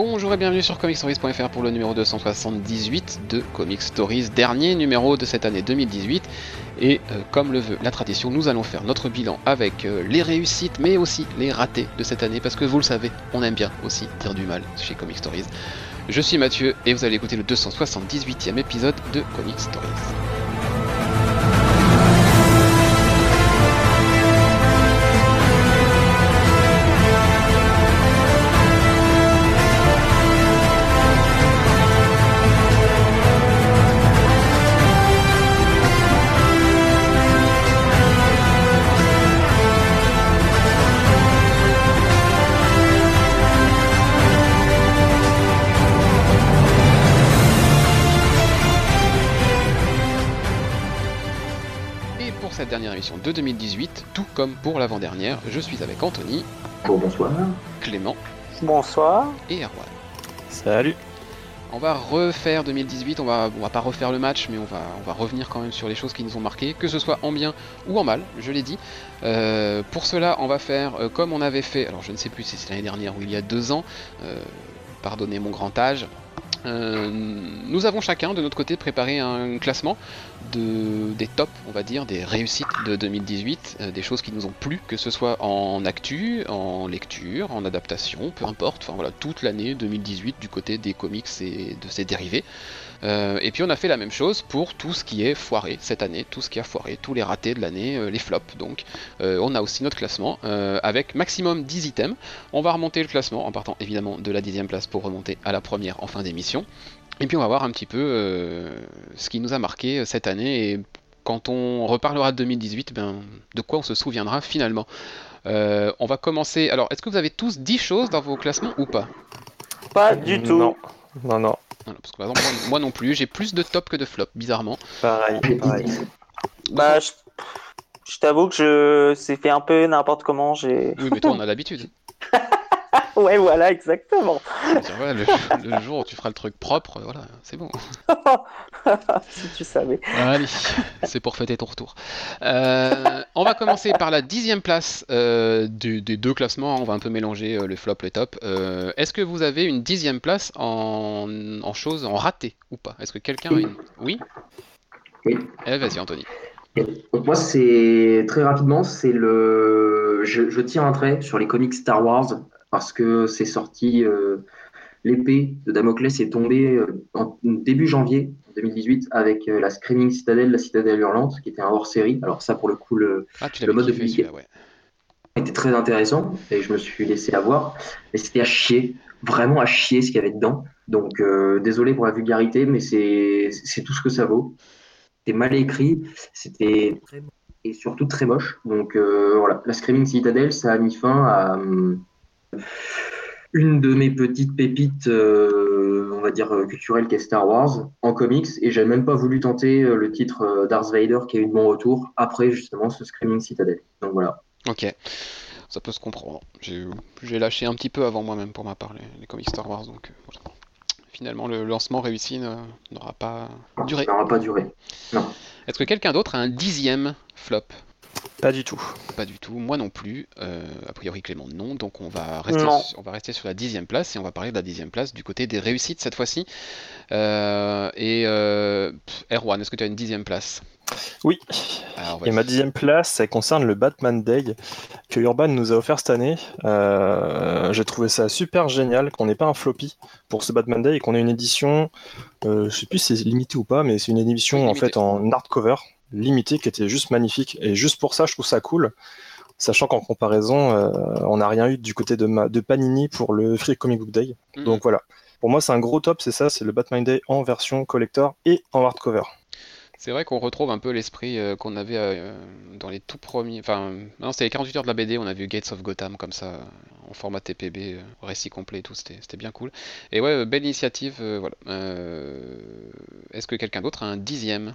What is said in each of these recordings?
Bonjour et bienvenue sur comicstories.fr pour le numéro 278 de Comic Stories, dernier numéro de cette année 2018. Et euh, comme le veut la tradition, nous allons faire notre bilan avec euh, les réussites mais aussi les ratés de cette année parce que vous le savez, on aime bien aussi dire du mal chez Comic Stories. Je suis Mathieu et vous allez écouter le 278e épisode de Comic Stories. De 2018, tout comme pour l'avant-dernière, je suis avec Anthony, Bon, bonsoir. Clément Bonsoir. et Erwan. Salut. On va refaire 2018, on va, on va pas refaire le match, mais on va, on va revenir quand même sur les choses qui nous ont marqué, que ce soit en bien ou en mal, je l'ai dit. Euh, pour cela, on va faire euh, comme on avait fait, alors je ne sais plus si c'est l'année dernière ou il y a deux ans, euh, pardonnez mon grand âge. Euh, nous avons chacun de notre côté préparé un classement de, des tops, on va dire, des réussites de 2018, euh, des choses qui nous ont plu, que ce soit en actu, en lecture, en adaptation, peu importe, enfin voilà, toute l'année 2018 du côté des comics et de ses dérivés. Euh, et puis on a fait la même chose pour tout ce qui est foiré cette année, tout ce qui a foiré, tous les ratés de l'année, euh, les flops donc. Euh, on a aussi notre classement euh, avec maximum 10 items. On va remonter le classement en partant évidemment de la dixième place pour remonter à la première en fin d'émission. Et puis on va voir un petit peu euh, ce qui nous a marqué cette année et quand on reparlera de 2018, ben, de quoi on se souviendra finalement. Euh, on va commencer. Alors, est-ce que vous avez tous 10 choses dans vos classements ou pas? Pas du tout. Non, non, non. Voilà, Parce que par exemple, moi, moi non plus, j'ai plus de top que de flop, bizarrement. Pareil, pareil. Bah, je, je t'avoue que je c'est fait un peu n'importe comment. J'ai. Oui, mais toi, on a l'habitude. Ouais, voilà, exactement. Le, le jour où tu feras le truc propre, voilà, c'est bon. si tu savais. Allez, c'est pour fêter ton retour. Euh, on va commencer par la dixième place euh, du- des deux classements. On va un peu mélanger euh, le flop et le top. Euh, Est-ce que vous avez une dixième place en, en chose, en raté ou pas? Est-ce que quelqu'un a une... Oui? Oui. Eh, vas-y, Anthony. Donc moi, c'est très rapidement, c'est le. Je, je tire un trait sur les comics Star Wars parce que c'est sorti. euh, L'épée de Damoclès est tombée euh, en début janvier 2018 avec euh, la Screaming Citadel, la Citadelle Hurlante, qui était un hors-série. Alors ça, pour le coup, le, Ah, Le mode de celui-là, ouais. était très intéressant et je me suis laissé avoir. Mais c'était à chier, vraiment à chier ce qu'il y avait dedans. Donc euh, désolé pour la vulgarité, mais c'est c'est tout ce que ça vaut. C'était mal écrit, c'était et surtout très moche. Donc euh, voilà, la Screaming Citadel, ça a mis fin à hum, une de mes petites pépites, euh, on va dire euh, culturelles, qu'est Star Wars en comics. Et j'ai même pas voulu tenter euh, le titre Darth Vader qui a eu de bons retours après justement ce Screaming Citadel. Donc voilà. Ok, ça peut se comprendre. J'ai lâché un petit peu avant moi-même pour ma part les, les comics Star Wars, donc voilà. Finalement, le lancement réussi n'aura pas duré. N'aura pas duré. Est-ce que quelqu'un d'autre a un dixième flop? Pas du tout. Pas du tout, moi non plus. Euh, a priori Clément non, donc on va rester, Non. su- on va rester sur la dixième place et on va parler de la dixième place du côté des réussites cette fois-ci. Euh, et euh, Erwan, est-ce que tu as une dixième place? Oui. Alors, Et ma dixième place, elle concerne le Batman Day que Urban nous a offert cette année. Euh, J'ai trouvé ça super génial qu'on n'ait pas un floppy pour ce Batman Day et qu'on ait une édition, euh, je sais plus si c'est limité ou pas, mais c'est une édition en fait en hardcover limitée qui était juste magnifique. Et juste pour ça, je trouve ça cool. Sachant qu'en comparaison, euh, on n'a rien eu du côté de, ma- de Panini pour le Free Comic Book Day. Mhm. Donc voilà. Pour moi, c'est un gros top, c'est ça, c'est le Batman Day en version collector et en hardcover. C'est vrai qu'on retrouve un peu l'esprit euh, qu'on avait euh, dans les tout premiers. Enfin, non, c'était les 48 heures de la BD, on a vu Gates of Gotham comme ça, en format TPB, euh, récit complet et tout, c'était bien cool. Et ouais, belle initiative, voilà. Est-ce que quelqu'un d'autre a un dixième?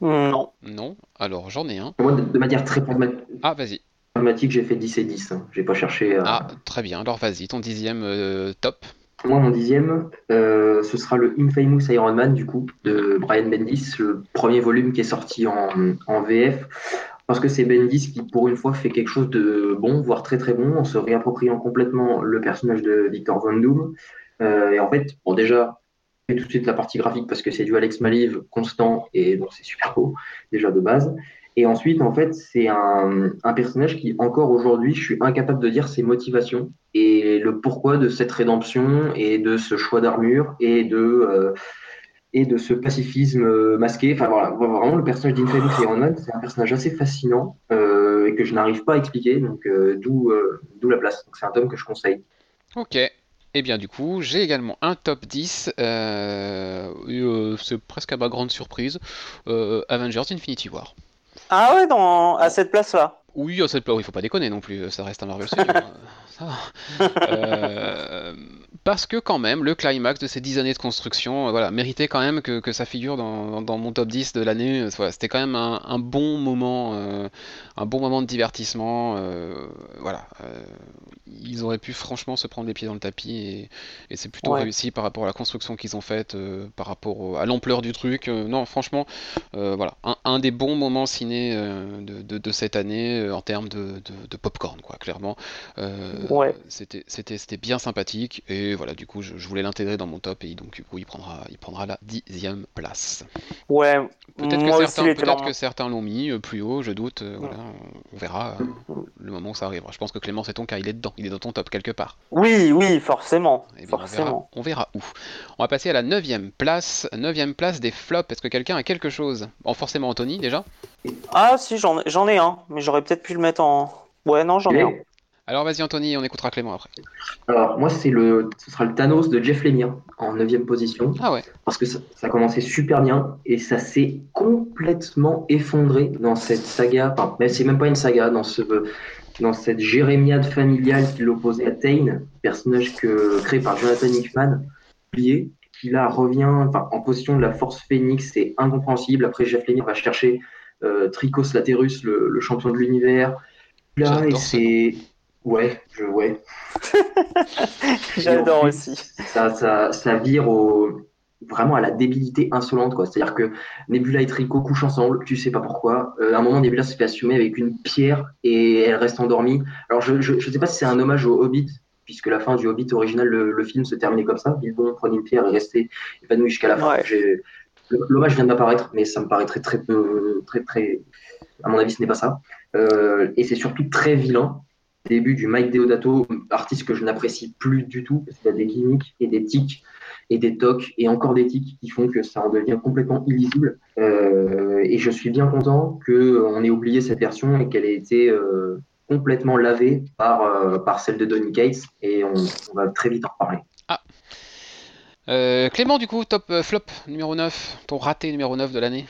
Non. Non Alors j'en ai un. Moi, de, manière très pragma- Ah, vas-y. pragmatique, j'ai fait 10 et 10. hein. J'ai pas cherché. Ah, très bien. Alors vas-y, ton dixième euh, top. Moi, mon dixième, euh, ce sera le Infamous Iron Man, du coup, de Brian Bendis, le premier volume qui est sorti en, en VF. Parce que c'est Bendis qui, pour une fois, fait quelque chose de bon, voire très très bon, en se réappropriant complètement le personnage de Victor Von Doom. Euh, et en fait, bon, déjà, tout de suite la partie graphique parce que c'est du Alex Maliv constant et donc c'est super beau, déjà de base. Et ensuite, en fait, c'est un, un, personnage qui, encore aujourd'hui, je suis incapable de dire ses motivations et le pourquoi de cette rédemption et de ce choix d'armure et de, euh, et de ce pacifisme masqué. Enfin voilà, vraiment, le personnage d'Infamous Iron c'est un personnage assez fascinant euh, et que je n'arrive pas à expliquer, donc euh, d'où d'où la place. Donc c'est un tome que je conseille. Ok. Et eh bien du coup, j'ai également un top 10, c'est presque à ma grande surprise, Avengers Infinity War. Ah ouais, dans... à cette place-là Oui, à cette place, il faut pas déconner non plus, ça reste un Marvel Studios. Hein. Euh, parce que quand même, le climax de ces 10 années de construction, euh, voilà, méritait quand même que, que ça figure dans, dans, mon top 10 de l'année. Voilà, C'était quand même un, un bon moment, euh, un bon moment de divertissement. Euh, voilà, euh, ils auraient pu franchement se prendre les pieds dans le tapis et, et c'est plutôt Ouais. réussi par rapport à la construction qu'ils ont faite, euh, par rapport au- à l'ampleur du truc. Euh, non, franchement, euh, voilà, un, un des bons moments ciné de, de, de cette année en termes de, de, popcorn, quoi, clairement. Ouais. c'était, c'était, c'était bien sympathique et voilà, du coup, je, je voulais l'intégrer dans mon top et donc du coup, il prendra, il prendra la dixième place. Ouais, Peut-être que, aussi, certains, peut-être que l'ont mis plus haut, je doute. voilà, on verra le moment où ça arrivera. Je pense que Clément, c'est ton cas, il est dedans, il est dans ton top quelque part. Oui, oui, forcément. Eh bien, on, verra, forcément. on verra où. On va passer à la neuvième place. Neuvième place des flops. Est-ce que quelqu'un a quelque chose Bon, forcément Anthony déjà. Ah si, j'en j'en ai un, mais j'aurais peut-être pu le mettre en... Ouais, non, j'en ai un. Alors vas-y Anthony, on écoutera Clément après. Alors moi, c'est le, ce sera le Thanos de Jeff Lemire en neuvième position. Ah ouais. parce que ça, ça a commencé super bien et ça s'est complètement effondré dans cette saga. Enfin, mais c'est même pas une saga, dans, ce, dans cette jérémiade familiale qui l'opposait à Tain, personnage que, créé par Jonathan Hickman, oublié, qui là revient enfin, en position de la Force Phoenix, c'est incompréhensible. Après, Jeff Lemire va chercher euh, Tricos Laterus, le, le champion de l'univers. Là, et c'est. Ouais, je, ouais. J'adore aussi. ça, ça, ça vire au, vraiment à la débilité insolente. quoi. C'est-à-dire que Nebula et Trico couchent ensemble, tu sais pas pourquoi. Euh, à un moment, Nebula se fait assumer avec une pierre et elle reste endormie. Alors, je ne sais pas si c'est un hommage au Hobbit, puisque la fin du Hobbit original, le, le film se terminait comme ça. Bilbon prenait une pierre et restait épanoui jusqu'à la fin. Ouais. L'hommage vient d'apparaître, mais ça me paraît très, très. Très, très... À mon avis, ce n'est pas ça. Euh, et c'est surtout très vilain. Début du Mike Deodato, artiste que je n'apprécie plus du tout, parce qu'il a des gimmicks et des tics et des tocs et encore des tics qui font que ça en devient complètement illisible. Euh, et je suis bien content qu'on ait oublié cette version et qu'elle ait été euh, complètement lavée par, euh, par celle de Donny Cates. Et on, on va très vite en reparler. Euh, Clément du coup, top euh, flop numéro 9. Ton raté numéro 9 de l'année.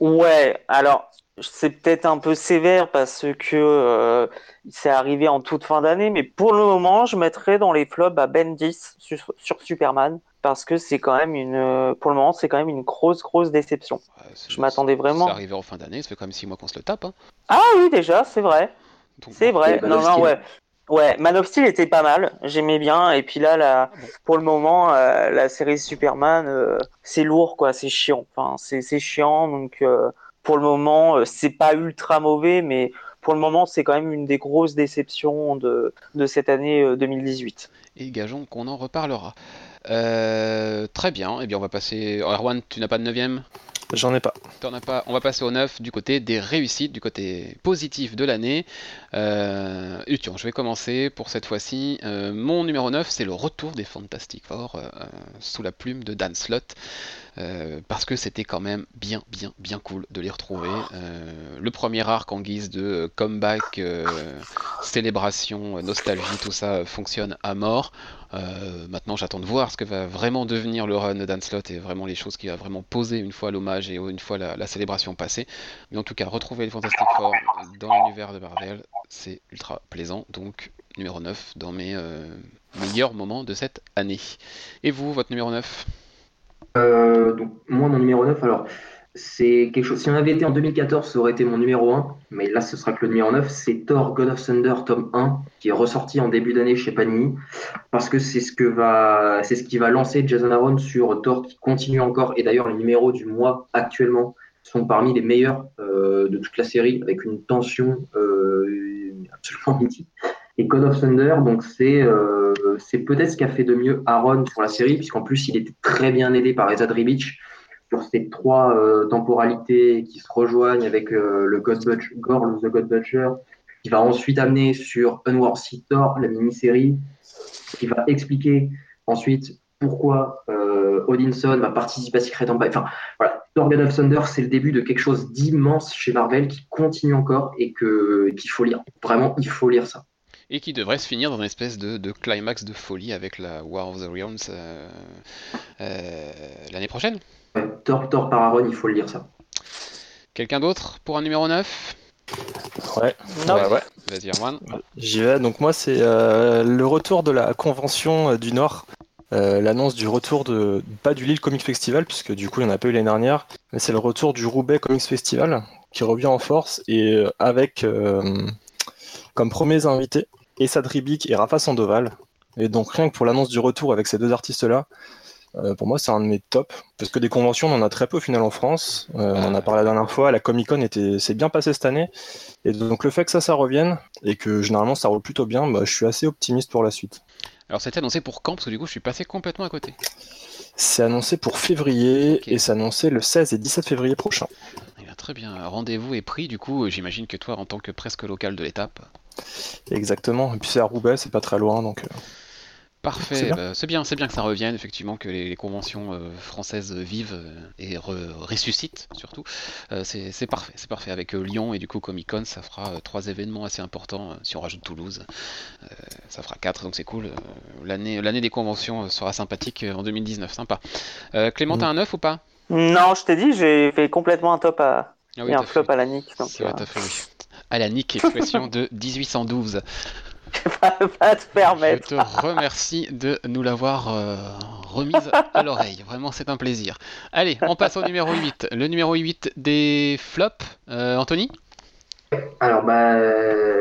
Ouais, alors c'est peut-être un peu sévère parce que euh, c'est arrivé en toute fin d'année, mais pour le moment, je mettrais dans les flops à Ben 10 sur, sur Superman parce que c'est quand même une, euh, pour le moment, c'est quand même une grosse, grosse déception. Ouais, Je m'attendais vraiment. C'est arrivé en fin d'année, ça fait quand même 6 mois qu'on se le tape. hein. Ah oui, déjà, c'est vrai. C'est vrai. Man Non, of non, Steel. ouais. Ouais, Man of Steel était pas mal. J'aimais bien. Et puis là, la, bon. pour le moment, euh, la série Superman, euh, c'est lourd, quoi. C'est chiant. Enfin, c'est, c'est chiant. Donc, euh, pour le moment, euh, c'est pas ultra mauvais, mais pour le moment, c'est quand même une des grosses déceptions de, de cette année euh, 2018. Et gageons qu'on en reparlera. Euh, très bien, et bien on va passer. Alors, Erwan, tu n'as pas de 9ème J'en ai pas. T'en as pas. On va passer au 9 du côté des réussites, du côté positif de l'année. Euh, et tiens, je vais commencer pour cette fois-ci. Euh, mon numéro 9, c'est le retour des Fantastic Four euh, euh, sous la plume de Dan Slott. Parce que c'était quand même bien, bien, bien cool de les retrouver. Le premier arc en guise de comeback, célébration, nostalgie, tout ça fonctionne à mort. Maintenant, j'attends de voir ce que va vraiment devenir le run de Dan Slott et vraiment les choses qu'il va vraiment poser une fois l'hommage et une fois la, la célébration passée. Mais en tout cas, retrouver les Fantastic Four dans l'univers de Marvel, c'est ultra plaisant. Donc, numéro 9 dans mes euh, meilleurs moments de cette année. Et vous, votre numéro 9 Euh, donc, moi, mon numéro 9, alors, c'est quelque chose. Si on avait été en 2014, ça aurait été mon numéro 1, mais là, ce sera que le numéro 9. C'est Thor God of Thunder, tome 1, qui est ressorti en début d'année chez Panini, parce que c'est ce, que va... c'est ce qui va lancer Jason Aaron sur Thor qui continue encore. Et d'ailleurs, les numéros du mois actuellement sont parmi les meilleurs euh, de toute la série, avec une tension absolument mythique. Et God of Thunder, donc c'est euh, c'est peut-être ce qu'a fait de mieux Aaron sur la série, puisqu'en plus, il était très bien aidé par Ezad Ribic sur ces trois euh, temporalités qui se rejoignent avec euh, le God Butcher, Gore, The God Butcher, qui va ensuite amener sur Unworthy Thor, la mini-série, qui va expliquer ensuite pourquoi euh, Odinson va participer à Secret Empire. Enfin, voilà, Thor God of Thunder, c'est le début de quelque chose d'immense chez Marvel qui continue encore et que qu'il faut lire. Vraiment, il faut lire ça. Et qui devrait se finir dans une espèce de, de climax de folie avec la War of the Realms euh, euh, l'année prochaine. Ouais, Thor, Thor par Aaron, il faut le lire ça. Quelqu'un d'autre pour un numéro 9 Ouais. Non. Ouais, ouais. Vas-y. J'y vais. Donc moi, c'est euh, le retour de la convention euh, du Nord. Euh, L'annonce du retour de pas du Lille Comics Festival puisque du coup il n'y en a pas eu l'année dernière, mais c'est le retour du Roubaix Comics Festival qui revient en force et euh, avec euh, comme premiers invités Essad Ribic et Rafa Sandoval. Et donc rien que pour l'annonce du retour avec ces deux artistes-là, euh, pour moi c'est un de mes tops parce que des conventions on en a très peu au final en France. On en a parlé la dernière fois, la Comic Con était c'est bien passé cette année et donc le fait que ça ça revienne et que généralement ça roule plutôt bien, bah, je suis assez optimiste pour la suite. Alors c'était annoncé pour quand? Parce que du coup je suis passé complètement à côté. C'est annoncé pour février et c'est annoncé le 16 et 17 février prochain. Eh bien, très bien, rendez-vous est pris du coup, j'imagine que toi en tant que presque local de l'étape. Exactement. Et puis c'est à Roubaix, c'est pas très loin donc. Parfait, C'est bien. bah, c'est bien, c'est bien que ça revienne, effectivement, que les, les conventions euh, françaises vivent euh, et re- ressuscitent surtout. Euh, c'est c'est parfait, c'est parfait. Avec euh, Lyon et du coup Comic Con, ça fera euh, trois événements assez importants. si on rajoute Toulouse, euh, ça fera quatre, donc c'est cool. L'année l'année des conventions sera sympathique en 2019, sympa. Euh, Clément, Mm. t'as un 9 ou pas? Non, je t'ai dit, j'ai fait complètement un top à... Ah et un flop fait- à la nique. Donc, C'est vrai, t'as fait oui. À la Nick, expression de 1812. pas, pas te Je permettre. te remercie de nous l'avoir euh, remise à l'oreille. Vraiment, c'est un plaisir. Allez, on passe au numéro 8. Le numéro 8 des flops. Euh, Anthony? Alors, bah,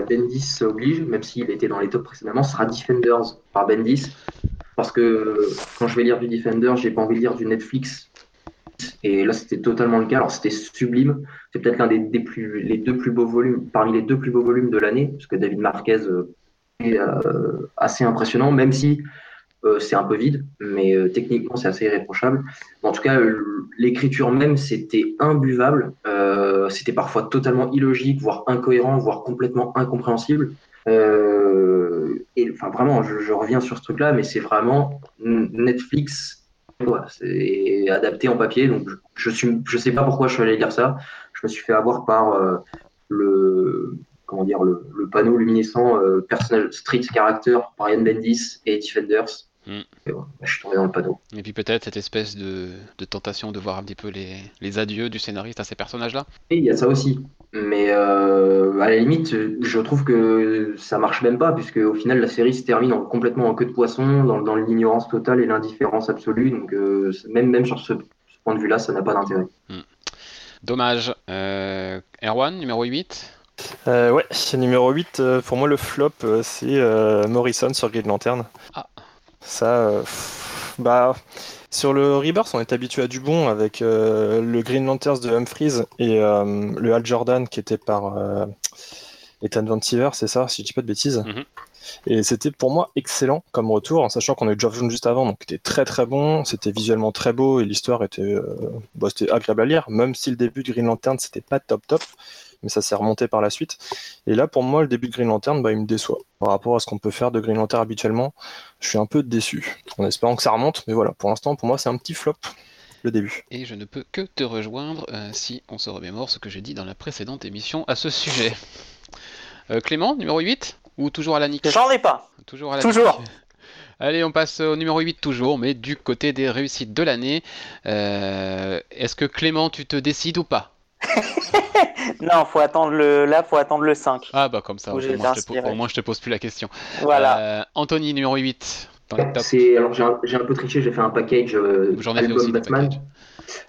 Bendis oblige, même s'il était dans les tops précédemment, ce sera Defenders par Bendis. Parce que quand je vais lire du Defenders, j'ai pas envie de lire du Netflix. Et là, c'était totalement le cas. Alors, c'était sublime. C'est peut-être l'un des, des plus, les deux plus beaux volumes, parmi les deux plus beaux volumes de l'année, parce que David Marquez euh, assez impressionnant, même si euh, c'est un peu vide, mais euh, techniquement, c'est assez irréprochable. En tout cas, euh, l'écriture même, c'était imbuvable. Euh, c'était parfois totalement illogique, voire incohérent, voire complètement incompréhensible. Euh, et enfin, vraiment, je, reviens sur ce truc-là, mais c'est vraiment Netflix. Adapté en papier, donc je, je je sais pas pourquoi je suis allé lire ça. Je me suis fait avoir par euh, le, comment dire, le, le panneau luminescent euh, personnage street character par Ian Bendis et Defenders. Mm. Et je suis tombé dans le panneau. Et puis peut-être cette espèce de, de tentation de voir un petit peu les, les adieux du scénariste à ces personnages-là. Et il y a ça aussi. Mais euh, à la limite, je trouve que ça marche même pas, puisque au final, la série se termine en- complètement en queue de poisson, dans, dans l'ignorance totale et l'indifférence absolue. Donc, euh, même, même sur ce, ce point de vue-là, ça n'a pas d'intérêt. Dommage. Euh, Erwan, numéro 8. Euh, ouais, numéro 8, euh, pour moi le flop, euh, c'est Morrison sur Green Lantern. Ah. Ça, pff, bah, sur le Rebirth, on est habitué à du bon avec le Green Lanterns de Humphries et le Hal Jordan qui était par Ethan Van Siever, c'est ça, si je dis pas de bêtises. Mhm. Et c'était pour moi excellent comme retour, en sachant qu'on a eu Geoff Jones juste avant, donc c'était très très bon, c'était visuellement très beau et l'histoire était, bah, c'était agréable à lire, même si le début de Green Lantern c'était pas top top, mais ça s'est remonté par la suite. Et là, pour moi, le début de Green Lantern, bah, il me déçoit. Par rapport à ce qu'on peut faire de Green Lantern habituellement, je suis un peu déçu. En espérant que ça remonte, mais voilà, pour l'instant, pour moi, c'est un petit flop, le début. Et je ne peux que te rejoindre euh, si on se remémore ce que j'ai dit dans la précédente émission à ce sujet. Euh, Clément, numéro 8 Ou toujours à la nique J'en ai pas. Toujours à la Toujours. nique. Allez, on passe au numéro 8 toujours, mais du côté des réussites de l'année. Euh, Est-ce que Clément, tu te décides ou pas? Non, faut attendre le... là, faut attendre le 5. Ah bah comme ça, au moins, je te po- inspiré. au moins je te pose plus la question. Voilà. Euh, Anthony, numéro 8. Dans les tops. C'est, alors, j'ai un, j'ai un peu triché, j'ai fait un package euh, J'en ai fait aussi Batman.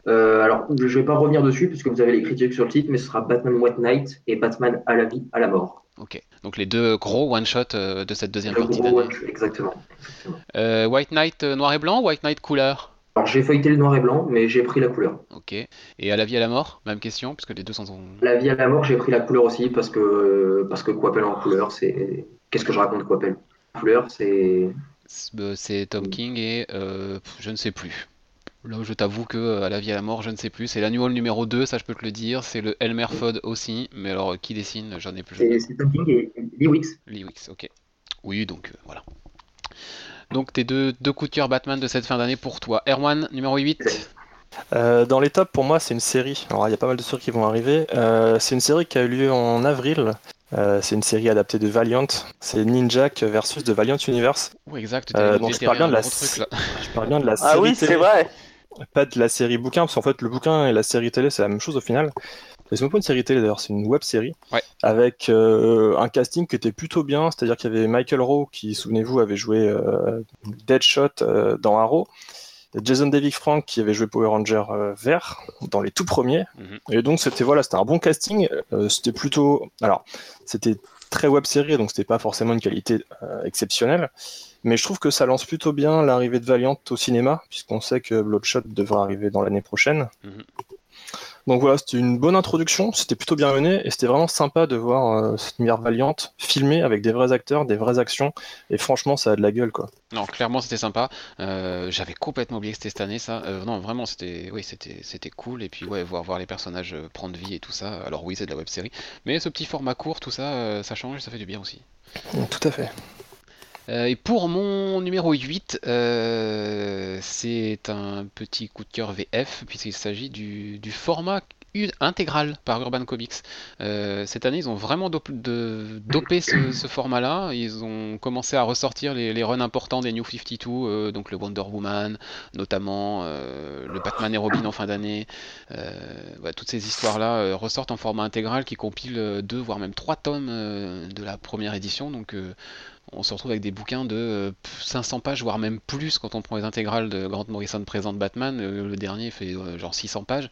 Euh, alors, je vais pas revenir dessus, puisque vous avez les critiques sur le titre, mais ce sera Batman White Knight et Batman à la vie, à la mort. Ok, donc les deux gros one-shot euh, de cette deuxième Le partie d'année. exactement. exactement. Euh, White Knight noir et blanc, White Knight couleur? Alors, j'ai feuilleté le noir et blanc, mais j'ai pris la couleur. Ok. Et à la vie à la mort, même question, puisque les deux sont... La vie à la mort, j'ai pris la couleur aussi, parce que, parce que Coppel en couleur, c'est. Qu'est-ce que je raconte Coppel En couleur, c'est. C'est Tom King et je ne sais plus. Là, je t'avoue que à la vie à la mort, je ne sais plus. C'est l'annual numéro 2, ça je peux te le dire. C'est le Elmer Fudd aussi. Mais alors, qui dessine J'en ai plus. C'est Tom King et Lee Wicks. Lee Wicks, ok. Oui, donc voilà. Donc tes deux, deux coups de cœur Batman de cette fin d'année pour toi. Erwan, numéro 8 euh, dans les tops, pour moi, c'est une série. Alors, il y a pas mal de séries qui vont arriver. Euh, c'est une série qui a eu lieu en avril. Euh, c'est une série adaptée de Valiant. C'est Ninjak versus de Valiant Universe. Oui, exact. donc, je parle, bien de la... je parle bien de la série. Ah oui, c'est vrai. Pas de la série bouquin, parce qu'en fait, le bouquin et la série télé, c'est la même chose au final. C'est même pas une série télé d'ailleurs, c'est une web série avec euh, un casting qui était plutôt bien, c'est-à-dire qu'il y avait Michael Rowe qui, souvenez-vous, avait joué euh, Deadshot euh, dans Arrow, Jason David Frank qui avait joué Power Ranger vert dans les tout premiers, mhm. et donc c'était voilà, c'était un bon casting, c'était plutôt, alors c'était très web série, donc c'était pas forcément une qualité exceptionnelle, mais je trouve que ça lance plutôt bien l'arrivée de Valiant au cinéma, puisqu'on sait que Bloodshot devrait arriver dans l'année prochaine. Mhm. Donc voilà, c'était une bonne introduction, c'était plutôt bien mené et c'était vraiment sympa de voir euh, cette lumière valiante filmée avec des vrais acteurs, des vraies actions et franchement ça a de la gueule quoi. Non, clairement c'était sympa. Euh, j'avais complètement oublié que c'était cette année ça. Euh, non, vraiment c'était oui, c'était c'était cool et puis ouais, voir voir les personnages prendre vie et tout ça. Alors oui, c'est de la web série, mais ce petit format court, tout ça ça change, ça fait du bien aussi. Tout à fait. Euh, et pour mon numéro 8, euh, c'est un petit coup de cœur VF, puisqu'il s'agit du, format intégral par Urban Comics. Euh, cette année, ils ont vraiment dopé ce, format-là. Ils ont commencé à ressortir les, runs importants des New 52, donc le Wonder Woman, notamment le Batman et Robin en fin d'année. toutes ces histoires-là ressortent en format intégral qui compile deux, voire même trois tomes de la première édition. Donc on se retrouve avec des bouquins de 500 euh, pages, voire même plus quand on prend les intégrales de Grant Morrison présente Batman. Euh, le dernier fait euh, genre 600 pages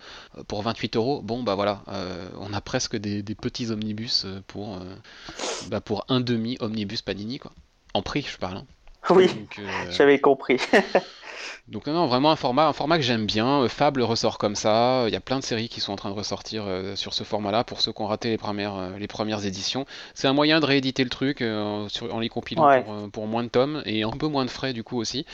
pour 28 euros. Bon, bah voilà, on a presque des, petits omnibus pour, bah, pour un demi omnibus Panini, quoi. En prix, je parle. Hein. Oui, j'avais compris. Donc non, vraiment un format, un format que j'aime bien. Euh, Fable ressort comme ça. Il y a plein de séries qui sont en train de ressortir euh, sur ce format-là pour ceux qui ont raté les premières, euh, les premières éditions. C'est un moyen de rééditer le truc en les compilant pour, moins de tomes et un peu moins de frais du coup aussi.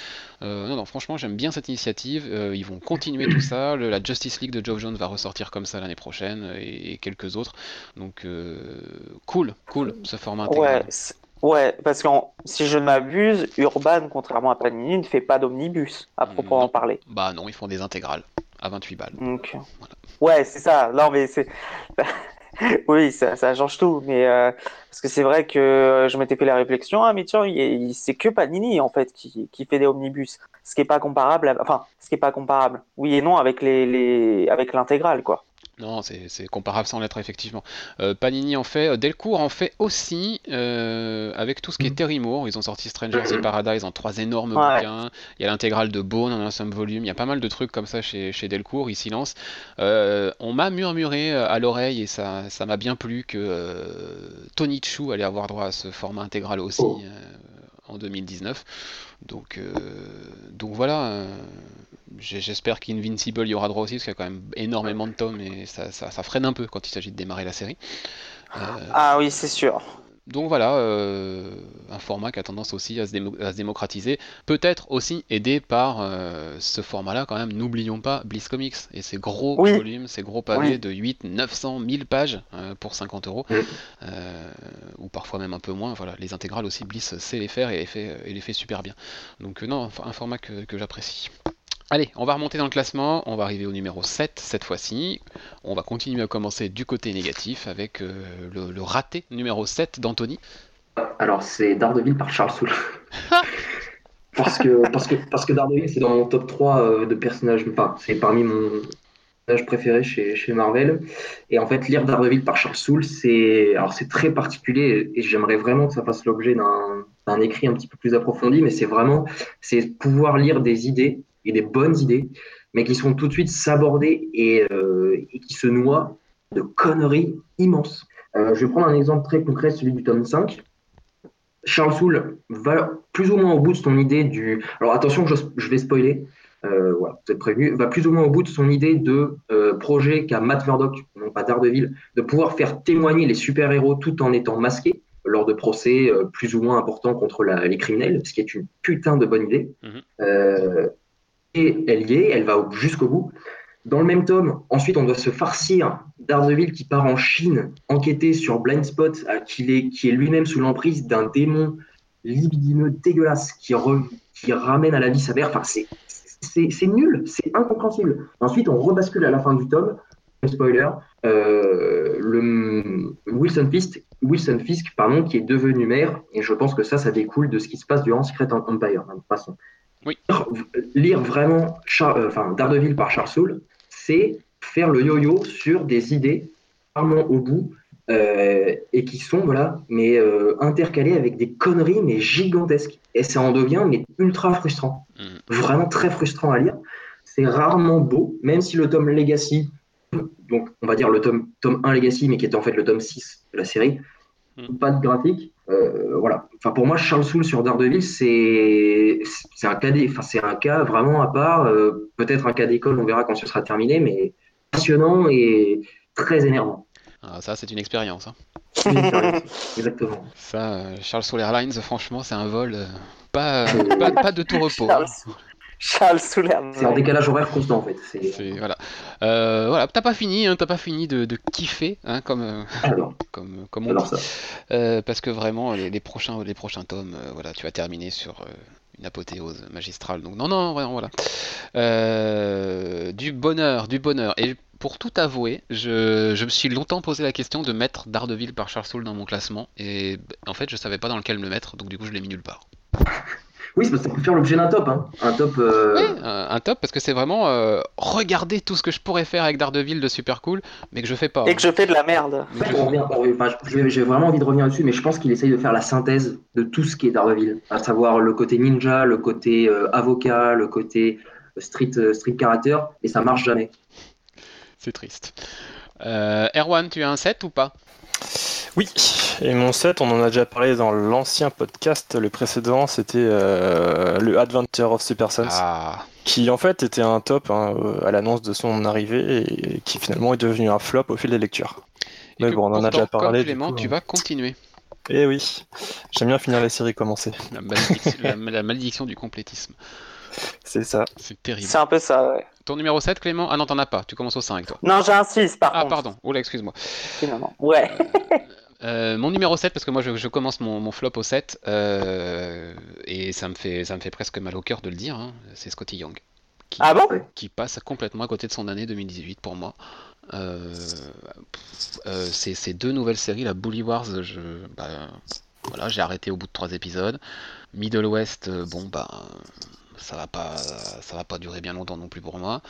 non, non, franchement, j'aime bien cette initiative. ils vont continuer tout ça. la Justice League de Joe Jones va ressortir comme ça l'année prochaine et, quelques autres. Donc cool, cool ce format intégral. Ouais, parce que si je ne m'abuse, Urban, contrairement à Panini, ne fait pas d'omnibus, à mm, proprement parler. Bah non, ils font des intégrales à 28 balles. Donc, Ouais, c'est ça. Non, mais c'est. oui, ça, ça, change tout. Mais euh, parce que c'est vrai que je m'étais fait la réflexion, ah mais tiens, c'est que Panini en fait qui, qui, fait des omnibus, ce qui est pas comparable. Enfin, ce qui est pas comparable. Oui et non avec les, les... avec l'intégrale quoi. Non, c'est comparable sans l'être, effectivement. Euh, Panini en fait, euh, Delcourt en fait aussi, euh, avec tout ce qui est mm. Terry Moore. Ils ont sorti Strangers in Paradise en trois énormes bouquins. Il y a l'intégrale de Bone en un seul volume. Il y a pas mal de trucs comme ça chez, chez Delcourt. Ils s'y lancent. on m'a murmuré à l'oreille, et ça m'a bien plu, que Tony Chu allait avoir droit à ce format intégral aussi. Oh. en 2019. Donc, donc voilà, J'espère qu'Invincible y aura droit aussi, parce qu'il y a quand même énormément de tomes et ça, freine un peu quand il s'agit de démarrer la série. Euh, ah oui, c'est sûr. Donc voilà, euh, un format qui a tendance aussi à se, démocratiser, peut-être aussi aidé par euh, ce format-là quand même, n'oublions pas Bliss Comics et ses gros volumes, ces gros pavés de 8, 900, 1000 pages pour 50 euros, ou parfois même un peu moins, voilà, les intégrales aussi Bliss sait les faire et les fait, et les fait super bien. Donc non, un format que j'apprécie. Allez, on va remonter dans le classement, on va arriver au numéro 7 cette fois-ci. On va continuer à commencer du côté négatif avec euh, le, raté numéro 7 d'Anthony. Alors c'est Daredevil par Charles Soule. parce, que, parce, que, parce que Daredevil c'est dans mon top 3 euh, de personnages, enfin c'est parmi mon personnage préféré chez, chez, Marvel. Et en fait lire Daredevil par Charles Soule, c'est alors c'est très particulier et j'aimerais vraiment que ça fasse l'objet d'un écrit un petit peu plus approfondi, mais c'est vraiment c'est pouvoir lire des idées et des bonnes idées, mais qui sont tout de suite sabordées et, euh, qui se noient de conneries immenses. Euh, je vais prendre un exemple très concret, celui du tome 5. Charles Soule va plus ou moins au bout de son idée du. Alors attention, je, vais spoiler. Euh, voilà, vous êtes prévenu. Va plus ou moins au bout de son idée de projet qu'a Matt Murdock, non pas Daredevil, de pouvoir faire témoigner les super-héros tout en étant masqués. lors de procès euh, plus ou moins importants contre la- les criminels, ce qui est une putain de bonne idée. Mhm. Euh, elle y est, elle va au- jusqu'au bout. Dans le même tome, ensuite, on doit se farcir Daredevil qui part en Chine enquêter sur Blindspot, euh, qu'il est, qui est lui-même sous l'emprise d'un démon libidineux dégueulasse qui, ramène à la vie sa mère. Enfin, c'est, nul, c'est incompréhensible. Ensuite, on rebascule à la fin du tome. Spoiler, euh, le Wilson Fisk, Wilson Fisk pardon, qui est devenu maire, et je pense que ça, ça découle de ce qui se passe durant Secret Empire, de toute façon. Oui. Lire, vraiment Char- euh, enfin, Daredevil par Charles Soule, c'est faire le yo-yo sur des idées rarement au bout euh, et qui sont voilà, mais euh, intercalées avec des conneries mais gigantesques. Et ça en devient mais ultra frustrant, Mhm. vraiment très frustrant à lire. C'est rarement beau, même si le tome Legacy, donc on va dire le tome, tome 1 Legacy, mais qui était en fait le tome 6 de la série, Mhm. pas de graphique. Euh, voilà. Enfin, pour moi, Charles Soule sur Daredevil, c'est c'est un cas, enfin, c'est un cas vraiment à part. euh, Peut-être un cas d'école, on verra quand ce sera terminé, mais passionnant et très énervant. Ah, ça, c'est une expérience. hein. Une expérience. Exactement. Ça, euh, Charles Soule Airlines, franchement, c'est un vol pas, pas, pas de tout repos. Charles, Soulaire. C'est en décalage horaire constant en fait. C'est voilà. Euh, voilà, t'as pas fini, hein, t'as pas fini de, de kiffer, hein, comme, euh, alors, comme, comme on alors dit. ça. Euh, parce que vraiment, les, les prochains, les prochains tomes, euh, voilà, tu vas terminer sur euh, une apothéose magistrale. Donc non, non, vraiment, voilà. Euh, du bonheur, du bonheur. Et pour tout avouer, je, je me suis longtemps posé la question de mettre Daredevil par Charles Soule dans mon classement. Et en fait, je savais pas dans lequel me mettre, donc du coup, je l'ai mis nulle part. Oui, c'est parce que ça peut faire l'objet d'un top. Hein. Un top. euh, Ouais, un, un top parce que c'est vraiment euh, regarder tout ce que je pourrais faire avec Daredevil de super cool, mais que je fais pas. Et que je fais de la merde. En fait, revient- revient- enfin, j'ai vraiment envie de revenir dessus, mais je pense qu'il essaye de faire la synthèse de tout ce qui est Daredevil, à savoir le côté ninja, le côté euh, avocat, le côté euh, street, euh, street character, et ça marche jamais. C'est triste. Euh, Erwan, tu as un set ou pas? Oui, et mon set, on en a déjà parlé dans l'ancien podcast. Le précédent, c'était euh, le Adventure of Super Sons, Ah, qui en fait était un top hein, à l'annonce de son arrivée et qui finalement est devenu un flop au fil des lectures. et Mais bon, on en a déjà parlé. du Clément, coup, tu hein. vas continuer. Eh oui, j'aime bien finir les séries commencées. La malédiction, la- la malédiction du complétisme. C'est ça. C'est terrible. C'est un peu ça, ouais. Ton numéro 7, Clément? Ah non, t'en as pas. Tu commences au 5, toi. Non, j'ai un 6 par Ah, contre. pardon. Oh là, excuse-moi. Finalement. Ouais. Euh, mon numéro 7, parce que moi je, je commence mon, mon flop au 7, euh, et ça me, fait, ça me fait presque mal au cœur de le dire, hein, c'est Scotty Young. Qui, Ah bon? qui passe complètement à côté de son année 2018 pour moi. Euh, euh, ces, deux nouvelles séries, la Bully Wars, je, bah, voilà, j'ai arrêté au bout de trois épisodes. Middle West, euh, bon bah ça va pas, ça va pas durer bien longtemps non plus pour moi.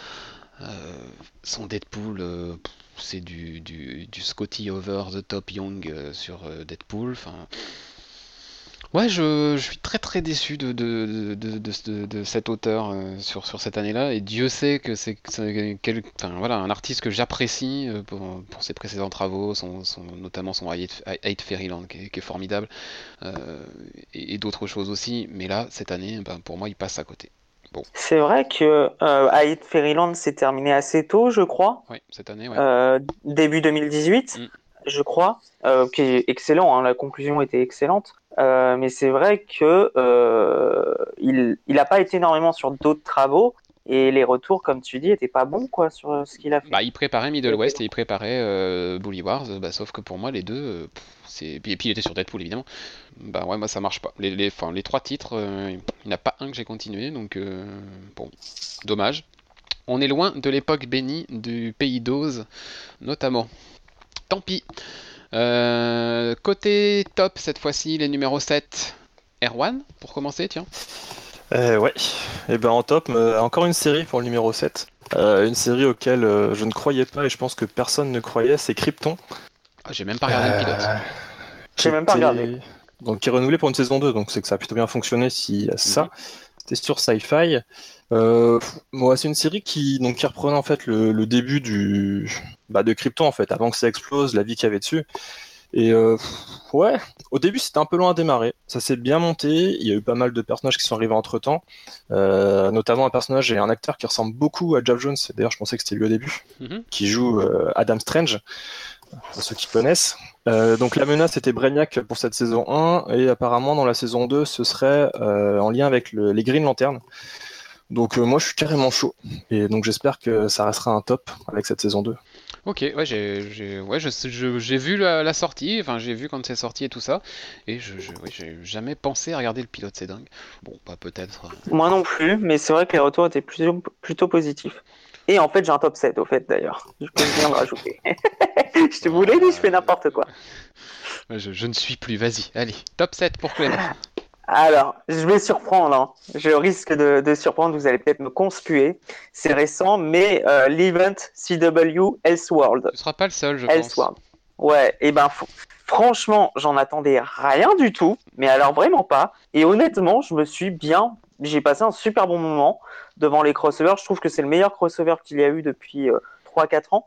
Euh, son Deadpool, euh, c'est du, du, Scotty over the top Young euh, sur Deadpool. Enfin, ouais, je, suis très très déçu de, de, cet auteur sur, cette année-là. Et Dieu sait que c'est un artiste que j'apprécie pour, ses précédents travaux, notamment son Hate, Fairyland qui est, formidable, et, et d'autres choses aussi. Mais là, cette année, ben, pour moi, il passe à côté. C'est vrai que euh, Hate Fairyland s'est terminé assez tôt, je crois. Oui, cette année, ouais. Euh, début 2018, Mm. je crois, euh, qui est excellent, hein, la conclusion était excellente. Euh, mais c'est vrai que euh, il il a pas été énormément sur d'autres travaux et les retours, comme tu dis, étaient pas bons quoi sur euh, ce qu'il a fait. Bah, il préparait Middle West et il préparait euh, Bully Wars, bah, sauf que pour moi, les deux, euh, c'est... Et puis il était sur Deadpool, évidemment. Bah ouais, moi ça marche pas. Les, les, les trois titres, euh, il n'y en a pas un que j'ai continué, donc euh, bon, dommage. On est loin de l'époque bénie du pays d'Oz, notamment. Tant pis. Côté top, cette fois-ci, les numéros 7. Erwan, pour commencer, tiens. Euh, ouais, et ben en top, euh, encore une série pour le numéro 7. Euh, une série auquel euh, je ne croyais pas et je pense que personne ne croyait, c'est Krypton. Ah, j'ai même pas regardé le pilote. Euh, J'ai même pas regardé. Donc qui est renouvelé pour une saison 2, donc c'est que ça a plutôt bien fonctionné si y a ça. C'était sur Sci-Fi. Euh, pff, moi, c'est une série qui, donc, qui reprenait en fait le, le début du, bah, de Krypton en fait, avant que ça explose, la vie qu'il y avait dessus. Et euh, ouais, au début c'était un peu loin à démarrer. Ça s'est bien monté. Il y a eu pas mal de personnages qui sont arrivés entre temps, notamment un personnage et un acteur qui ressemble beaucoup à Jeff Jones. D'ailleurs, je pensais que c'était lui au début Mhm. qui joue euh, Adam Strange. pour ceux qui connaissent. Euh, donc la menace était Brainiac pour cette saison 1 et apparemment dans la saison 2 ce serait euh, en lien avec les Green Lanterns. Donc euh, moi je suis carrément chaud et donc j'espère que ça restera un top avec cette saison 2. Ok, ouais, j'ai ouais, j'ai vu la, sortie, enfin j'ai vu quand c'est sorti et tout ça, et je, j'ai jamais pensé à regarder le pilote, c'est dingue. Bon, pas peut-être. Moi non plus, mais c'est vrai que les retours étaient plutôt, plutôt positifs. Et en fait, j'ai un top 7 au fait d'ailleurs. Je peux bien le rajouter. je te voulais dit, je fais n'importe quoi. Je, je, ne suis plus, vas-y, allez, top 7 pour Clément. Alors, je vais surprendre, hein. je risque de, surprendre, vous allez peut-être me conspuer. C'est récent, mais euh, l'event CW Elseworld. Ce sera pas le seul, je Elseworld. pense. Ouais, et ben franchement, j'en attendais rien du tout, mais alors vraiment pas. Et honnêtement, je me suis bien, j'ai passé un super bon moment devant les crossovers. Je trouve que c'est le meilleur crossover qu'il y a eu depuis 3-4 euh, ans.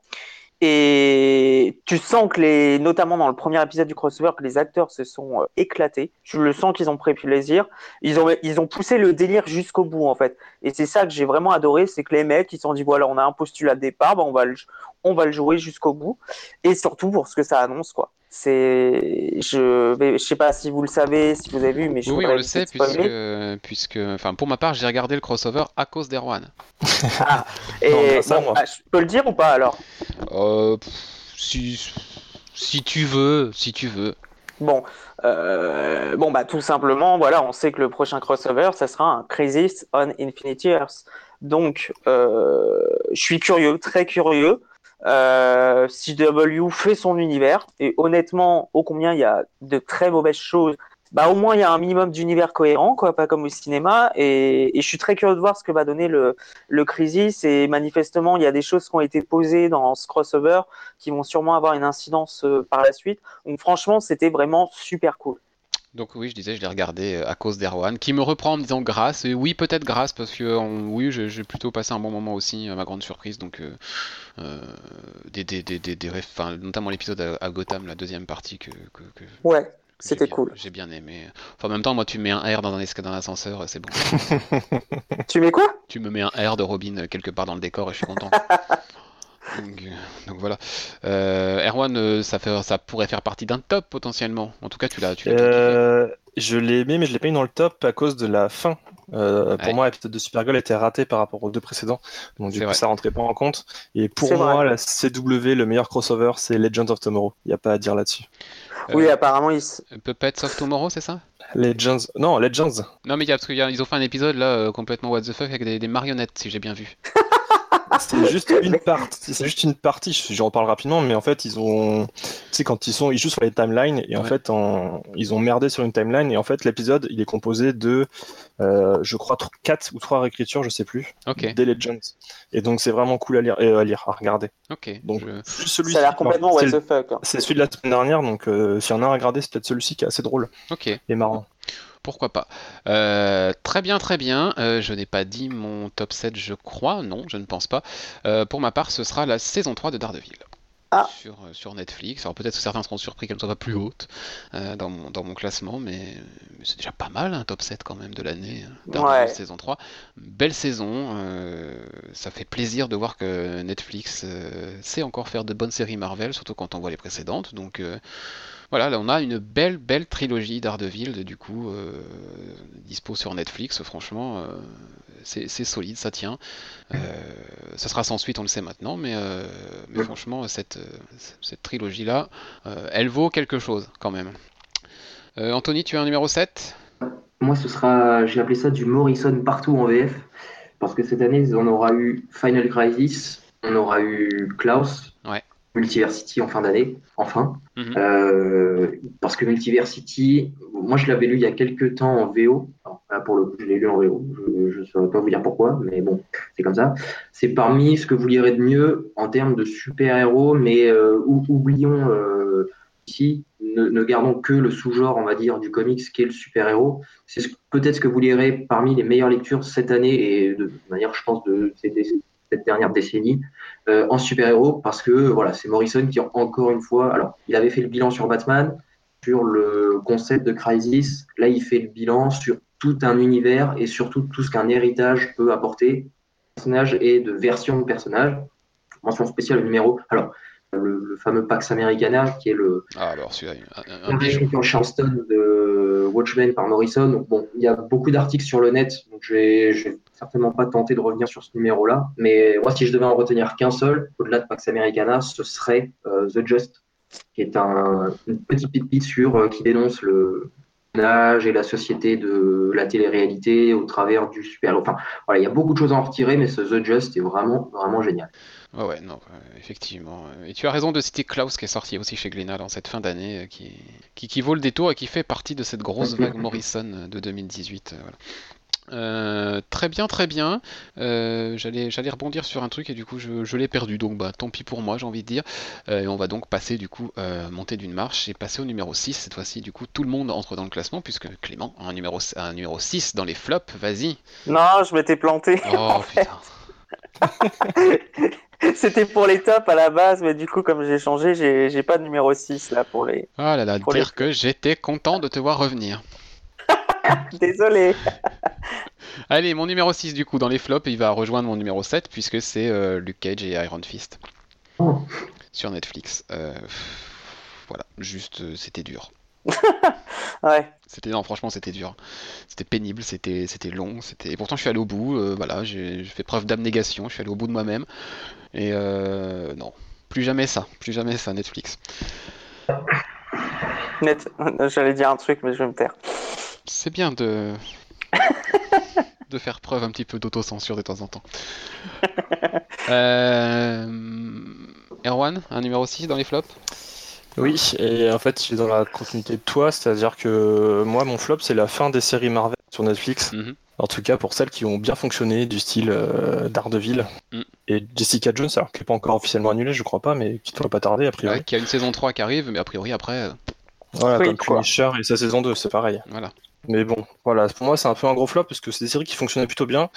Et tu sens que les, notamment dans le premier épisode du crossover, que les acteurs se sont euh, éclatés. Je le sens qu'ils ont pris plaisir. Ils ont, ils ont poussé le délire jusqu'au bout en fait. Et c'est ça que j'ai vraiment adoré, c'est que les mecs ils se sont dit voilà, on a un postulat de départ, bah, on va le, on va le jouer jusqu'au bout. Et surtout pour ce que ça annonce quoi. C'est, je vais, je sais pas si vous le savez, si vous avez vu, mais je oui, on le sait puisque, puisque, enfin, pour ma part, j'ai regardé le crossover à cause d'Erwan. ah, et bah, je peux le dire ou pas alors? Euh, si, si tu veux, si tu veux. Bon, euh, bon bah tout simplement, voilà, on sait que le prochain crossover, ça sera un Crisis on Infinity Earth. Donc, euh, je suis curieux, très curieux. Euh, CW fait son univers et honnêtement, au combien il y a de très mauvaises choses, bah au moins il y a un minimum d'univers cohérent, quoi, pas comme au cinéma. Et, je suis très curieux de voir ce que va donner le, le Crisis. Et manifestement, il y a des choses qui ont été posées dans ce crossover qui vont sûrement avoir une incidence euh, par la suite. Donc franchement, c'était vraiment super cool. Donc oui, je disais, je l'ai regardé euh, à cause d'Erwan, qui me reprend en me disant grâce. Et oui, peut-être grâce, parce que oui, j'ai plutôt passé un bon moment aussi, à ma grande surprise. Donc, euh, euh des, des, des, des, enfin, notamment l'épisode à, Gotham, la deuxième partie que, que, ouais. C'était cool. J'ai bien aimé. Enfin, en même temps, moi, tu mets un R dans un dans ascenseur, c'est bon. tu mets quoi? Tu me mets un R de Robin quelque part dans le décor et je suis content. Donc, voilà. Euh, Erwan, euh, ça, fait, ça pourrait faire partie d'un top potentiellement. En tout cas, tu l'as. Euh, je l'ai aimé, mais je l'ai pas mis dans le top à cause de la fin. pour moi, l'épisode de Supergirl était raté par rapport aux deux précédents, donc du coup, ça rentrait pas en compte. Et pour moi, la CW, le meilleur crossover, c'est Legends of Tomorrow. Il n'y a pas à dire là-dessus. oui, apparemment, ils. Puppets of Tomorrow, c'est ça? Legends. Non, Legends. Non, mais parce qu'ils ont fait un épisode là complètement what the fuck avec des marionnettes, si j'ai bien vu. C'est juste une partie. C'est juste une partie. J'en parle rapidement, mais en fait, ils ont, tu sais, quand ils sont, ils jouent sur les timelines et en fait, ils ont merdé sur une timeline et en fait, l'épisode, il est composé de, euh, je crois, 4 ou 3 réécritures, je sais plus, des Legends. Et donc, c'est vraiment cool à lire, à lire, à regarder. Ok. Donc, celui Ça a l'air complètement what the fuck. Hein. C'est celui de la semaine dernière, donc euh, s'il y en a un à regarder, c'est peut-être celui-ci qui est assez drôle. Ok. Et marrant pourquoi pas. Euh, très bien, très bien. Euh, je n'ai pas dit mon top 7, je crois. Non, je ne pense pas. Euh, pour ma part, ce sera la saison 3 de Daredevil. Ah. Sur, sur, Netflix. Alors peut-être que certains seront surpris qu'elle ne soit pas plus haute dans, mon, dans, mon, classement, mais, c'est déjà pas mal un top 7 quand même de l'année. Daredevil saison 3. Belle saison. ça fait plaisir de voir que Netflix sait encore faire de bonnes séries Marvel, surtout quand on voit les précédentes. Donc voilà, là on a une belle, belle trilogie d'Ardeville, du coup, euh, dispo sur Netflix, franchement, euh, c'est solide, ça tient. Euh, ça sera sans suite, on le sait maintenant, mais, franchement, cette, cette trilogie-là, elle vaut quelque chose quand même. Anthony, tu as un numéro 7 Moi, ce sera, j'ai appelé ça du Morrison partout en VF, parce que cette année, on aura eu Final Crisis, on aura eu Klaus. Multiversity en fin d'année, enfin. Mhm. Euh, parce que Multiversity, moi je l'avais lu il y a quelques temps en VO. pour le coup, je l'ai lu en VO. Je ne saurais pas vous dire pourquoi, mais bon, c'est comme ça. C'est parmi ce que vous lirez de mieux en termes de super-héros, mais euh, oublions euh, ici, ne, gardons que le sous-genre, on va dire, du comics qui est le super-héros. C'est peut-être ce que vous lirez parmi les meilleures lectures cette année et de manière, je pense, de, ces cette dernière décennie euh, en super-héros parce que voilà, c'est Morrison qui encore une fois, alors il avait fait le bilan sur Batman, sur le concept de Crisis, là il fait le bilan sur tout un univers et surtout tout ce qu'un héritage peut apporter, personnage et de version de personnage. Mention spéciale numéro. Alors le, fameux Pax Americana, qui est le ah, alors celui-là, un, un, en Charleston de Watchmen par Morrison. Donc, bon, il y a beaucoup d'articles sur le net, donc je vais, certainement pas tenter de revenir sur ce numéro-là. Mais moi, si je devais en retenir qu'un seul, au-delà de Pax Americana, ce serait The Just, qui est un, une petite pépite sur qui dénonce le, et la société de la télé-réalité au travers du super. Enfin, voilà, il y a beaucoup de choses à en retirer, mais ce The Just est vraiment, vraiment génial. Ouais, ouais, non, effectivement. Et tu as raison de citer Klaus qui est sorti aussi chez Glénat dans cette fin d'année, qui, qui, qui, vaut le détour et qui fait partie de cette grosse vague Morrison de 2018. Voilà. Euh, très bien, très bien. Euh, j'allais, rebondir sur un truc et du coup je, l'ai perdu. Donc bah tant pis pour moi, j'ai envie de dire. Euh, et on va donc passer du coup monter d'une marche et passer au numéro 6. Cette fois-ci, du coup, tout le monde entre dans le classement puisque Clément a un numéro, un numéro 6 dans les flops. Vas-y. Non, je m'étais planté. Oh putain. C'était pour les tops à la base, mais du coup, comme j'ai changé, j'ai, pas de numéro 6 là pour les. Ah là là, dire que j'étais content de te voir revenir. Désolé. Allez, mon numéro 6 du coup dans les flops, il va rejoindre mon numéro 7 puisque c'est euh, Luke Cage et Iron Fist. Oh. Sur Netflix. Euh, voilà, juste euh, c'était dur. ouais. C'était non, franchement, c'était dur. C'était pénible, c'était c'était long, c'était. Et pourtant, je suis allé au bout. voilà, j'ai fait preuve d'abnégation. Je suis allé au bout de moi-même. Et non, plus jamais ça, plus jamais ça, Netflix. Net. J'allais dire un truc, mais je vais me taire c'est bien de de faire preuve un petit peu d'autocensure de temps en temps. Euh... Erwan, un numéro 6 dans les flops? Oui, et en fait, je dans la continuité de toi, c'est-à-dire que moi, mon flop, c'est la fin des séries Marvel sur Netflix. Mhm. En tout cas, pour celles qui ont bien fonctionné, du style euh, Daredevil mm. et Jessica Jones, alors qui n'est pas encore officiellement annulée, je crois pas, mais qui ne devrait pas tarder, a priori. qui a une saison 3 qui arrive, mais a priori après. Euh, voilà, comme Punisher et sa saison 2, c'est pareil. Voilà. Mais bon, voilà, pour moi c'est un peu un gros flop parce que c'est des séries qui fonctionnaient plutôt bien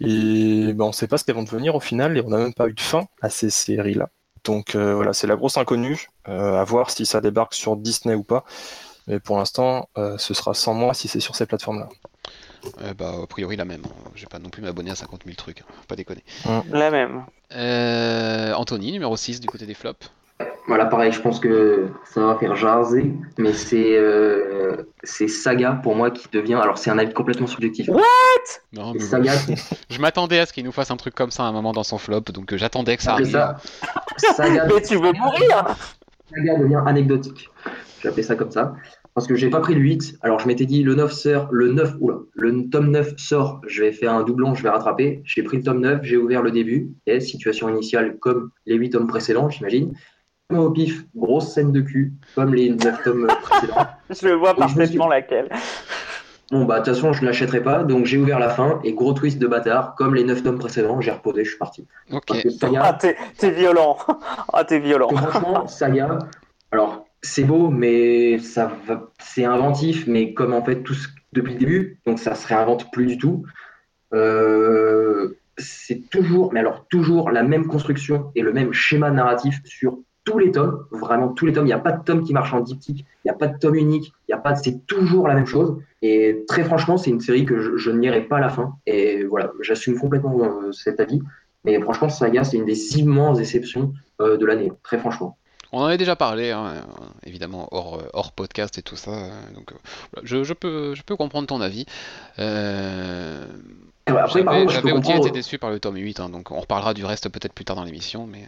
et ben, on sait pas ce qu'elles vont devenir au final et on n'a même pas eu de fin à ces séries-là. Donc euh, voilà, c'est la grosse inconnue, euh, à voir si ça débarque sur Disney ou pas. Mais pour l'instant, euh, ce sera sans moi si c'est sur ces plateformes-là. bah, a priori la même. Hein. Je vais pas non plus m'abonner à 50 000 trucs, hein. pas déconner. La même. Anthony, numéro 6 du côté des flops. Voilà, pareil, je pense que ça va faire jaser, mais c'est euh, Saga pour moi qui devient. Alors, c'est un avis complètement subjectif. What? Non, Saga, Je m'attendais à ce qu'il nous fasse un truc comme ça à un moment dans son flop, donc euh, j'attendais que ça arrive. Ça, Saga, mais tu veux mourir? Saga devient anecdotique. J'ai appelé ça comme ça. Parce que j'ai pas pris le 8. Alors, je m'étais dit, le 9 sort, le 9, oula, le tome 9 sort, je vais faire un doublon, je vais rattraper. J'ai pris le tome 9, j'ai ouvert le début. Et situation initiale comme les 8 tomes précédents, j'imagine au pif, grosse scène de cul, comme les 9 tomes précédents. je vois parfaitement laquelle. Bon, bah, de toute façon, je ne l'achèterai pas, donc j'ai ouvert la fin, et gros twist de bâtard, comme les 9 tomes précédents, j'ai reposé, je suis parti. Ok. Ah, t'es violent. ah, t'es violent. franchement, Saga, alors, c'est beau, mais ça c'est inventif, mais comme en fait tout depuis le début, donc ça se réinvente plus du tout. Euh, c'est toujours, mais alors toujours la même construction et le même schéma narratif sur tous les tomes, vraiment tous les tomes. Il n'y a pas de tome qui marche en diptyque, il n'y a pas de tome unique, il y a pas, c'est toujours la même chose. Et très franchement, c'est une série que je, n'irai pas à la fin. Et voilà, j'assume complètement euh, cet avis. Mais franchement, Saga, c'est une des immenses déceptions euh, de l'année, très franchement. On en avait déjà parlé, hein, évidemment, hors, hors, podcast et tout ça. Donc, je, peux, je peux comprendre ton avis. Euh... J'avais aussi été déçu par le tome 8, hein, donc on reparlera du reste peut-être plus tard dans l'émission. mais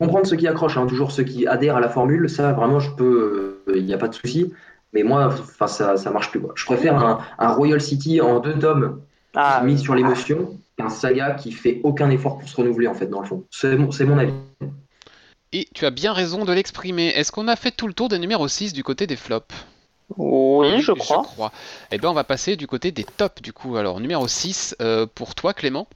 comprendre ceux qui accrochent, hein, toujours ceux qui adhèrent à la formule, ça vraiment je peux, il euh, n'y a pas de souci. Mais moi, enfin ça, ça marche plus. Je préfère un, Royal City en deux tomes ah, mis sur l'émotion qu'un saga qui fait aucun effort pour se renouveler en fait dans le fond. C'est mon, mon avis. Et tu as bien raison de l'exprimer. Est-ce qu'on a fait tout le tour des numéros 6 du côté des flops? Oui, je crois. je crois. Eh bien, on va passer du côté des tops, du coup. Alors, numéro 6, euh, pour toi, Clément?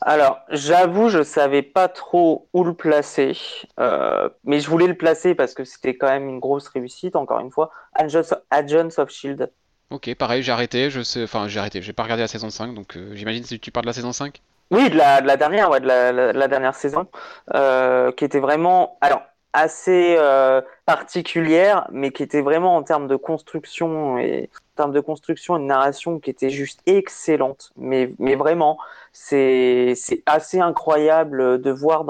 Alors, j'avoue, je savais pas trop où le placer, euh, mais je voulais le placer parce que c'était quand même une grosse réussite, encore une fois. Agents of Shield. Ok, pareil, j'ai arrêté, je sais, enfin j'ai arrêté, j'ai pas regardé la saison 5, donc euh, j'imagine que tu parles de la saison 5 Oui, de la, dernière, ouais, de la, dernière saison, euh, qui était vraiment, alors assez particulière, mais qui était vraiment en termes de construction et en termes de construction et de narration qui était juste excellente, mais, mais vraiment, c'est assez incroyable de voir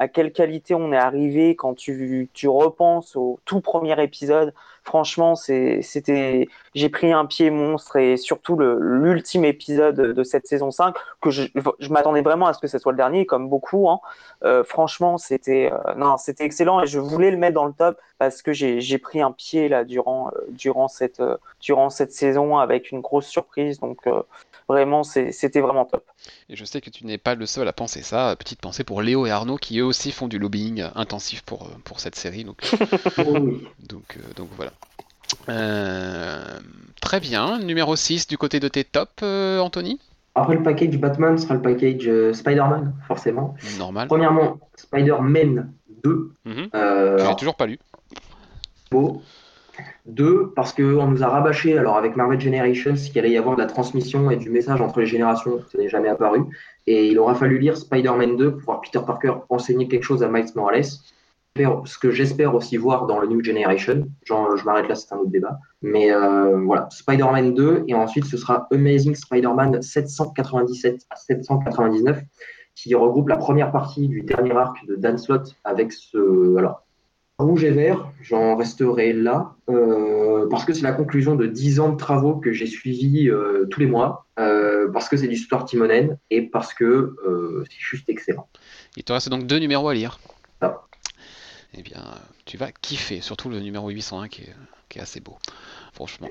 à quelle qualité on est arrivé quand tu, tu repenses au tout premier épisode. Franchement, c'était, j'ai pris un pied monstre et surtout l'ultime épisode de cette saison 5 que je, je m'attendais vraiment à ce que ce soit le dernier, comme beaucoup. Hein. Euh, franchement, c'était, euh, c'était excellent et je voulais le mettre dans le top parce que j'ai pris un pied là durant, euh, durant cette, durant cette saison avec une grosse surprise. Donc Vraiment, c'était vraiment top. Et je sais que tu n'es pas le seul à penser ça. Petite pensée pour Léo et Arnaud qui eux aussi font du lobbying intensif pour, euh, pour cette série. Donc, donc, euh, donc voilà. Euh, très bien. Numéro 6 du côté de tes tops, Anthony? Après le package Batman sera le package Spider-Man, forcément. Normal. Premièrement, Spider-Man 2. Mm -hmm. toujours pas lu. Beau. Deux, parce qu'on nous a rabâché, alors avec Marvel Generations, qu'il allait y avoir de la transmission et du message entre les générations, ça n'est jamais apparu. Et il aura fallu lire Spider-Man 2 pour voir Peter Parker enseigner quelque chose à Miles Morales. Ce que j'espère aussi voir dans le New Generation. Je m'arrête là, c'est un autre débat. Mais euh, voilà, Spider-Man 2, et ensuite ce sera Amazing Spider-Man 797 à 799, qui regroupe la première partie du dernier arc de Dan Slott avec ce. Alors, Rouge et vert, j'en resterai là, euh, parce que c'est la conclusion de 10 ans de travaux que j'ai suivis euh, tous les mois, euh, parce que c'est l'histoire timonen et parce que c'est juste excellent. Il te reste donc deux numéros à lire. Ah. Eh bien, tu vas kiffer, surtout le numéro 801 qui est, qui est assez beau, franchement.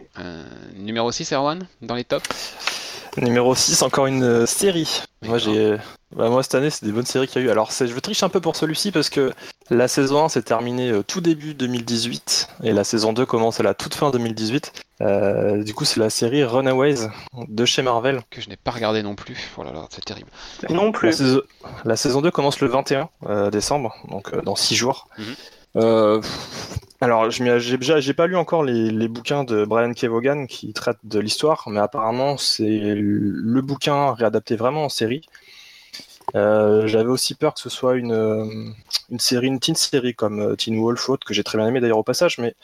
numéro 6, Erwan, dans les tops Numéro 6, encore une série. Moi, j'ai bah, moi cette année c'est des bonnes séries qu'il y a eu. Alors je triche un peu pour celui-ci parce que la saison 1 s'est terminée euh, tout début 2018 et la saison 2 commence à la toute fin 2018. Euh, du coup c'est la série Runaways de chez Marvel. Que je n'ai pas regardé non plus. Oh là là c'est terrible. Non plus. La saison, 2 commence le 21 euh, décembre, donc dans 6 jours. Mhm. Alors, j'ai pas lu encore les, bouquins de Brian Kevogan qui traitent de l'histoire, mais apparemment c'est le bouquin réadapté vraiment en série. Euh, j'avais aussi peur que ce soit une, euh, série, une teen série comme euh, Teen Wolf que j'ai très bien aimé d'ailleurs au passage, mais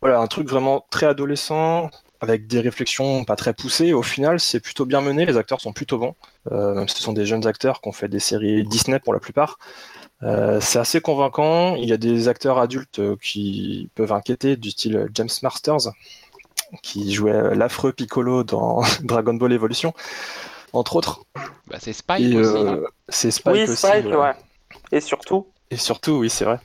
voilà, un truc vraiment très adolescent, avec des réflexions pas très poussées. Au final, c'est plutôt bien mené, les acteurs sont plutôt bons, même si ce sont des jeunes acteurs qui ont fait des séries Disney pour la plupart. C'est assez convaincant. Il y a des acteurs adultes qui peuvent inquiéter, du style James Masters, qui jouait l'affreux Piccolo dans Dragon Ball Evolution entre autres. Bah, c'est Spike aussi. Euh, c'est Spike oui, aussi. Spike, ouais. Et surtout. Et surtout, oui, c'est vrai.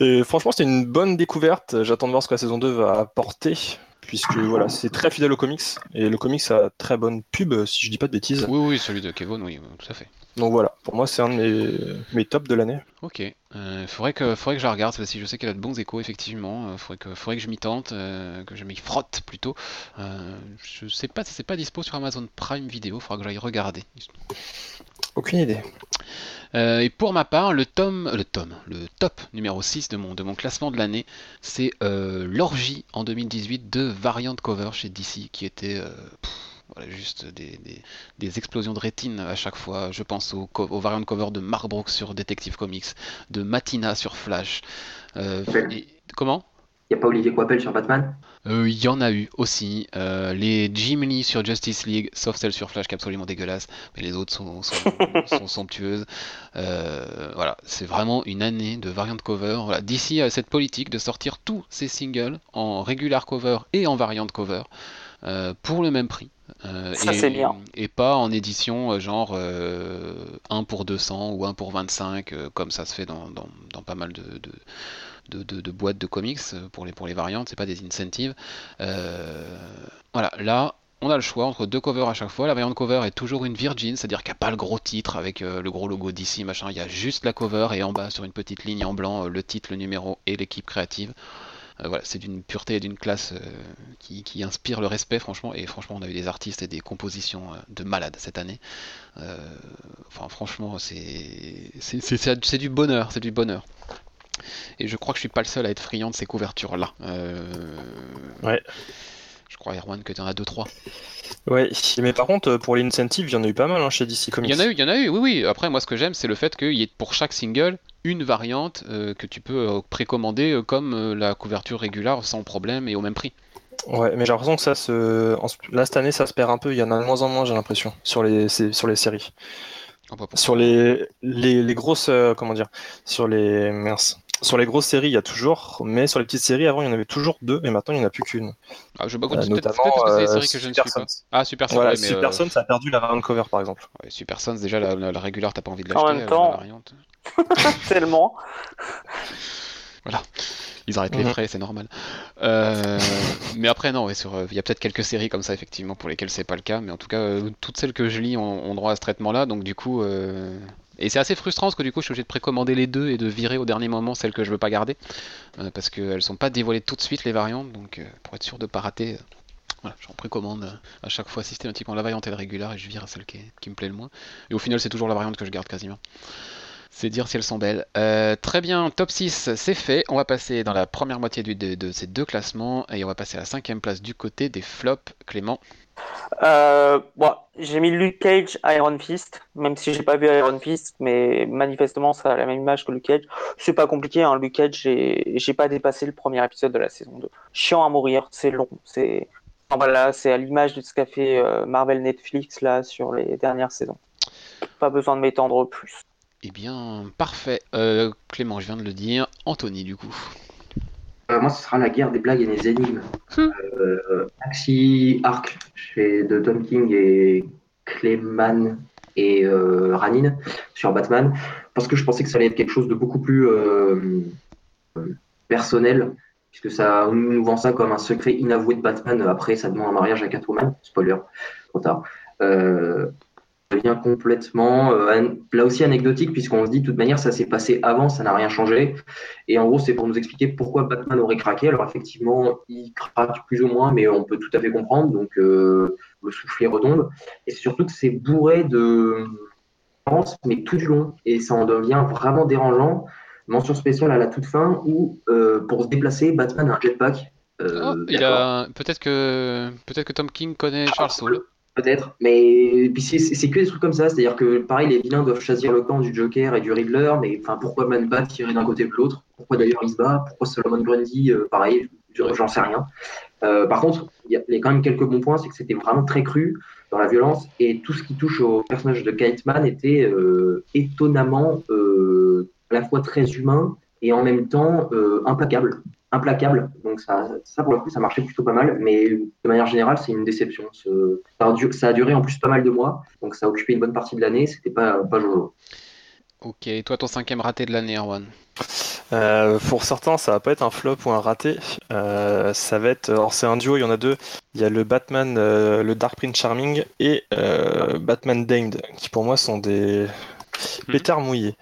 Et franchement, c'est une bonne découverte. J'attends de voir ce que la saison 2 va apporter. Puisque voilà, c'est très fidèle au comics. Et le comics a très bonne pub, si je dis pas de bêtises. Oui, oui, celui de Kevin, oui, tout à fait. Donc voilà, pour moi, c'est un de mes, mes tops de l'année. Ok. Euh, faudrait, que, faudrait que je la regarde, celle-ci. Je sais qu'elle a de bons échos, effectivement. Euh, faudrait, que, faudrait que je m'y tente, euh, que je m'y frotte plutôt. Euh, je sais pas si c'est pas dispo sur Amazon Prime Video. Faudra que j'aille regarder. Aucune idée. Euh, et pour ma part, le tome, le tome, le top numéro 6 de mon, de mon classement de l'année, c'est l'orgie en 2018 de Variant Cover chez DC, qui était voilà, juste des, des, des, explosions de rétine à chaque fois. Je pense au, au Variant Cover de Mark Brooks sur Detective Comics, de Matina sur Flash. Et, comment? Il n'y a pas Olivier Coipel sur Batman? Il y en a eu aussi. Euh, les Jim Lee sur Justice League, sauf celle sur Flash qui est absolument dégueulasse, mais les autres sont, sont, sont somptueuses. Euh, voilà, c'est vraiment une année de variant cover. Voilà, DC a cette politique de sortir tous ses singles en regular cover et en variant cover euh, pour le même prix. Euh, Ça, et, bien. et, pas en édition genre 1 pour 200 ou 1 pour 25, comme ça se fait dans, dans, dans pas mal de, de de, de, de, boîtes de comics pour les, pour les variantes, c'est pas des incentives. Euh, voilà, là, on a le choix entre deux covers à chaque fois. La variante cover est toujours une virgin, c'est-à-dire qu'il n'y a pas le gros titre avec euh, le gros logo d'ici, machin. Il y a juste la cover et en bas sur une petite ligne en blanc euh, le titre, le numéro et l'équipe créative. Euh, voilà, c'est d'une pureté et d'une classe euh, qui, qui, inspire le respect, franchement. Et franchement, on a eu des artistes et des compositions euh, de malades cette année. enfin, franchement, c'est du bonheur, c'est du bonheur. Et je crois que je suis pas le seul à être friand de ces couvertures-là. Euh... Ouais. Je crois, Erwan, que tu en as 2-3. Ouais, mais par contre, pour les incentives, il y en a eu pas mal hein, chez DC Comics. Il y en a eu, il y en a eu, oui, oui. Après, moi, ce que j'aime, c'est le fait qu'il y ait pour chaque single une variante euh, que tu peux euh, précommander euh, comme la couverture régulière sans problème et au même prix. Ouais, mais j'ai l'impression que ça se. Là, cette année, ça se perd un peu. Il y en a de moins en moins, j'ai l'impression, sur les, sur les séries. Oh, bah, pourquoi Sur les, les, les grosses, comment dire, sur les, mince. Sur les grosses séries, il y a toujours, mais sur les petites séries, avant, il y en avait toujours deux, et maintenant, il n'y en a plus qu'une. Ah, je bah, Euh, peut-être peut-être notamment, parce que c'est des euh, séries que je ne suis Super pas. Ah, Super Sons, Voilà, ouais, mais, Super euh, Sons, ça a perdu la round cover, par exemple. ouais, Super Sons, déjà, la, la, la régulière, t'as pas envie de En l'acheter. même euh, temps- la variante. Tellement. Ils arrêtent les Mhm. frais, c'est normal. Euh, mais après, non, ouais, sur, euh, il y a peut-être quelques séries comme ça, effectivement, pour lesquelles c'est pas le cas. Mais en tout cas, euh, toutes celles que je lis ont, ont droit à ce traitement-là. Donc, du coup. Et c'est assez frustrant parce que du coup, je suis obligé de précommander les deux et de virer au dernier moment celles que je veux pas garder. euh, parce qu'elles sont pas dévoilées tout de suite, les variantes. Donc, euh, pour être sûr de pas rater. euh, Voilà, j'en précommande à chaque fois systématiquement la variante et le et je vire celle qui, me plaît le moins. Et au final, c'est toujours la variante que je garde quasiment. C'est dire si elles sont belles. Très bien, top 6, c'est fait. On va passer dans la première moitié de, de ces deux classements et on va passer à la cinquième place du côté des flops. Clément, Euh, bon, j'ai mis Luke Cage, Iron Fist, même si j'ai pas vu Iron Fist, mais manifestement ça a la même image que Luke Cage. C'est pas compliqué, hein, Luke Cage, j'ai pas dépassé le premier épisode de la saison 2. Chiant à mourir, c'est long, c'est enfin, voilà, c'est à l'image de ce qu'a fait euh, Marvel Netflix là sur les dernières saisons. Pas besoin de m'étendre plus. eh bien, parfait. Euh, Clément, je viens de le dire. Anthony, du coup. Euh, moi, ce sera la guerre des blagues et des énigmes. Euh, Maxi Arc chez de Tom King et Clayman et euh, Ranin sur Batman, parce que je pensais que ça allait être quelque chose de beaucoup plus euh, personnel, puisque ça on nous vend ça comme un secret inavoué de Batman. Après, ça demande un mariage à Catwoman. Spoiler, trop tard. Euh, devient complètement euh, là aussi anecdotique puisqu'on se dit de toute manière ça s'est passé avant, ça n'a rien changé et en gros c'est pour nous expliquer pourquoi Batman aurait craqué. Alors effectivement il craque plus ou moins mais on peut tout à fait comprendre donc euh, le soufflet retombe et c'est surtout que c'est bourré de mais tout du long et ça en devient vraiment dérangeant. Mention spéciale à la toute fin où euh, pour se déplacer Batman a un jetpack. Euh, Oh, il d'accord. a peut-être que peut-être que Tom King connaît Charles Soule. Peut-être, mais c'est- que des trucs comme ça, c'est-à-dire que pareil, les vilains doivent choisir le camp du Joker et du Riddler, mais enfin pourquoi Man Bat tirer d'un côté ou de l'autre? Pourquoi d'ailleurs il se bat? Pourquoi Solomon Grundy, euh, pareil, je- j'en sais rien. Euh, par contre, il y, a- il y a quand même quelques bons points, c'est que c'était vraiment très cru dans la violence. Et tout ce qui touche au personnage de Kite Man était euh, étonnamment à la fois très humain et en même temps implacable. Implacable, donc ça, ça pour le coup ça marchait plutôt pas mal, mais de manière générale c'est une déception. Ce- Ça a, du- ça a duré en plus pas mal de mois, donc ça a occupé une bonne partie de l'année, c'était pas, pas jojo. Ok, et toi ton cinquième raté de l'année, Erwan? Euh, pour certains, ça va pas être un flop ou un raté. Euh, ça va être. Alors, c'est un duo, il y en a deux. Il y a le Batman, euh, le Dark Prince Charming et euh, Batman Danged, qui pour moi sont des pétards mouillés.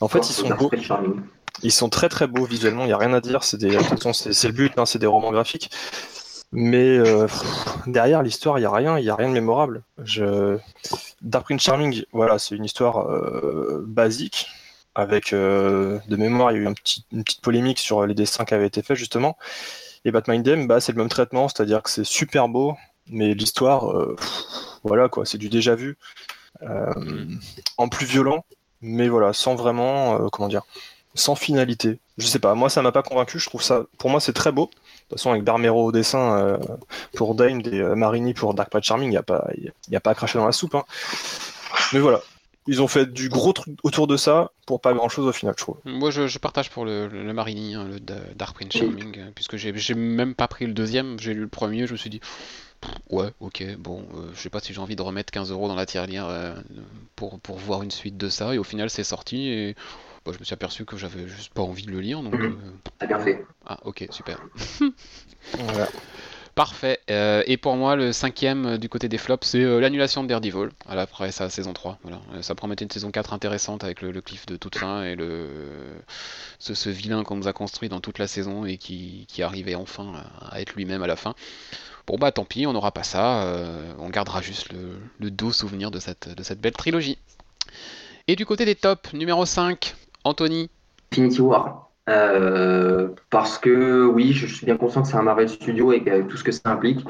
En fait, ils sont beaux. Charming. Ils sont très très beaux visuellement, il n'y a rien à dire. C'est le but, hein, c'est des romans graphiques. Mais euh, derrière l'histoire, il n'y a rien, il a rien de mémorable. Dark Prince Charming, voilà, c'est une histoire euh, basique. Avec euh, de mémoire, il y a eu une petite polémique sur les dessins qui avaient été faits justement. Et Batman Dem, bah, c'est le même traitement, c'est-à-dire que c'est super beau, mais l'histoire, voilà quoi, c'est du déjà vu. En plus violent, mais voilà, sans vraiment, comment dire, sans finalité. Je sais pas, moi ça m'a pas convaincu, je trouve ça, pour moi c'est très beau. De toute façon, avec Barmero au dessin euh, pour Dane et euh, Marini pour Dark Prince Charming, il n'y a, pas- y pas à cracher dans la soupe. hein. Mais voilà, ils ont fait du gros truc autour de ça pour pas grand chose au final, je trouve. Moi, je, partage pour le, le, Marini, hein, le Da- Dark Prince Charming, euh, puisque j'ai même pas pris le deuxième, j'ai lu le premier, je me suis dit, ouais, ok, bon, euh, je sais pas si j'ai envie de remettre 15 euros dans la tirelire pour, pour voir une suite de ça, et au final, c'est sorti, et bah, je me suis aperçu que j'avais juste pas envie de le lire, donc. Mhm. euh, T'as bien fait. Ah, ok, super. Voilà. Parfait. Euh, et pour moi, le cinquième euh, du côté des flops, c'est euh, l'annulation de Daredevil à la- après sa saison 3. Voilà. Ça promettait une saison 4 intéressante avec le, le cliff de toute fin et le, ce, ce vilain qu'on nous a construit dans toute la saison et qui, qui arrivait enfin à, à être lui-même à la fin. Bon bah tant pis, on n'aura pas ça. euh, on gardera juste le, le doux souvenir de cette, de cette belle trilogie. Et du côté des tops, numéro 5, Anthony. Infinity War. Euh, parce que oui, je suis bien conscient que c'est un Marvel Studio et que tout ce que ça implique,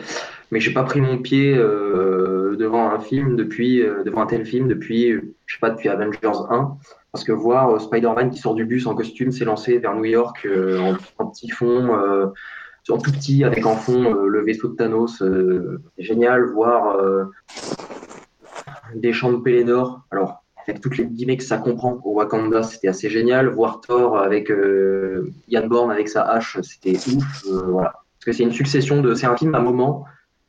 mais j'ai pas pris mon pied euh, devant un film depuis, euh, devant un tel film depuis, je sais pas, depuis Avengers 1. Parce que voir Spider-Man qui sort du bus en costume s'élancer vers New York en, petit fond, en tout petit avec en fond le vaisseau de Thanos, c'est génial. Voir des champs de Pélénor. Alors, avec toutes les guillemets que ça comprend au Wakanda, c'était assez génial. Voir Thor avec euh, Yann Born avec sa hache, c'était ouf. Euh, voilà. Parce que c'est une succession de. C'est un film à moment,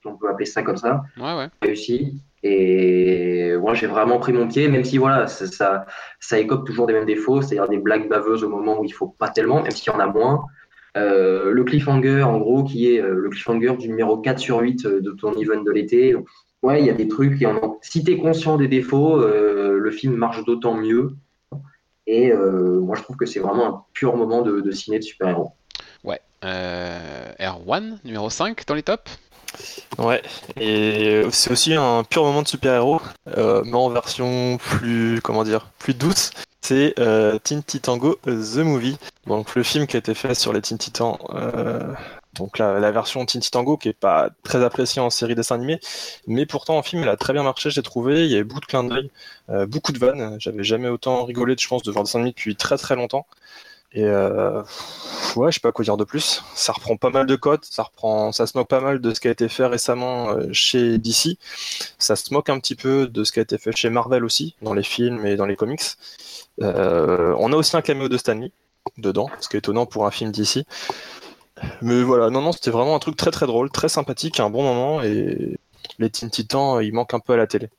on peut appeler ça comme ça. Ouais, ouais. Réussi. Et moi, j'ai vraiment pris mon pied, même si voilà, ça, ça, ça écope toujours des mêmes défauts, c'est-à-dire des blagues baveuses au moment où il faut pas tellement, même s'il y en a moins. Euh, le cliffhanger, en gros, qui est euh, le cliffhanger du numéro 4 sur 8 euh, de ton event de l'été. Ouais, il y a des trucs. Et en... Si tu es conscient des défauts, euh, le film marche d'autant mieux. Et euh, moi, je trouve que c'est vraiment un pur moment de, de ciné de super-héros. Ouais. Euh, R1, numéro 5 dans les tops? Ouais, et c'est aussi un pur moment de super-héros, euh, mais en version plus, comment dire, plus douce. C'est euh, Teen Titango The Movie, donc le film qui a été fait sur les Teen Titans. euh, donc la, version Teen Titango qui est pas très appréciée en série dessin animé, mais pourtant en film elle a très bien marché, j'ai trouvé. Il y avait beaucoup de clins d'œil, euh, beaucoup de vannes. J'avais jamais autant rigolé, je pense, de voir dessin animé depuis très très longtemps. Et euh, ouais, je sais pas quoi dire de plus. Ça reprend pas mal de codes, ça reprend, ça se moque pas mal de ce qui a été fait récemment euh, chez DC. Ça se moque un petit peu de ce qui a été fait chez Marvel aussi, dans les films et dans les comics. On a aussi un caméo de Stanley dedans, ce qui est étonnant pour un film DC. Mais voilà, non, non, c'était vraiment un truc très très drôle, très sympathique, un bon moment. Et les Teen Titans, ils manquent un peu à la télé.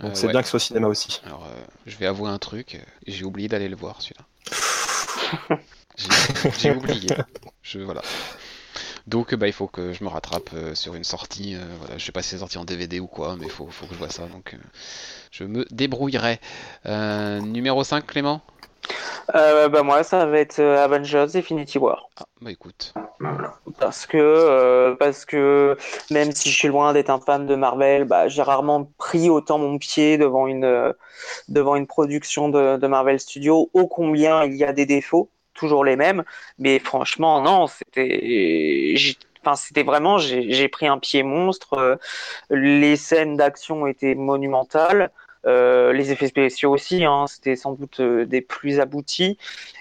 Donc Euh, c'est ouais. bien que ce soit au cinéma aussi. Alors, euh, je vais avouer un truc, euh, j'ai oublié d'aller le voir celui-là. J'ai oublié. Je, voilà. Donc, euh, bah, il faut que je me rattrape euh, sur une sortie. euh, voilà, je sais pas si c'est sorti en DVD ou quoi, mais il faut, faut que je vois ça. Donc, euh, je me débrouillerai. Euh, numéro 5, Clément? Euh, bah moi, ça va être euh, Avengers Infinity War. Ah, bah écoute. Parce que, euh, parce que même si je suis loin d'être un fan de Marvel, bah, j'ai rarement pris autant mon pied devant une, euh, devant une production de, de Marvel Studios. Ô combien il y a des défauts, toujours les mêmes. Mais franchement, non, c'était, enfin, c'était vraiment, j'ai pris un pied monstre. Euh, Les scènes d'action étaient monumentales. Euh, les effets spéciaux aussi, hein, c'était sans doute euh, des plus aboutis.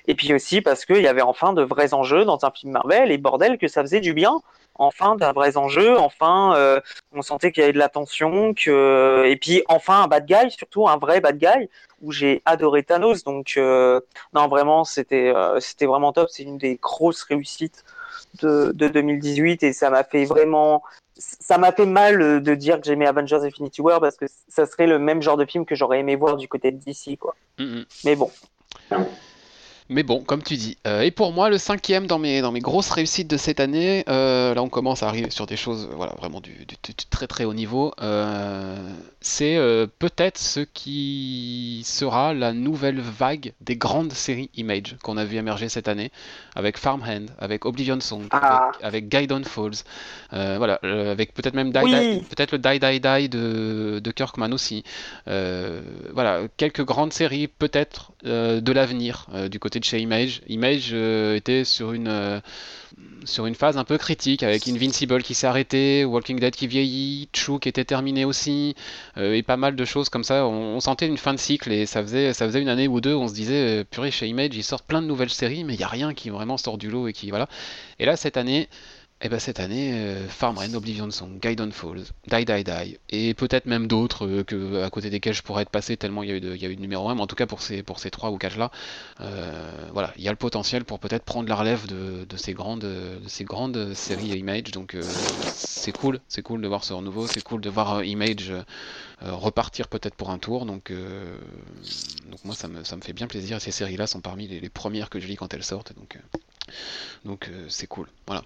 Et puis aussi parce qu'il y avait enfin de vrais enjeux dans un film Marvel et bordel que ça faisait du bien. Enfin, d'un vrais enjeux, enfin, euh, on sentait qu'il y avait de la tension, que... et puis enfin un bad guy, surtout un vrai bad guy, où j'ai adoré Thanos. Donc, non, vraiment, c'était c'était vraiment top. C'est une des grosses réussites de, de 2018 et ça m'a fait vraiment. Ça m'a fait mal de dire que j'aimais Avengers Infinity War parce que ça serait le même genre de film que j'aurais aimé voir du côté de DC, quoi. Mm. Mais bon. Mais bon, comme tu dis. Euh, et pour moi, le cinquième dans mes, dans mes grosses réussites de cette année, euh, là on commence à arriver sur des choses euh, voilà, vraiment du, du- du très très haut niveau, euh, c'est peut-être ce qui sera la nouvelle vague des grandes séries Image qu'on a vu émerger cette année, avec Farmhand, avec Oblivion Song, Ah. avec, avec Gaiden Falls, voilà, avec peut-être même Die, Oui. Die- peut-être le Die Die Die de, de Kirkman aussi. Voilà, quelques grandes séries peut-être de l'avenir du côté chez Image. Image euh, était sur une, euh, sur une phase un peu critique avec Invincible qui s'est arrêté, Walking Dead qui vieillit, True qui était terminé aussi, euh, et pas mal de choses comme ça. On, sentait une fin de cycle et ça faisait, ça faisait une année ou deux où on se disait, purée, chez Image, ils sortent plein de nouvelles séries, mais il n'y a rien qui vraiment sort du lot et qui, voilà. Et là, cette année, eh ben cette année, euh, Farmland, Oblivion Song, Gaiden Falls, Die Die Die, et peut-être même d'autres euh, à côté desquels je pourrais être passé tellement il y a eu de, y a eu de numéro 1, mais en tout cas pour ces, pour ces 3 ou 4 là, voilà, il y a le potentiel pour peut-être prendre la relève de, de ces grandes, de ces grandes séries Image, donc euh, c'est cool, c'est cool de voir ce renouveau, c'est cool de voir euh, Image repartir peut-être pour un tour, donc, donc moi ça me, ça me fait bien plaisir, et ces séries là sont parmi les, les premières que je lis quand elles sortent, donc, donc c'est cool, voilà.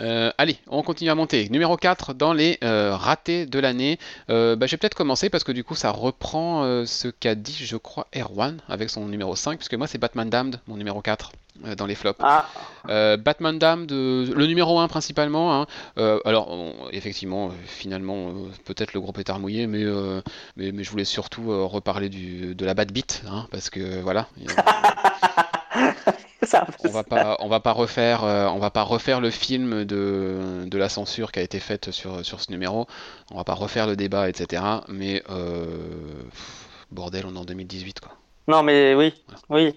Euh, allez, on continue à monter. Numéro 4 dans les euh, ratés de l'année. Euh, bah, je vais peut-être commencer parce que du coup ça reprend ce qu'a dit, je crois, Erwan avec son numéro 5, puisque moi c'est Batman Damned, mon numéro 4 euh, dans les flops. Ah, Euh, Batman Damned, le numéro 1 principalement. hein. Euh, alors, on- effectivement, finalement, peut-être le gros pétard mouillé, mais, euh, mais, mais je voulais surtout reparler du, de la Bad Beat, hein, parce que voilà. ça, on va pas on va pas refaire euh, on va pas refaire le film de, de la censure qui a été faite sur, sur ce numéro on va pas refaire le débat etc mais euh, pff, bordel on est en 2018 quoi Non, mais oui, oui.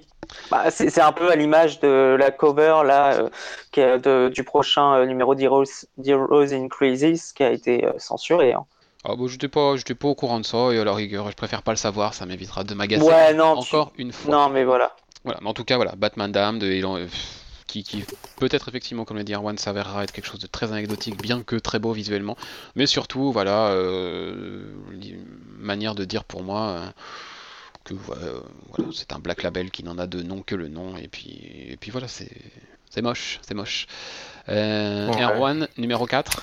Bah, c'est c'est un peu à l'image de la cover là, euh, qui est de- du prochain euh, numéro d'Heroes in Crisis qui a été euh, censuré. hein. Ah bon, j'étais pas, j'étais pas au courant de ça, et à la rigueur, je préfère pas le savoir, ça m'évitera de m'agacer Ouais, non, tu- encore une fois. Non, mais voilà. Voilà, mais en tout cas, voilà, Batman Dame, de, euh, qui, qui peut-être effectivement, comme l'a dit Erwan, s'avérera être quelque chose de très anecdotique, bien que très beau visuellement, mais surtout, voilà, euh, manière de dire pour moi euh, que c'est un Black Label qui n'en a de nom que le nom, et puis, et puis voilà, c'est c'est moche, c'est moche. Euh, Ouais. Erwan, numéro 4.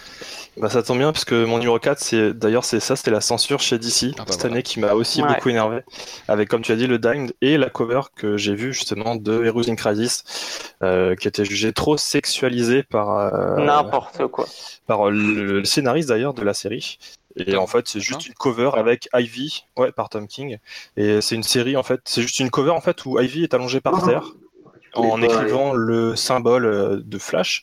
Bah ça tombe bien parce que mon numéro 4 c'est d'ailleurs c'est ça c'était la censure chez DC Ah bah cette voilà. année qui m'a aussi Ouais. beaucoup énervé avec comme tu as dit le Dimed et la cover que j'ai vue justement de Heroes in Crisis euh, qui était jugée trop sexualisée par euh, N'importe quoi. par le, le scénariste d'ailleurs de la série et Tom- en fait c'est juste Tom une cover avec Ivy ouais par Tom King et c'est une série en fait c'est juste une cover en fait où Ivy est allongée par terre en écrivant le symbole euh, de Flash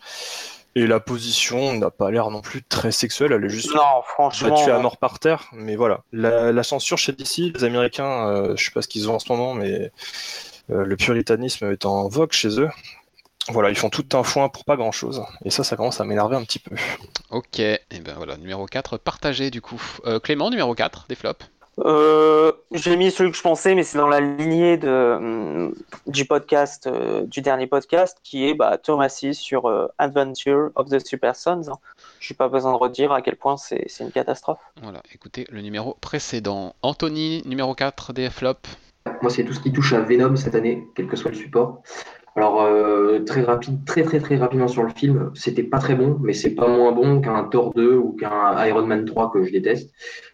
et la position n'a pas l'air non plus très sexuelle elle est juste Non, franchement. battu à mort par terre, mais voilà. La, la censure chez DC, les Américains, euh, je sais pas ce qu'ils ont en ce moment, mais euh, le puritanisme est en vogue chez eux. Voilà, ils font tout un foin pour pas grand chose. Et ça, ça commence à m'énerver un petit peu. Ok, et ben voilà, numéro 4, partagé du coup. Euh, Clément, numéro 4, des flops. Euh, j'ai mis celui que je pensais, mais c'est dans la lignée de, hum, du podcast, euh, du dernier podcast, qui est bah, Thomasy sur euh, Adventure of the Super Sons. Je n'ai pas besoin de redire à quel point c'est c'est une catastrophe. Voilà, écoutez le numéro précédent. Anthony, numéro 4, des flops. Moi, c'est tout ce qui touche à Venom cette année, quel que soit le support. Alors, euh, très rapide, très très très rapidement sur le film, c'était pas très bon, mais c'est pas moins bon qu'un Thor 2 ou qu'un Iron Man 3 que je déteste.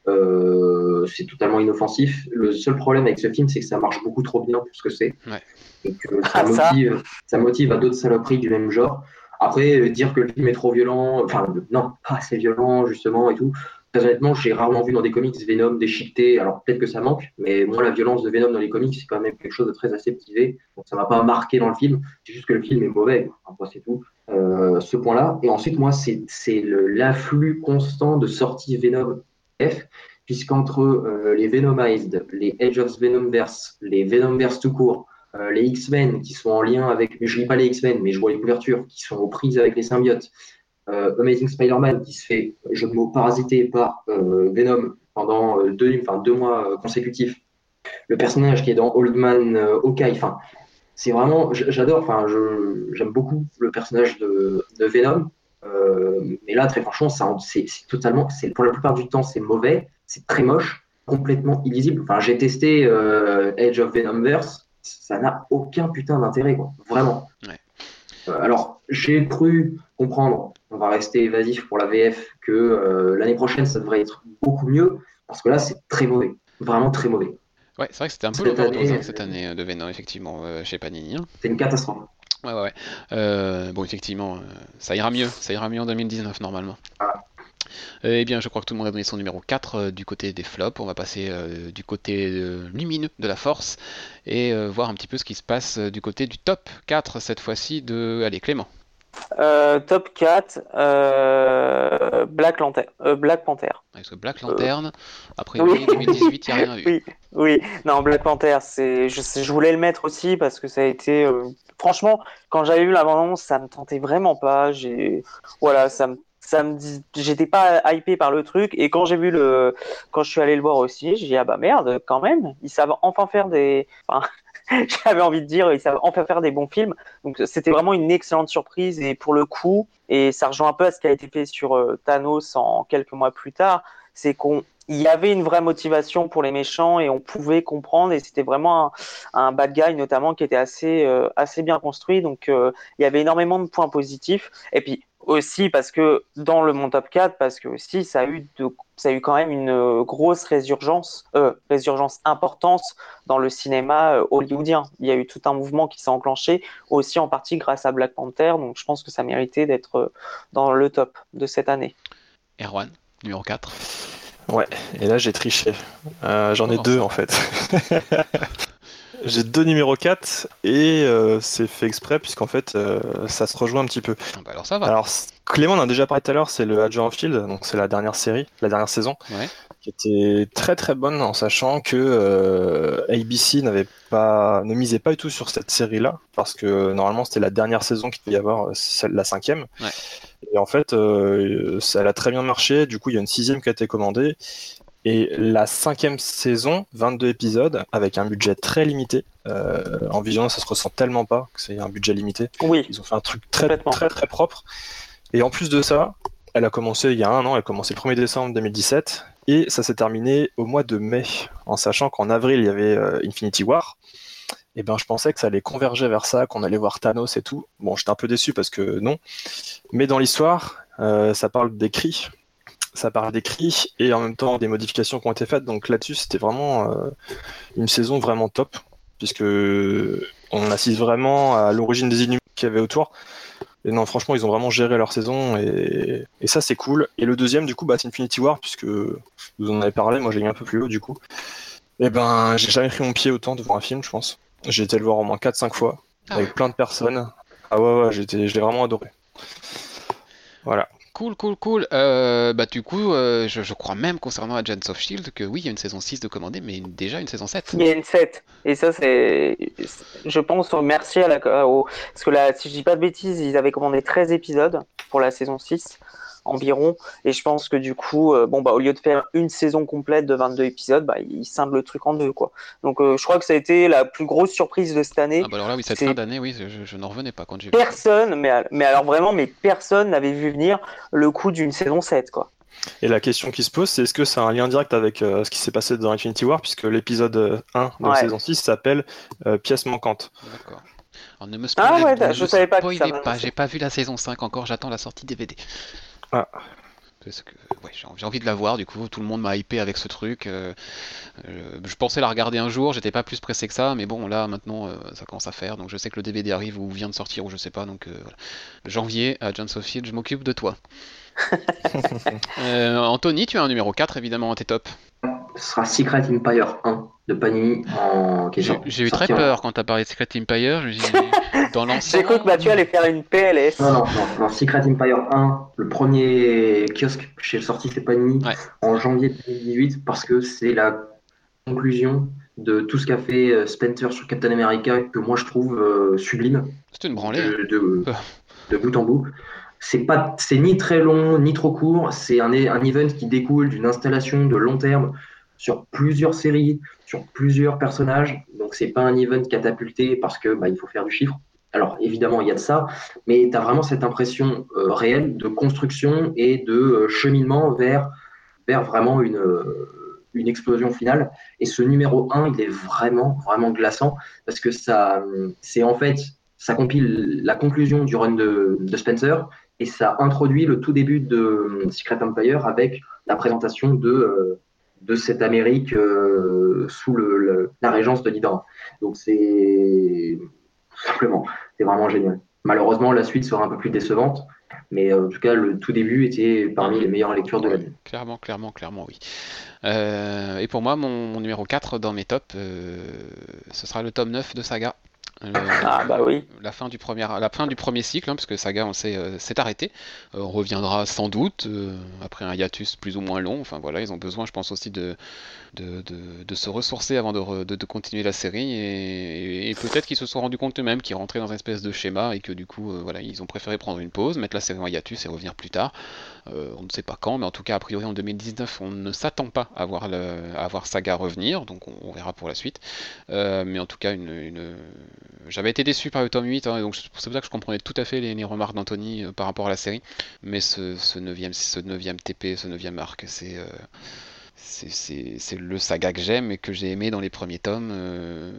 Euh, c'est totalement inoffensif. Le seul problème avec ce film, c'est que ça marche beaucoup trop bien pour ce que c'est. Ouais. Et que ça, Ah, ça. motive, ça motive à d'autres saloperies du même genre. Après, dire que le film est trop violent, enfin, non, pas assez violent, justement, et tout. Très honnêtement, j'ai rarement vu dans des comics Venom déchiqueté. Alors peut-être que ça manque, mais moi, la violence de Venom dans les comics, c'est quand même quelque chose de très aseptisé. Donc ça m'a pas marqué dans le film. C'est juste que le film est mauvais. C'est tout. Euh, ce point-là. Et ensuite, moi, c'est l'afflux constant de sorties Venom F, puisqu'entre euh, les Venomized, les Edge of Venomverse, les Venomverse tout court, euh, les X-Men qui sont en lien avec, je lis pas les X-Men, mais je vois les couvertures qui sont aux prises avec les symbiotes. Euh, Amazing Spider-Man qui se fait, jeu de mots, parasité par euh, Venom pendant euh, deux, enfin, deux mois consécutifs. Le personnage qui est dans Old Man Hawkeye, enfin, c'est vraiment, j'adore, enfin, je- j'aime beaucoup le personnage de, de Venom. Euh, mais là, très franchement, c'est totalement, pour la plupart du temps, c'est mauvais, c'est très moche, complètement illisible. Enfin, j'ai testé euh, Edge of Venomverse, ça n'a aucun putain d'intérêt, quoi, vraiment. Ouais. Euh, alors, j'ai cru comprendre, va rester évasif pour la VF, que euh, l'année prochaine, ça devrait être beaucoup mieux, parce que là, c'est très mauvais, vraiment très mauvais. Ouais, c'est vrai que c'était un peu Cette année, hein, cette année euh, de Venom, effectivement, euh, chez Panini. hein. C'est une catastrophe. Ouais, ouais, ouais. Euh, bon, effectivement, euh, ça ira mieux. Ça ira mieux en 2019, normalement. Voilà. Euh, eh bien, je crois que tout le monde a donné son numéro 4 euh, du côté des flops. On va passer euh, du côté euh, lumineux de la force et euh, voir un petit peu ce qui se passe euh, du côté du top 4 cette fois-ci de... Allez, Clément. Euh, top 4, euh, Black, Lantern, euh, Black Panther. Parce que Black Lantern, après oui. 2018, il n'y a rien eu. Oui, oui. Non, Black Panther, c'est, je, je voulais le mettre aussi parce que ça a été, euh, franchement, quand j'avais vu l'abondance, ça me tentait vraiment pas. J'ai, voilà, ça me, ça me j'étais pas hypé par le truc. Et quand j'ai vu le, quand je suis allé le voir aussi, j'ai dit ah bah merde, quand même, ils savent enfin faire des, enfin, j'avais envie de dire, ils savent enfin faire des bons films. Donc c'était vraiment une excellente surprise. Et pour le coup, et ça rejoint un peu à ce qui a été fait sur euh, Thanos en quelques mois plus tard, c'est qu'on il y avait une vraie motivation pour les méchants et on pouvait comprendre. Et c'était vraiment un, un bad guy notamment qui était assez euh, assez bien construit. Donc euh, il y avait énormément de points positifs. Et puis aussi parce que dans le mon top 4 parce que aussi ça a eu de ça a eu quand même une euh, grosse résurgence euh, résurgence importante dans le cinéma euh, hollywoodien il y a eu tout un mouvement qui s'est enclenché aussi en partie grâce à Black Panther donc je pense que ça méritait d'être euh, dans le top de cette année Erwan, numéro 4. Ouais, et là j'ai triché. Euh, J'en ai Oh. deux en fait. J'ai deux numéros 4 et euh, c'est fait exprès puisqu'en fait euh, ça se rejoint un petit peu. Ah bah alors ça va. Alors Clément en a déjà parlé tout à l'heure, c'est le Agent of Shield, donc c'est la dernière série, la dernière saison, Ouais. qui était très très bonne en sachant que euh, ABC n'avait pas, ne misait pas du tout sur cette série-là parce que normalement c'était la dernière saison qu'il devait y avoir, celle, la cinquième. Ouais. Et en fait, ça elle a très bien marché. Du coup, il y a une sixième qui a été commandée. Et la cinquième saison, 22 épisodes, avec un budget très limité. Euh, en visionnant, ça se ressent tellement pas que c'est un budget limité. Oui, Ils ont fait un truc très très très propre. Et en plus de ça, elle a commencé il y a un an, elle a commencé le 1er décembre 2017 et ça s'est terminé au mois de mai, en sachant qu'en avril il y avait euh, Infinity War. Et ben je pensais que ça allait converger vers ça, qu'on allait voir Thanos et tout. Bon, j'étais un peu déçu parce que non. Mais dans l'histoire, euh, ça parle des cris. Ça parle des cris et en même temps des modifications qui ont été faites. Donc là-dessus, c'était vraiment euh, une saison vraiment top, puisque on assiste vraiment à l'origine des Inhumains qu'il y avait autour. Et non, franchement, ils ont vraiment géré leur saison et, et ça, c'est cool. Et le deuxième, du coup, bah, c'est Infinity War, puisque vous en avez parlé, moi j'ai mis un peu plus haut, du coup. Et ben, j'ai jamais pris mon pied autant devant un film, je pense. J'ai été le voir au moins 4-5 fois, Ah avec plein de personnes. Ah ouais, ouais, j'étais, je l'ai vraiment adoré. Voilà. Cool, cool, cool. Euh, bah du coup, euh, je, je crois même concernant Agents of Shield que oui, il y a une saison 6 de commandée, mais une- déjà une saison 7. il y a une 7. Et ça, c'est. Je pense merci à la. Au... Parce que là, si je dis pas de bêtises, ils avaient commandé 13 épisodes pour la saison 6 environ. Et je pense que du coup, euh, bon, bah, au lieu de faire une saison complète de 22 épisodes, bah, ils scindent le truc en deux, quoi. Donc, euh, je crois que ça a été la plus grosse surprise de cette année. Ah bah alors là, oui, cette fin d'année, oui, je, je n'en revenais pas quand j'ai. Personne, mais, mais alors vraiment, mais personne n'avait vu venir le coup d'une saison 7, quoi. Et la question qui se pose, c'est est-ce que c'est un lien direct avec euh, ce qui s'est passé dans Infinity War, puisque l'épisode euh, 1 de la Ouais. saison 6 s'appelle euh, Pièce manquante. D'accord. Alors ne me Ah spoilez, ouais, ne je me savais pas pas, j'ai pas vu la saison 5 encore, j'attends la sortie DVD. Ah. Parce que ouais, j'ai envie de la voir, du coup, tout le monde m'a hypé avec ce truc. euh, euh, je pensais la regarder un jour, j'étais pas plus pressé que ça, mais bon, là maintenant euh, ça commence à faire, donc je sais que le DVD arrive ou vient de sortir ou je sais pas, donc euh, voilà. Janvier à John Sofield, je m'occupe de toi. Euh, Anthony, tu as un numéro 4 évidemment dans tes tops. Ce sera Secret Empire 1 de Panini en qui est J'ai sorti- j'ai eu très sorti en- peur quand t'as parlé de Secret Empire, je me suis dit, dans J'ai l'ensemble. cru que Mathieu allait faire une PLS. Non, non, non, non, Secret Empire 1, le premier kiosque chez le sorti c'est Panini Ouais. en janvier 2018 parce que c'est la conclusion de tout ce qu'a fait euh, Spencer sur Captain America que moi je trouve euh, sublime C'était une branlée. hein. de, de, de bout en bout. C'est pas, c'est ni très long ni trop court. C'est un, un event qui découle d'une installation de long terme sur plusieurs séries, sur plusieurs personnages. Donc c'est pas un event catapulté parce que bah, il faut faire du chiffre. Alors évidemment il y a de ça, mais tu as vraiment cette impression euh, réelle de construction et de euh, cheminement vers, vers vraiment une, euh, une explosion finale. Et ce numéro 1, il est vraiment, vraiment glaçant parce que ça, c'est en fait, ça compile la conclusion du run de, de Spencer et ça introduit le tout début de Secret Empire avec la présentation de, de cette Amérique euh, sous le, le- la régence de l'Hydra. Donc c'est simplement, c'est vraiment génial. Malheureusement, la suite sera un peu plus décevante, mais euh, en tout cas, le tout début était parmi les meilleures lectures de l'année. Clairement, clairement, clairement, oui. Euh, et pour moi, mon, mon numéro 4 dans mes tops, euh, ce sera le tome 9 de Saga. Ah bah oui. la fin du premier, la fin du premier cycle, hein, puisque Saga, on sait, euh, s'est arrêté. Euh, on reviendra sans doute euh, après un hiatus plus ou moins long. Enfin voilà, ils ont besoin, je pense aussi de de, de, de se ressourcer avant de, re- de, de continuer la série. Et, et peut-être qu'ils se sont rendus compte eux-mêmes qu'ils rentraient dans une espèce de schéma et que du coup, voilà, ils ont préféré prendre une pause, mettre la série en hiatus et revenir plus tard. Euh, on ne sait pas quand, mais en tout cas, a priori en 2019, on ne s'attend pas à voir, Saga revenir, donc on, verra pour la suite. Euh, mais en tout cas, j'avais été déçu par le tome 8, hein, donc c'est pour ça que je comprenais tout à fait les, remarques d'Anthony euh, par rapport à la série. Mais ce, ce 9e, ce 9e TP, ce 9e arc, c'est. C'est- le saga que j'aime et que j'ai aimé dans les premiers tomes. Euh,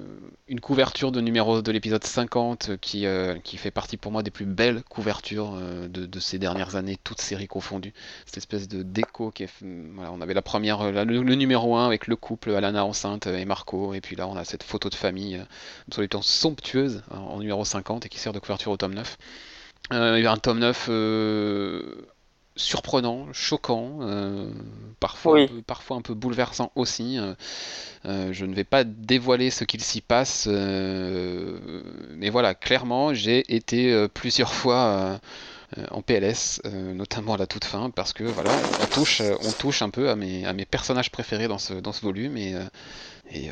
une couverture de numéro de l'épisode 50 qui, euh, qui fait partie pour moi des plus belles couvertures euh, de, ces dernières années, toutes séries confondues. Cette espèce de déco qui est. Voilà, on avait la première, le, numéro 1 avec le couple Alana enceinte et Marco, et puis là on a cette photo de famille absolument somptueuse en, en numéro 50 et qui sert de couverture au tome 9. Euh, un tome 9 euh, surprenant, choquant, parfois, un peu, parfois un peu bouleversant aussi. je ne vais pas dévoiler ce qu'il s'y passe, mais voilà, clairement, j'ai été plusieurs fois en PLS, notamment à la toute fin, parce que voilà, on touche, on touche un peu à mes, à mes personnages préférés dans ce, dans ce volume et, et,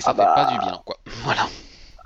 ça ah fait pas du bien, quoi. Voilà.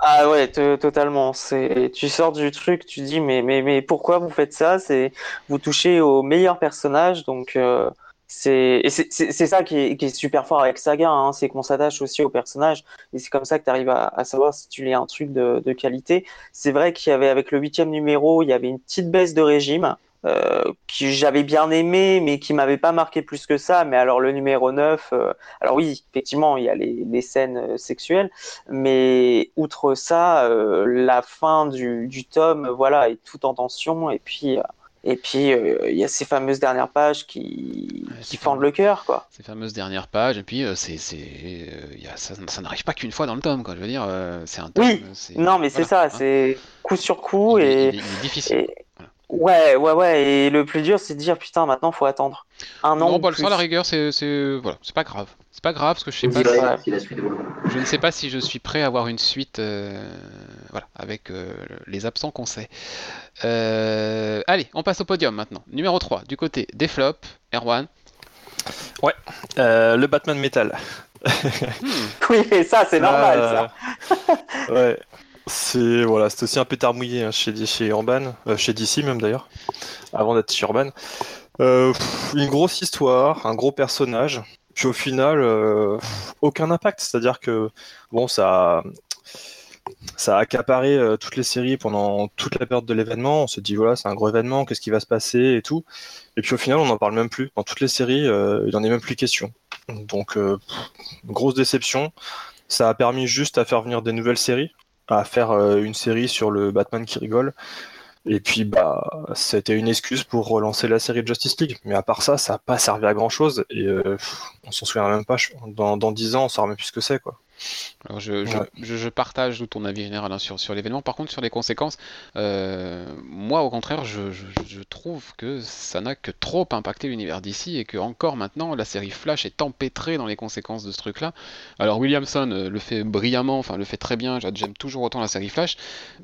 Ah ouais, totalement. C'est, tu sors du truc, tu dis mais mais mais pourquoi vous faites ça? C'est vous touchez aux meilleurs personnages, donc euh, c'est c'est ça qui est, qui est, super fort avec Saga, hein, c'est qu'on s'attache aussi aux personnages et c'est comme ça que tu arrives à, à, savoir si tu lis un truc de, de qualité. C'est vrai qu'il y avait avec le huitième numéro, il y avait une petite baisse de régime. Euh, que j'avais bien aimé, mais qui m'avait pas marqué plus que ça. Mais alors le numéro 9, euh, alors oui, effectivement, il y a les, les scènes euh, sexuelles, mais outre ça, la fin du, du, tome, voilà, est tout en tension. Et puis, et puis il y a ces fameuses dernières pages qui, qui fendent le cœur, quoi. Ces fameuses dernières pages, et puis c'est, ça, ça n'arrive pas qu'une fois dans le tome, quoi. Je veux dire, c'est un tome. Oui, non, mais c'est ça, hein. c'est coup sur coup il et, il est difficile. Ouais, ouais, ouais. Et le plus dur, c'est de dire putain, maintenant, faut attendre un an. Non, bah, le la rigueur, c'est, voilà, c'est pas grave. C'est pas grave parce que je sais pas. Si... Je ne sais pas si je suis prêt à avoir une suite, euh, voilà, avec euh, les absents qu'on sait. Euh, allez, on passe au podium maintenant. Numéro 3, du côté des flops, Erwan. Ouais, le Batman Metal. Hmm. Oui, mais ça, c'est normal, ça. ouais. C'est voilà, c'est aussi un pétard mouillé hein, chez, chez Urban, euh, chez DC même d'ailleurs, avant d'être chez Urban. Euh, une grosse histoire, un gros personnage, puis au final, euh, aucun impact. C'est-à-dire que bon, ça, a accaparé toutes les séries pendant toute la période de l'événement. On se dit voilà, c'est un gros événement, qu'est-ce qui va se passer et tout. Et puis au final, on n'en parle même plus. Dans toutes les séries, il n'en est même plus question. Donc grosse déception. Ça a permis juste à faire venir des nouvelles séries à faire euh, une série sur le Batman qui rigole. Et puis, bah, c'était une excuse pour relancer la série de Justice League. Mais à part ça, ça n'a pas servi à grand chose. Et euh, on s'en souvient même pas. Dans, dans 10 ans, on saura même plus ce que c'est, quoi. Alors je, je, je, partage ton avis général hein, sur, sur l'événement. Par contre, sur les conséquences, euh, moi au contraire, je, je trouve que ça n'a que trop impacté l'univers d'ici et que encore maintenant, la série Flash est empêtrée dans les conséquences de ce truc-là. Alors Williamson euh, le fait brillamment, enfin le fait très bien. J'aime toujours autant la série Flash,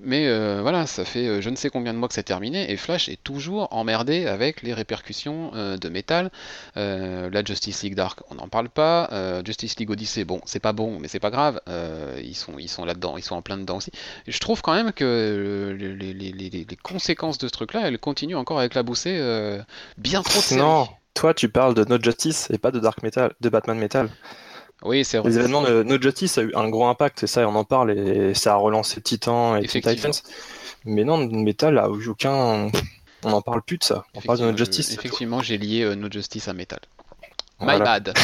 mais euh, voilà, ça fait je ne sais combien de mois que c'est terminé et Flash est toujours emmerdé avec les répercussions de métal. la Justice League Dark, on n'en parle pas. Justice League Odyssey, bon, c'est pas bon, mais c'est pas grave, euh, ils sont, ils sont là-dedans, ils sont en plein dedans aussi. je trouve quand même que les, conséquences de ce truc-là, elles continuent encore avec la boussée euh, bien trop de Non, toi tu parles de No Justice et pas de Dark Metal, de Batman Metal. Oui, c'est vrai. Les événements de No Justice a eu un gros impact, et ça, on en parle, et ça a relancé Titan et Titans. Mais non, Metal a eu aucun. On n'en parle plus de ça. On parle de No Justice. Effectivement, j'ai lié euh, No Justice à Metal. My bad.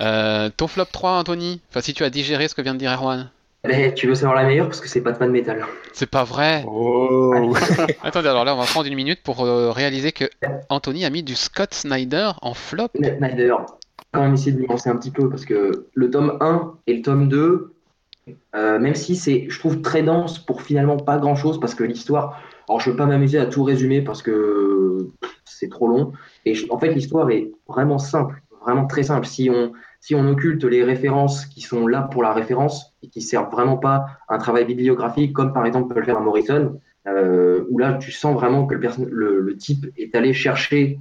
Euh, ton flop 3, Anthony? Enfin, si tu as digéré ce que vient de dire Erwan. Eh, tu veux savoir la meilleure? Parce que c'est Batman Metal. C'est pas vrai. Oh. Attendez, alors là, on va prendre une minute pour euh, réaliser que Anthony a mis du Scott Snyder en flop. Snyder. Quand même essayer de nuancer un petit peu parce que le tome 1 et le tome 2, euh, même si c'est, je trouve, très dense pour finalement pas grand chose parce que l'histoire. Alors, je veux pas m'amuser à tout résumer parce que c'est trop long. Et en fait, l'histoire est vraiment simple vraiment très simple. Si on, si on occulte les références qui sont là pour la référence et qui servent vraiment pas à un travail bibliographique, comme par exemple peut le faire un Morrison, euh, où là tu sens vraiment que le, le, type est allé chercher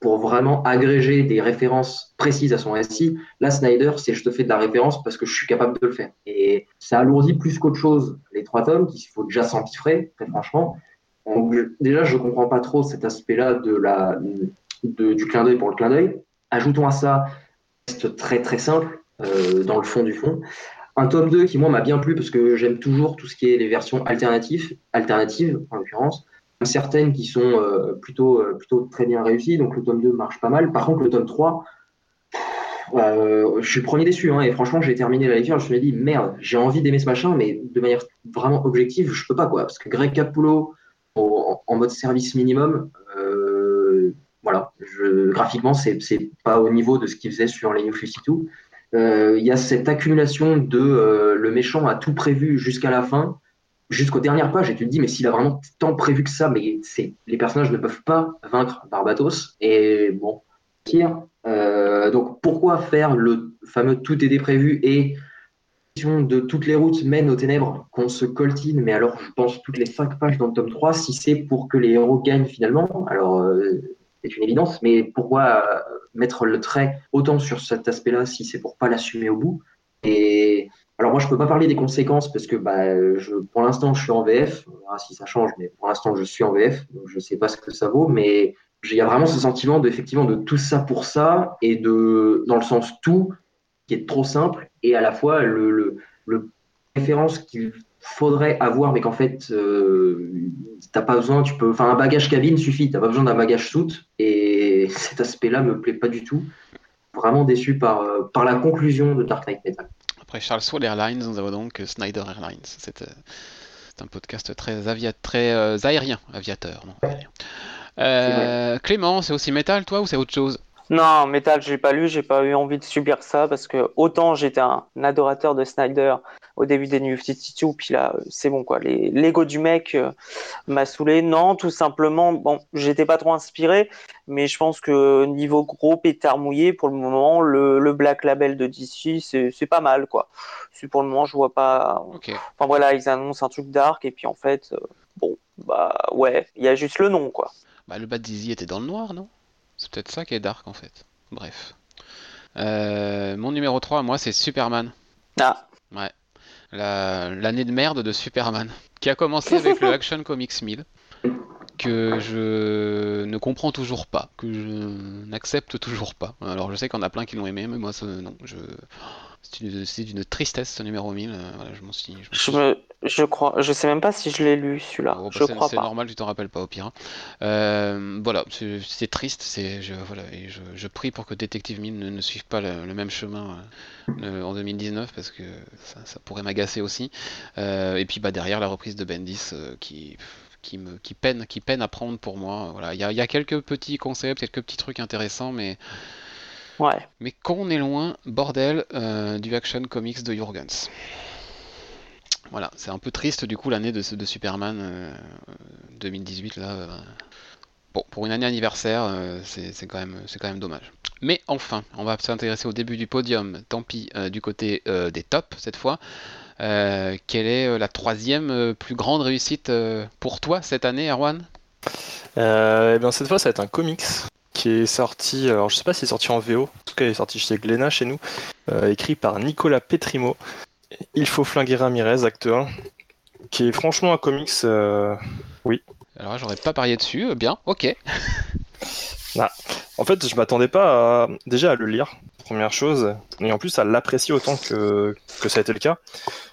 pour vraiment agréger des références précises à son récit. Là, Snyder, c'est je te fais de la référence parce que je suis capable de le faire. Et ça alourdit plus qu'autre chose les trois tomes, qu'il faut déjà s'empiffrer, très franchement. déjà, je comprends pas trop cet aspect-là de de, du clin d'œil pour le clin d'œil. Ajoutons à ça, c'est très très simple euh, dans le fond du fond. Un tome 2 qui, moi, m'a bien plu parce que j'aime toujours tout ce qui est les versions alternatives, alternatives en l'occurrence. Certaines qui sont euh, plutôt, euh, plutôt très bien réussies, donc le tome 2 marche pas mal. Par contre, le tome 3, je suis premier déçu. Hein, et franchement, j'ai terminé la lecture, je me suis dit, merde, j'ai envie d'aimer ce machin, mais de manière vraiment objective, je peux pas, quoi. Parce que Greg Capullo, en, mode service minimum, je, graphiquement, c'est pas au niveau de ce qu'il faisait sur les New 52. Euh, il y a cette accumulation de euh, le méchant a tout prévu jusqu'à la fin. jusqu'aux dernières pages et tu te dis mais s'il a vraiment tant prévu que ça, mais les personnages ne peuvent pas vaincre Barbatos et bon, pire. Euh, donc pourquoi faire le fameux tout est prévu et de toutes les routes mènent aux ténèbres qu'on se coltine, mais alors je pense toutes les cinq pages dans le tome 3, si c'est pour que les héros gagnent finalement, alors euh, c'est une évidence, mais pourquoi euh, mettre le trait autant sur cet aspect-là si c'est pour pas l'assumer au bout? Et alors moi je peux pas parler des conséquences parce que bah, je, pour l'instant je suis en VF, on si ça change, mais pour l'instant je suis en VF, donc je sais pas ce que ça vaut, mais il y a vraiment ce sentiment de, effectivement de tout ça pour ça et de dans le sens tout qui est trop simple et à la fois le, le, le référence qu'il faudrait avoir, mais qu'en fait, euh, t'as pas besoin, tu peux, enfin, un bagage cabine suffit, t'as pas besoin d'un bagage soute, et cet aspect-là me plaît pas du tout. Vraiment déçu par, euh, par la conclusion de Dark Knight Metal. Après Charles Soule Airlines, nous avons donc Snyder Airlines. C'est un podcast très, avia très euh, aérien, aviateur. Non, euh, Clément, c'est aussi métal, toi, ou c'est autre chose? Non, Metal, j'ai pas lu, j'ai pas eu envie de subir ça parce que autant j'étais un adorateur de Snyder au début des New 52, puis là, c'est bon quoi. L'ego du mec euh, m'a saoulé. Non, tout simplement, bon, j'étais pas trop inspiré, mais je pense que niveau gros pétard mouillé, pour le moment, le, Black Label de DC, c'est pas mal quoi. Pour le moment, je vois pas. Enfin voilà, ils annoncent un truc dark et puis en fait, euh, bon, bah ouais, il y a juste le nom quoi. Bah le Bad Dizzy était dans le noir, non? C'est peut-être ça qui est dark en fait. Bref. Euh, mon numéro 3, moi, c'est Superman. Ah. Ouais. L'année de merde de Superman. Qui a commencé avec le Action Comics 1000. Que je ne comprends toujours pas. Que je n'accepte toujours pas. Alors je sais qu'on a plein qui l'ont aimé, mais moi, non. Je... C'est d'une tristesse ce numéro 1000. Euh, je m'en suis. Je, je, crois. Je sais même pas si je l'ai lu celui-là. Oh, bah, je crois C'est normal, tu t'en rappelles pas au pire. Hein. Euh, voilà, c'est triste. C'est je, voilà, et je, prie pour que Detective 1000 ne, suive pas le, même chemin euh, en 2019 parce que ça, pourrait m'agacer aussi. et puis bah derrière la reprise de Bendis qui qui me qui peine qui peine à prendre pour moi. Voilà, il y a, y a quelques petits concepts, quelques petits trucs intéressants, mais mais quand on est loin, bordel, euh, du Action Comics de Jurgens. Voilà, c'est un peu triste du coup l'année de, Superman 2018 euh, là. Euh. Bon, pour une année anniversaire, c'est quand, même, quand même dommage. Mais enfin, on va s'intéresser au début du podium, tant pis, du côté des tops cette fois. quelle est la troisième plus grande réussite pour toi cette année, Erwan? Eh bien, Cette fois, ça va être un comics qui est sorti, alors je sais pas s'il est sorti en VO, en tout cas il est sorti chez Glénat chez nous, euh, écrit par Nicolas Petrimo. Il faut flinguer Ramirez, acte 1, qui est franchement un comics, euh, oui. Alors j'aurais pas parié dessus, euh, bien, ok. Ah, en fait, je m'attendais pas déjà à le lire, première chose, et en plus à l'apprécier autant que, que ça a été le cas,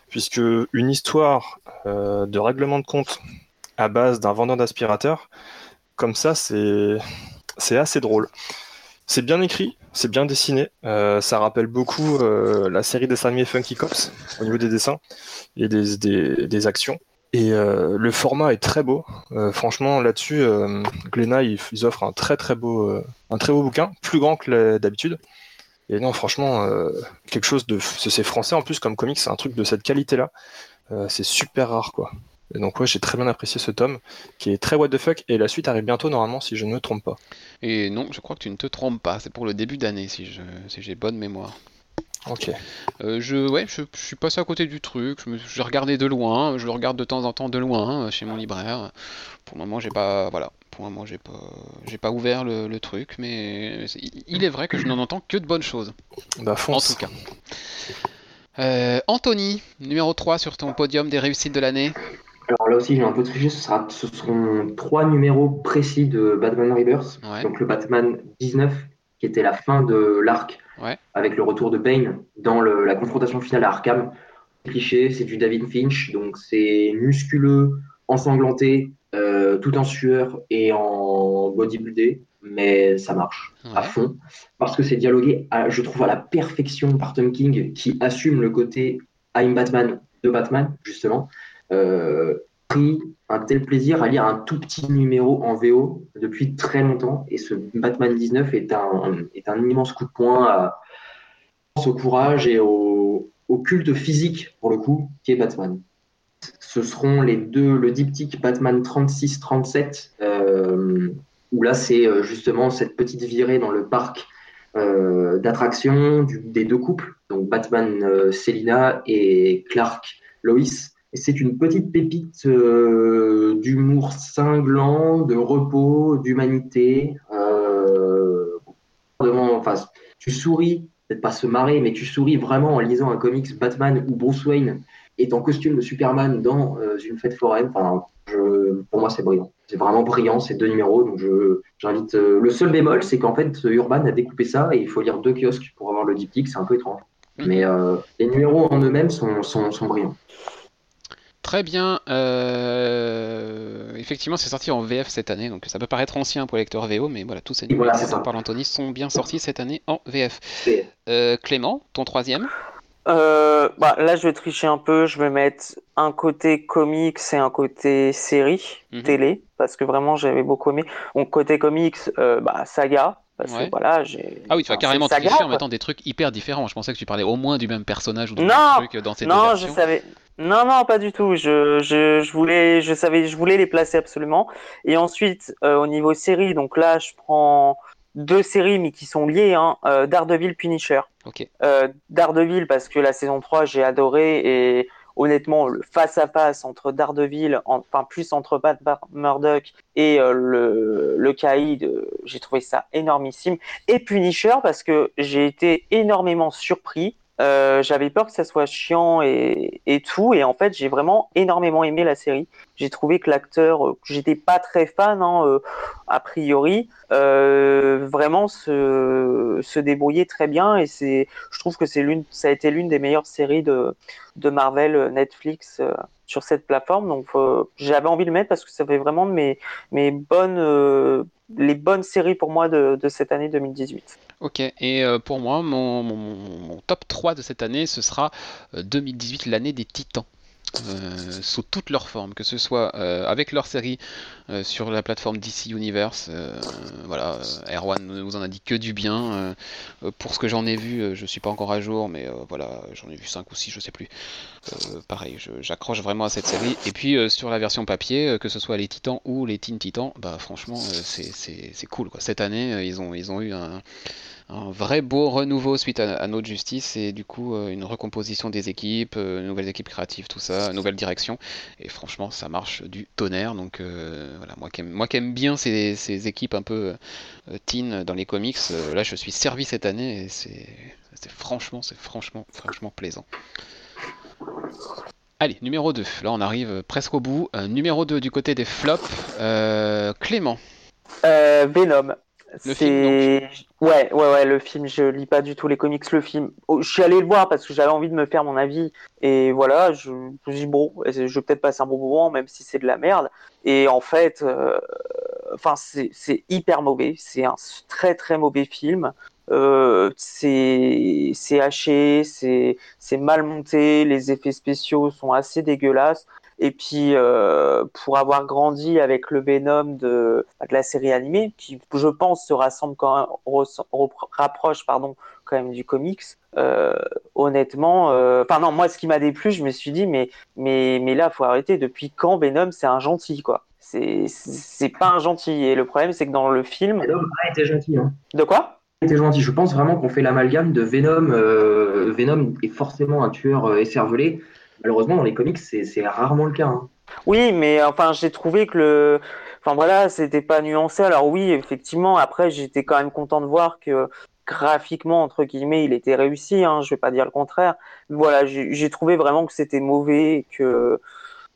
puisque une histoire de règlement de compte à base d'un vendeur d'aspirateurs, comme ça, c'est c'est assez drôle. C'est bien écrit, c'est bien dessiné. Euh, ça rappelle beaucoup euh, la série des animés Funky Cops au niveau des dessins et des, actions. Et euh, le format est très beau. franchement, là-dessus, Glénat, ils, offrent un très très beau, un très beau bouquin, plus grand que d'habitude. Et non, franchement, quelque chose de, c'est français en plus comme comics, c'est un truc de cette qualité-là. c'est super rare, quoi. Et donc ouais, j'ai très bien apprécié ce tome, qui est très what the fuck, et la suite arrive bientôt normalement si je ne me trompe pas. Et non, je crois que tu ne te trompes pas, c'est pour le début d'année si je si j'ai bonne mémoire. Ok. Euh, je, ouais, je, suis passé à côté du truc. Je, me, je regardais de loin. Je le regarde de temps en temps de loin euh, chez mon libraire. Pour le moment, j'ai pas, voilà. Pour le moment, j'ai pas, j'ai pas ouvert le, truc, mais il est vrai que je n'en entends que de bonnes choses. Bah fonce. En tout cas. Euh, Anthony, numéro 3 sur ton podium des réussites de l'année. Alors là aussi, j'ai un peu triché. Ce, sera, ce seront trois numéros précis de Batman Rebirth. Donc le Batman 19, qui était la fin de l'arc, avec le retour de Bane dans la confrontation finale à Arkham. Cliché, c'est du David Finch, donc c'est musculeux, ensanglanté, euh, tout en sueur et en bodybuildé, mais ça marche à fond parce que c'est dialogué, je trouve, à la perfection par Tom King qui assume le côté I'm Batman de Batman, justement pris un tel plaisir à lire un tout petit numéro en VO depuis très longtemps. Et ce Batman 19 est un, est un immense coup de poing à, au courage et au, culte physique, pour le coup, qui est Batman. ce seront les deux, le diptyque Batman 36-37, euh, où là c'est euh, justement cette petite virée dans le parc euh, d'attractions des deux couples, donc Batman euh, Selina et Clark Lois. Et c'est une petite pépite euh, d'humour cinglant, de repos, d'humanité. Euh, enfin, tu souris, peut-être pas se marrer, mais tu souris vraiment en lisant un comics Batman où Bruce Wayne est en costume de Superman dans euh, une fête foraine. Enfin, je, pour moi, c'est brillant. C'est vraiment brillant, ces deux numéros. Donc, je, j'invite. le seul bémol, c'est qu'en fait, Urban a découpé ça et il faut lire deux kiosques pour avoir le diptyque. C'est un peu étrange. Mais les numéros en eux-mêmes sont, sont, sont brillants. Très bien. euh, Effectivement, c'est sorti en VF cette année, donc ça peut paraître ancien pour les lecteurs VO, mais voilà, tous ces voilà, numéros c'est ça. dont parle Anthony sont bien sortis cette année en VF. Euh, Clément, ton troisième Euh, bah, là, je vais tricher un peu. Je vais mettre un côté comics et un côté série Mhm. télé, parce que vraiment, j'avais beaucoup aimé. Donc, côté comics, euh, bah, Saga, parce Ouais. que voilà, j'ai. Ah oui, tu vas enfin, carrément tricher en mettant des trucs hyper différents. Je pensais que tu parlais au moins du même personnage ou du Non, même truc dans ces deux Non, je versions. savais. Non, non, pas du tout. Je, je, je voulais, je savais, je voulais les placer absolument. Et ensuite, euh, au niveau série, donc là, je prends deux séries, mais qui sont liées, hein, euh, Daredevil, Punisher. Ok. Euh, Daredevil, parce que la saison 3, j'ai adoré et honnêtement, le face-à-face entre Daredevil, en- enfin plus entre Pat Murdock et euh, le, le Caïd, euh, j'ai trouvé ça énormissime. Et Punisher, parce que j'ai été énormément surpris. Euh, j'avais peur que ça soit chiant et, et tout, et en fait, j'ai vraiment énormément aimé la série. J'ai trouvé que l'acteur, euh, j'étais pas très fan, hein, euh, a priori, euh, vraiment se, se débrouillait très bien, et c'est, je trouve que c'est l'une, ça a été l'une des meilleures séries de, de Marvel euh, Netflix sur cette plateforme. Donc, j'avais envie de le mettre parce que ça fait vraiment de mes, mes bonnes, les bonnes séries pour moi de, cette année 2018. Ok, et euh, pour moi, mon, mon- top 3 de cette année, ce sera euh, 2018, l'année des titans. Euh, sous toutes leurs formes, que ce soit euh, avec leur série euh, sur la plateforme DC Universe. voilà, Erwan ne nous en a dit que du bien. pour ce que j'en ai vu, je suis pas encore à jour, mais voilà, j'en ai vu 5 ou 6, je sais plus. Pareil, j'accroche vraiment à cette série. Et puis sur la version papier, que ce soit les Titans ou les Teen Titans, bah franchement, c'est- cool. Cette année, ils, ont, ils ont eu un, un vrai beau renouveau suite à, à notre justice et du coup euh, une recomposition des équipes, euh, nouvelles équipes créatives, tout ça, nouvelle direction. Et franchement, ça marche du tonnerre. Donc euh, voilà, moi qui aime, moi qui aime bien ces, ces équipes un peu euh, teen dans les comics, euh, là je suis servi cette année et c'est franchement, c'est franchement, franchement plaisant. Allez, numéro 2. Là, on arrive presque au bout. Euh, numéro 2 du côté des flops. Euh, Clément. Euh, Venom. Le C'est ouais, ouais, ouais, le film. Je lis pas du tout les comics. Le film, Oh, je suis allé le voir parce que j'avais envie de me faire mon avis. Et voilà, je me suis dit bon, je vais peut-être passer un bon moment, même si c'est de la merde. Et en fait, euh, enfin, c'est hyper mauvais. C'est un très très mauvais film. Euh, c'est haché, c'est mal monté. Les effets spéciaux sont assez dégueulasses. Et puis, euh, pour avoir grandi avec le Venom de, de la série animée, qui, je pense, se rassemble quand même, rapproche, pardon, quand même du comics, euh, honnêtement, euh, enfin non, moi, ce qui m'a déplu, je me suis dit, mais, mais, mais là, faut arrêter. Depuis quand Venom, c'est un gentil, quoi? C'est, pas un gentil. Et le problème, c'est que dans le film, Venom a été gentil. Hein. de quoi? A été gentil. Je pense vraiment qu'on fait l'amalgame de Venom. euh, Venom est forcément un tueur euh, écervelé. Malheureusement, dans les comics, c'est rarement le cas. hein. Oui, mais enfin, j'ai trouvé que le, enfin voilà, c'était pas nuancé. Alors oui, effectivement, après, j'étais quand même content de voir que graphiquement, entre guillemets, il était réussi. Hein, je vais pas dire le contraire. Voilà, j'ai trouvé vraiment que c'était mauvais, et que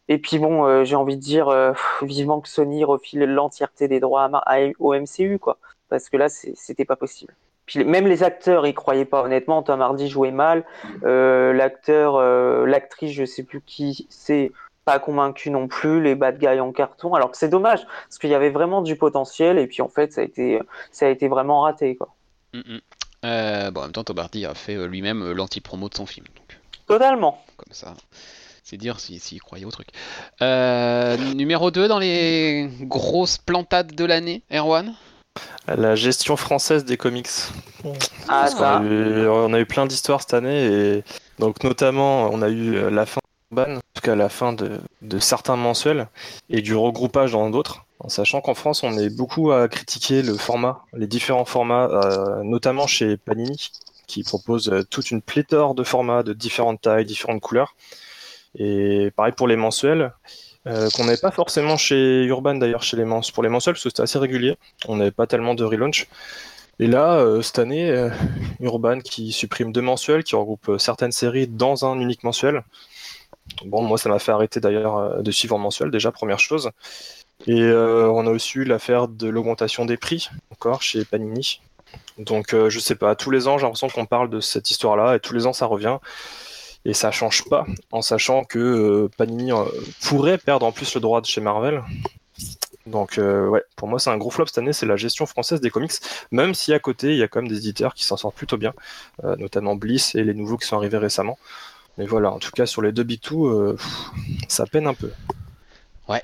et puis bon, euh, j'ai envie de dire euh, vivement que Sony refile l'entièreté des droits à au MCU, quoi, parce que là, c'était pas possible. Puis même les acteurs, ils croyaient pas honnêtement. Tom Hardy jouait mal. Euh, l'acteur, euh, l'actrice, je sais plus qui c'est pas convaincu non plus, les bad guys en carton, alors que c'est dommage, parce qu'il y avait vraiment du potentiel, et puis en fait, ça a été, ça a été vraiment raté, quoi. Mm, mm. Euh, bon, en même temps, Tom Hardy a fait lui-même l'anti-promo de son film. Donc, Totalement. comme ça, c'est dire s'il s'il croyait au truc. Numéro 2 dans les grosses plantades de l'année, Erwan? La gestion française des comics. Ah, On ça. a eu, on a eu plein d'histoires cette année et donc notamment on a eu euh, la fin en tout cas la fin de, de certains mensuels, et du regroupage dans d'autres. En sachant qu'en France, on est beaucoup à critiquer le format, les différents formats, euh, notamment chez Panini, qui propose euh, toute une pléthore de formats de différentes tailles, différentes couleurs. Et pareil pour les mensuels, euh, qu'on n'avait pas forcément chez Urban d'ailleurs, chez les pour les mensuels, parce que c'était assez régulier. On n'avait pas tellement de relaunch. Et là, euh, cette année, euh, Urban qui supprime deux mensuels, qui regroupe certaines séries dans un unique mensuel. Bon, moi, ça m'a fait arrêter d'ailleurs de suivre en mensuel, déjà, première chose. Et on a aussi eu l'affaire de l'augmentation des prix, encore, chez Panini. Donc, je sais pas, tous les ans, j'ai l'impression qu'on parle de cette histoire-là, et tous les ans, ça revient. Et ça change pas, en sachant que euh, Panini euh, pourrait perdre en plus le droit de chez Marvel. Donc, euh, ouais, pour moi, c'est un gros flop cette année, c'est la gestion française des comics, même si à côté, il y a quand même des éditeurs qui s'en sortent plutôt bien, notamment Bliss et les nouveaux qui sont arrivés récemment. Mais voilà, en tout cas, sur les deux Big Two, euh, pff, ça peine un peu. Ouais.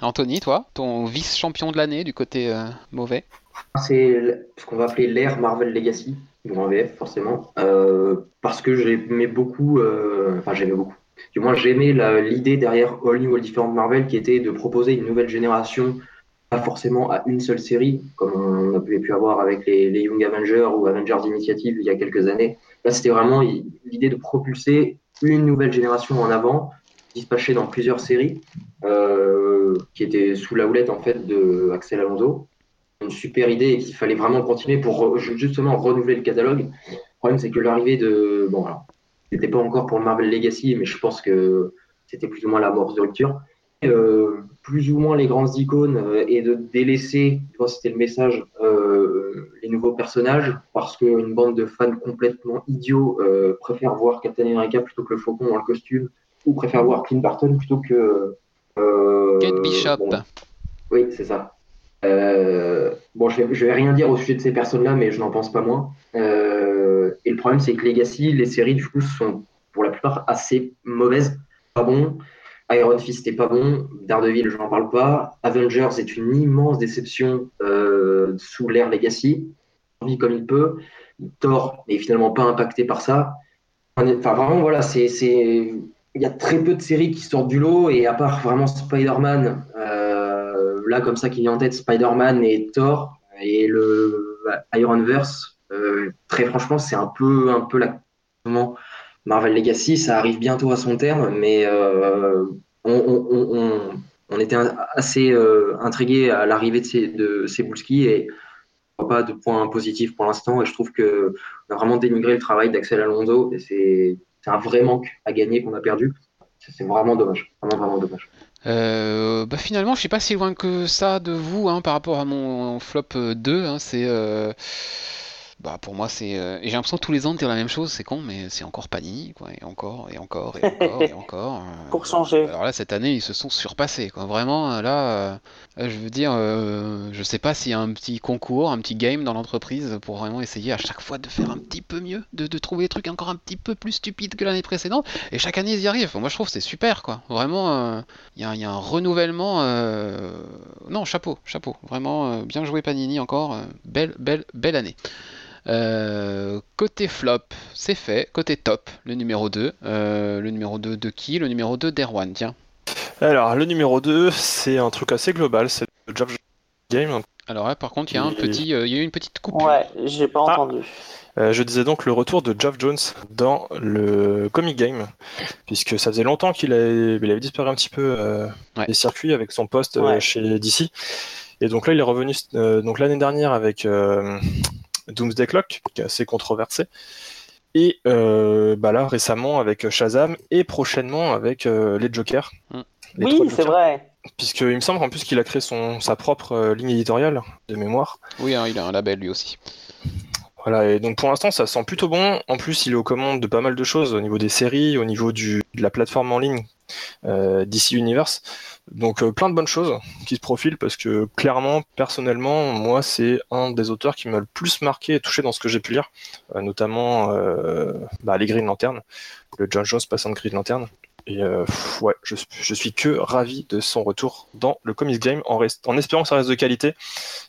Anthony, toi, ton vice-champion de l'année du côté mauvais? C'est ce qu'on va appeler l'ère Marvel Legacy, ou en VF forcément, euh, parce que j'aimais beaucoup, euh, enfin j'aimais beaucoup. Du moins, j'aimais l'idée derrière All New All Different Marvel qui était de proposer une nouvelle génération, pas forcément à une seule série, comme on a pu, avoir avec les, Young Avengers ou Avengers Initiative il y a quelques années. Là, c'était vraiment l'idée de propulser une nouvelle génération en avant, dispatchée dans plusieurs séries, euh, qui étaient sous la houlette en fait de Axel Alonso une super idée et qu'il fallait vraiment continuer pour justement renouveler le catalogue. Le problème, c'est que l'arrivée de. Bon, alors, c'était pas encore pour le Marvel Legacy, mais je pense que c'était plus ou moins l'amorce de rupture. Euh, plus ou moins les grandes icônes euh, et de délaisser, je pense que c'était le message, euh, les nouveaux personnages, parce qu'une bande de fans complètement idiots préfère voir Captain America plutôt que le Faucon dans le costume, ou préfère voir Clint Barton plutôt que. Kate Bishop. bon, oui, c'est ça. Euh, bon, je vais, vais rien dire au sujet de ces personnes-là, mais je n'en pense pas moins. Euh, et le problème, c'est que Legacy, les séries, du coup, sont pour la plupart assez mauvaises. Pas bon. Iron Fist est pas bon. Daredevil, je n'en parle pas. Avengers est une immense déception euh, sous l'ère Legacy. Il vit comme il peut. Thor n'est finalement pas impacté par ça. Enfin, vraiment, voilà, c'est. Il y a très peu de séries qui sortent du lot, et à part vraiment Spider-Man, comme ça, qui vient en tête, Spider-Man et Thor, et le Ironverse, euh, très franchement, c'est un peu, un peu la. Marvel Legacy, ça arrive bientôt à son terme, mais euh, on, était assez euh, intrigué à l'arrivée de, ces, de et pas de points positifs pour l'instant. Et je trouve que on a vraiment dénigré le travail d'Axel Alonso et c'est un vrai manque à gagner qu'on a perdu. C'est vraiment dommage, vraiment vraiment dommage. Euh, bah finalement, je suis pas si loin que ça de vous hein, par rapport à mon flop euh, 2. hein, c'est euh, bah pour moi c'est euh, et j'ai l'impression tous les ans de dire la même chose. C'est con, mais c'est encore Panini quoi, et encore et encore et encore et encore. euh. Pour changer. Alors là, cette année, ils se sont surpassés, quoi. Vraiment, euh, là, euh, je veux dire, je sais pas s'il y a un petit concours, un petit game dans l'entreprise pour vraiment essayer à chaque fois de faire un petit peu mieux, de, de trouver des trucs encore un petit peu plus stupides que l'année précédente. Et chaque année, ils y arrivent. Moi, je trouve c'est super, quoi. Vraiment, il y y a un renouvellement. Non, chapeau, chapeau. Vraiment, bien joué Panini encore. belle, belle, belle année. Euh, côté flop, c'est fait. Côté top, le numéro 2. Euh, le numéro 2 de qui? Le numéro 2 d'Erwan, tiens. Alors, le numéro 2, c'est un truc assez global, c'est le Job Game. Alors là, par contre, il y a un Et- petit, euh, il y a eu une petite coupure. Ouais, j'ai pas Ah. entendu. Euh, je disais donc le retour de Geoff Jones dans le comic game, puisque ça faisait longtemps qu'il avait, il avait disparu un petit peu euh, Ouais. des circuits avec son poste euh, chez DC. Et donc là, il est revenu euh, donc l'année dernière avec euh, Doomsday Clock, qui est assez controversé. Et euh, bah là, récemment avec Shazam et prochainement avec euh, les Jokers. Mm. Les Oui, c'est vrai. Puisqu'il me semble en plus qu'il a créé son, sa propre euh, ligne éditoriale de mémoire. Oui, hein, il a un label lui aussi. Voilà, et donc pour l'instant ça sent plutôt bon. En plus, il est aux commandes de pas mal de choses au niveau des séries, au niveau du, de la plateforme en ligne euh, DC Universe. Donc euh, plein de bonnes choses qui se profilent parce que clairement, personnellement, moi c'est un des auteurs qui m'a le plus marqué et touché dans ce que j'ai pu lire, euh, notamment euh, bah, les Green Lantern, le John Jones passant de Green Lantern. Et euh, pff, ouais, je, je suis que ravi de son retour dans le comics game en, rest- en espérant que ça reste de qualité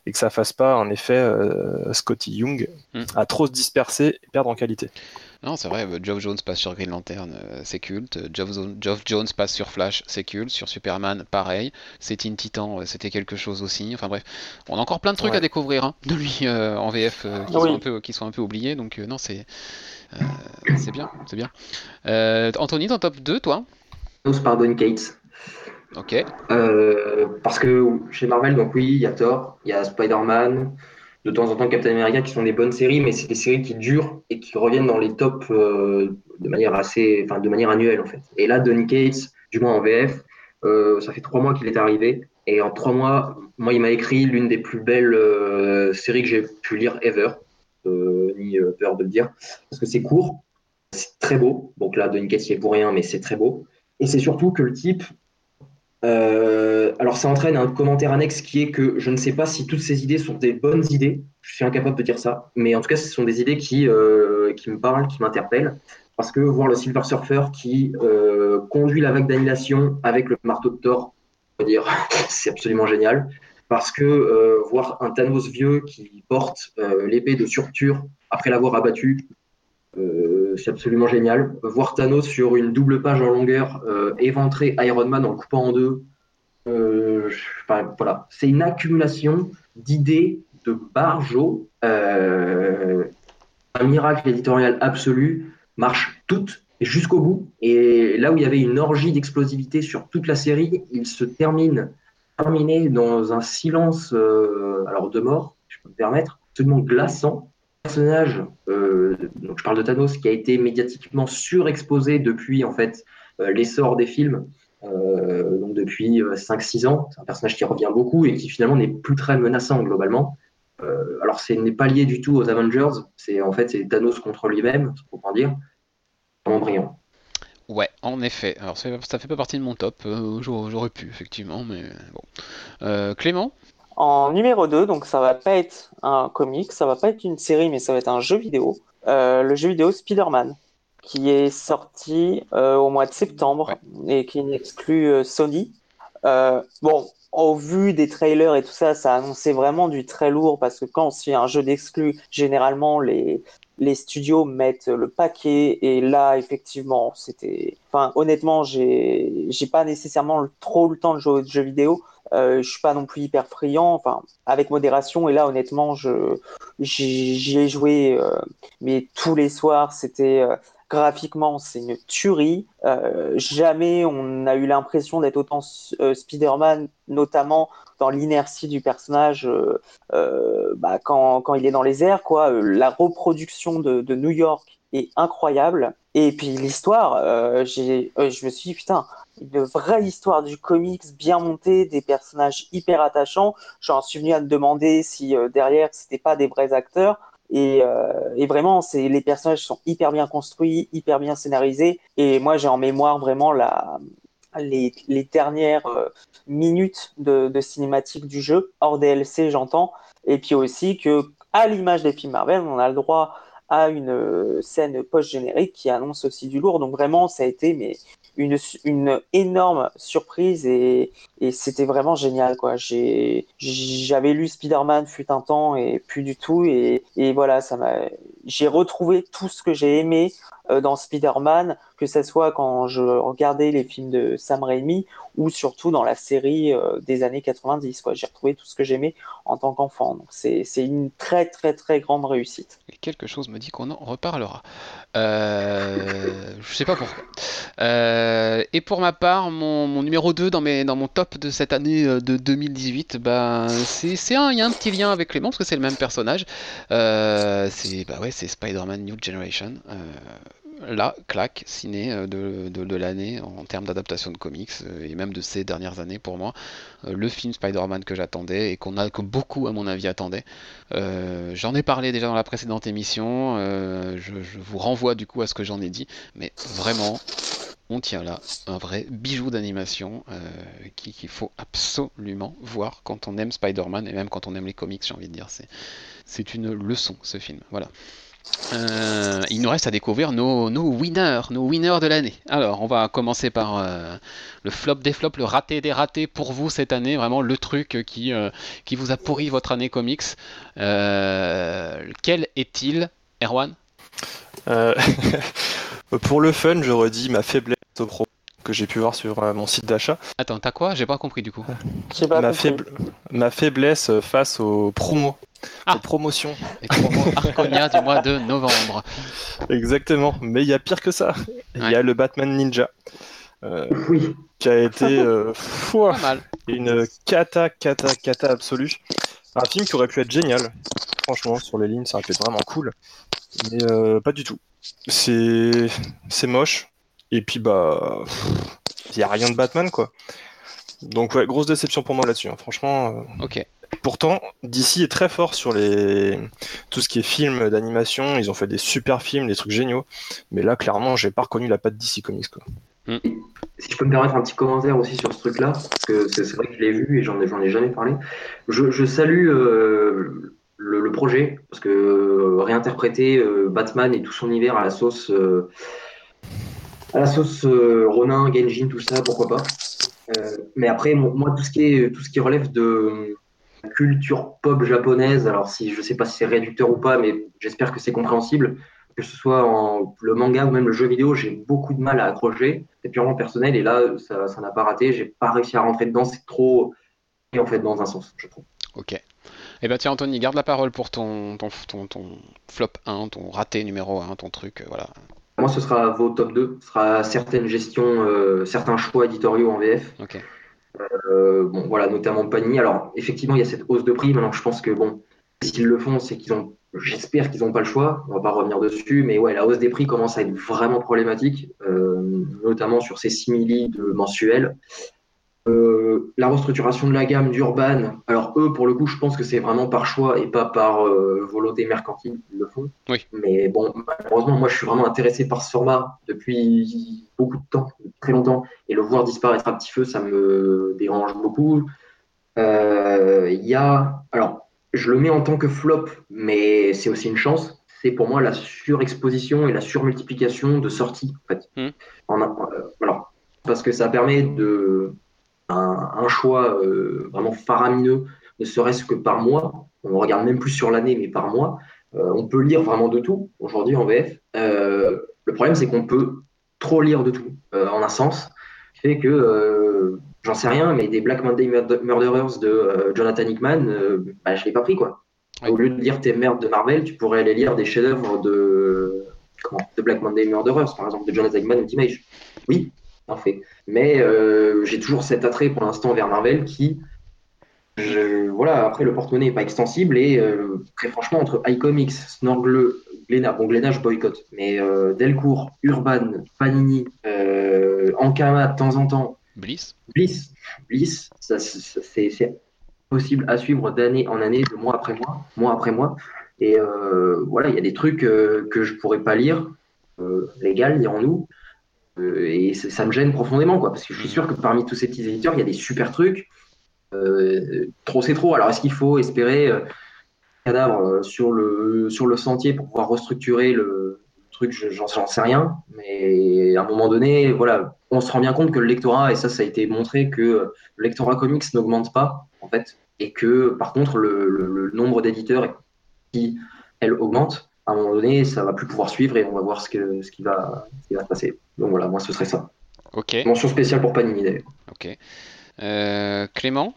et que ça fasse pas un effet euh, Scotty Young Mm. à trop se disperser et perdre en qualité. Non, c'est vrai, Geoff Jones passe sur Green Lantern, euh, c'est culte. Geoff, Geoff Jones passe sur Flash, c'est culte. Sur Superman, pareil. C'est Teen Titan, euh, c'était quelque chose aussi. Enfin bref, on a encore plein de trucs Ouais. à découvrir hein, de lui euh, en VF euh, qui, Oui. sont un peu, qui sont un peu oubliés. Donc euh, non, c'est euh, c'est bien, c'est bien. Euh, Anthony, ton top 2, toi? Thanos par Don Cates. Ok. Euh, parce que chez Marvel, donc oui, il y a Thor, il y a Spider-Man, de temps en temps Captain America, qui sont des bonnes séries, mais c'est des séries qui durent et qui reviennent dans les tops euh, de manière assez, enfin de manière annuelle en fait. Et là, Donny Cates, du moins en VF, euh, ça fait trois mois qu'il est arrivé, et en trois mois, moi, il m'a écrit l'une des plus belles euh, séries que j'ai pu lire ever, ni peur de le dire, parce que c'est court, c'est très beau. Donc là, Donny Cates, il est pour rien, mais c'est très beau. Et c'est surtout que le type, euh, alors ça entraîne un commentaire annexe qui est que je ne sais pas si toutes ces idées sont des bonnes idées, je suis incapable de dire ça, mais en tout cas ce sont des idées qui, euh, me parlent, qui m'interpellent, parce que voir le Silver Surfer qui euh, conduit la vague d'annihilation avec le marteau de Thor, on va dire, c'est absolument génial, parce que voir un Thanos vieux qui porte l'épée de Surtur après l'avoir abattu, euh, c'est absolument génial. Voir Thanos sur une double page en longueur euh, éventrer Iron Man en le coupant en deux, euh, voilà, c'est une accumulation d'idées de Barjo, euh, un miracle éditorial absolu, marche toutes jusqu'au bout. Et là où il y avait une orgie d'explosivité sur toute la série, il se termine terminé dans un silence, alors de mort, si je peux me permettre, absolument glaçant. Personnage, euh, donc je parle de Thanos, qui a été médiatiquement surexposé depuis en fait euh, l'essor des films, euh, donc depuis 5-6 ans. C'est un personnage qui revient beaucoup et qui finalement n'est plus très menaçant globalement. Alors ce n'est pas lié du tout aux Avengers, c'est en fait Thanos contre lui-même, faut pas dire. Vraiment brillant. Ouais, en effet. Alors ça, ça fait pas partie de mon top. j'aurais pu, effectivement, mais bon. Clément? En numéro 2, donc ça va pas être un comic, ça va pas être une série, mais ça va être un jeu vidéo. Euh, le jeu vidéo Spider-Man, qui est sorti euh, au mois de septembre et qui exclut euh, Sony. Bon, au vu des trailers et tout ça, ça annonçait vraiment du très lourd parce que quand c'est un jeu d'exclus, généralement les les studios mettent le paquet et là effectivement c'était enfin honnêtement j'ai j'ai pas nécessairement trop le temps de jouer aux jeux vidéo je suis pas non plus hyper friand enfin avec modération et là honnêtement je j'y ai joué euh, mais tous les soirs c'était euh, graphiquement c'est une tuerie Euh, jamais on a eu l'impression d'être autant euh, Spider-Man notamment dans l'inertie du personnage euh, euh, bah, quand, quand il est dans les airs, quoi. Euh, la reproduction de, de New York est incroyable. Et puis l'histoire, euh, euh, je me suis dit, putain, une vraie histoire du comics bien montée, des personnages hyper attachants. J'en suis venu à me demander si euh, derrière, c'était pas des vrais acteurs. Et, euh, et vraiment, c'est, les personnages sont hyper bien construits, hyper bien scénarisés. Et moi, j'ai en mémoire vraiment la, les, les dernières euh, minutes de, de cinématique du jeu, hors DLC, j'entends. Et puis aussi que, à l'image des films Marvel, on a le droit à une euh, scène post-générique qui annonce aussi du lourd. Donc vraiment, ça a été mais une, une énorme surprise et, et c'était vraiment génial. quoi. J'avais lu Spider-Man fut un temps et plus du tout. Et, et voilà, ça m'a, j'ai retrouvé tout ce que j'ai aimé dans Spider-Man, que ce soit quand je regardais les films de Sam Raimi ou surtout dans la série euh, des années 90. Quoi. J'ai retrouvé tout ce que j'aimais en tant qu'enfant. Donc c'est, une très très très grande réussite. Et quelque chose me dit qu'on en reparlera. Euh, je sais pas pourquoi. Euh, et pour ma part, mon, mon numéro 2 dans, mes, dans mon top de cette année euh, de 2018, bah, c'est, c'est il y a un petit lien avec Clément parce que c'est le même personnage. Euh, c'est bah ouais, Spider-Man New Generation. Euh, là, claque, ciné euh, de, de, l'année en termes d'adaptation de comics euh, et même de ces dernières années pour moi. Euh, le film Spider-Man que j'attendais et qu'on a, que beaucoup à mon avis attendaient. J'en ai parlé déjà dans la précédente émission, je, vous renvoie du coup à ce que j'en ai dit, mais vraiment, on tient là un vrai bijou d'animation qu'il qui faut absolument voir quand on aime Spider-Man et même quand on aime les comics, j'ai envie de dire. C'est une leçon ce film. Voilà. Euh, il nous reste à découvrir nos, winners, nos winners de l'année. Alors, on va commencer par euh, le flop des flops, le raté des ratés pour vous cette année, vraiment le truc qui, euh, qui vous a pourri votre année comics. Quel est-il, Erwan? Pour le fun, je redis ma faiblesse au pro que j'ai pu voir sur euh, mon site d'achat. Attends, t'as quoi? J'ai pas compris du coup. Pas Ma, faiblesse face aux promos, Ah. aux promotions. Les promos Arconia du mois de novembre. Exactement. Mais il y a pire que ça. Il y a le Batman Ninja. euh, Oui, qui a été euh, fouah, une cata, cata, cata absolue. Un film qui aurait pu être génial. Franchement, sur les lignes, ça aurait pu être vraiment cool. Mais euh, pas du tout. C'est c'est moche. Et puis, bah. Il n'y a rien de Batman, quoi. Donc, ouais, grosse déception pour moi là-dessus. hein. Franchement. euh, Ok. Pourtant, DC est très fort sur les tout ce qui est film d'animation. Ils ont fait des super films, des trucs géniaux. Mais là, clairement, j'ai pas reconnu la patte DC Comics. Quoi. si je peux me permettre un petit commentaire aussi sur ce truc-là, parce que c'est vrai que je l'ai vu et j'en ai, j'en ai jamais parlé. Je, je salue euh, le, le projet, parce que euh, réinterpréter euh, Batman et tout son univers à la sauce, euh, à la sauce euh, Ronin, Genjin, tout ça, pourquoi pas. Euh, mais après, moi, tout ce qui est, tout ce qui relève de la culture pop japonaise, alors si je sais pas si c'est réducteur ou pas, mais j'espère que c'est compréhensible, que ce soit le manga ou même le jeu vidéo, j'ai beaucoup de mal à accrocher. C'est purement personnel et là, ça n'a pas raté. J'ai pas réussi à rentrer dedans. C'est trop et en fait dans un sens, je trouve. Ok. Eh ben tiens Anthony, garde la parole pour ton, ton, ton, flop 1, ton raté numéro 1, ton truc, euh, voilà. Moi, ce sera vos top 2. Ce sera certaines gestions, euh, certains choix éditoriaux en VF. Ok. Euh, bon, voilà, notamment Panini. Alors, effectivement, il y a cette hausse de prix. Maintenant, je pense que bon, s'ils le font, c'est qu'ils ont. J'espère qu'ils n'ont pas le choix. On va pas revenir dessus, mais ouais, la hausse des prix commence à être vraiment problématique, euh, notamment sur ces simili de mensuels. Euh, la restructuration de la gamme d'Urban. Alors eux, pour le coup, je pense que c'est vraiment par choix et pas par euh, volonté mercantile qu'ils le font. Oui. Mais bon, malheureusement, moi, je suis vraiment intéressé par ce format depuis beaucoup de temps, très longtemps, et le voir disparaître à petit feu, ça me dérange beaucoup. Euh, Il y a, alors, je le mets en tant que flop, mais c'est aussi une chance. C'est pour moi la surexposition et la surmultiplication de sorties, en fait. Hmm. En alors, parce que ça permet de un, un choix euh, vraiment faramineux, ne serait-ce que par mois. On ne regarde même plus sur l'année, mais par mois. Euh, on peut lire vraiment de tout aujourd'hui en VF. Euh, le problème, c'est qu'on peut trop lire de tout en un sens, qui fait que, j'en sais rien, mais des Black Monday Murder- Murderers de Jonathan Hickman, bah, je l'ai pas pris quoi. Au lieu de lire tes merdes de Marvel, tu pourrais aller lire des chefs-d'œuvre de, comment, de Black Monday Murderers, par exemple, de Jonathan Hickman ou Image. Oui, en fait. Mais euh, j'ai toujours cet attrait pour l'instant vers Marvel qui, je- voilà, après le porte-monnaie n'est pas extensible et euh, très franchement, entre iComics, Snorgle, Glénat, bon, Glénat, je boycotte, mais euh, Delcourt, Urban, Panini, Ankama de temps en temps, Bliss Bliss, Bliss, ça, ça- c'est possible à suivre d'année en année, de mois après mois, mois après mois. Et voilà, il y a des trucs que je pourrais pas lire, légal, dirons-nous. Euh, et ça me gêne profondément, quoi, parce que je suis sûr que parmi tous ces petits éditeurs, il y a des super trucs. Euh, trop, c'est trop. Alors, est-ce qu'il faut espérer euh, cadavre euh, sur le, sur le sentier pour pouvoir restructurer le truc? Je- J'en j'en sais rien. Mais à un moment donné, voilà, on se rend bien compte que le lectorat, et ça, ça a été montré, que le lectorat comics n'augmente pas, en fait, et que par contre, le, le- le nombre d'éditeurs qui, elle, augmente. À un moment donné, ça va plus pouvoir suivre et on va voir ce, que, ce, qui, va, ce qui va se passer. Donc voilà, moi, ce serait ça. Ok, Mention spéciale pour Panini, d'ailleurs. ok. Euh, Clément?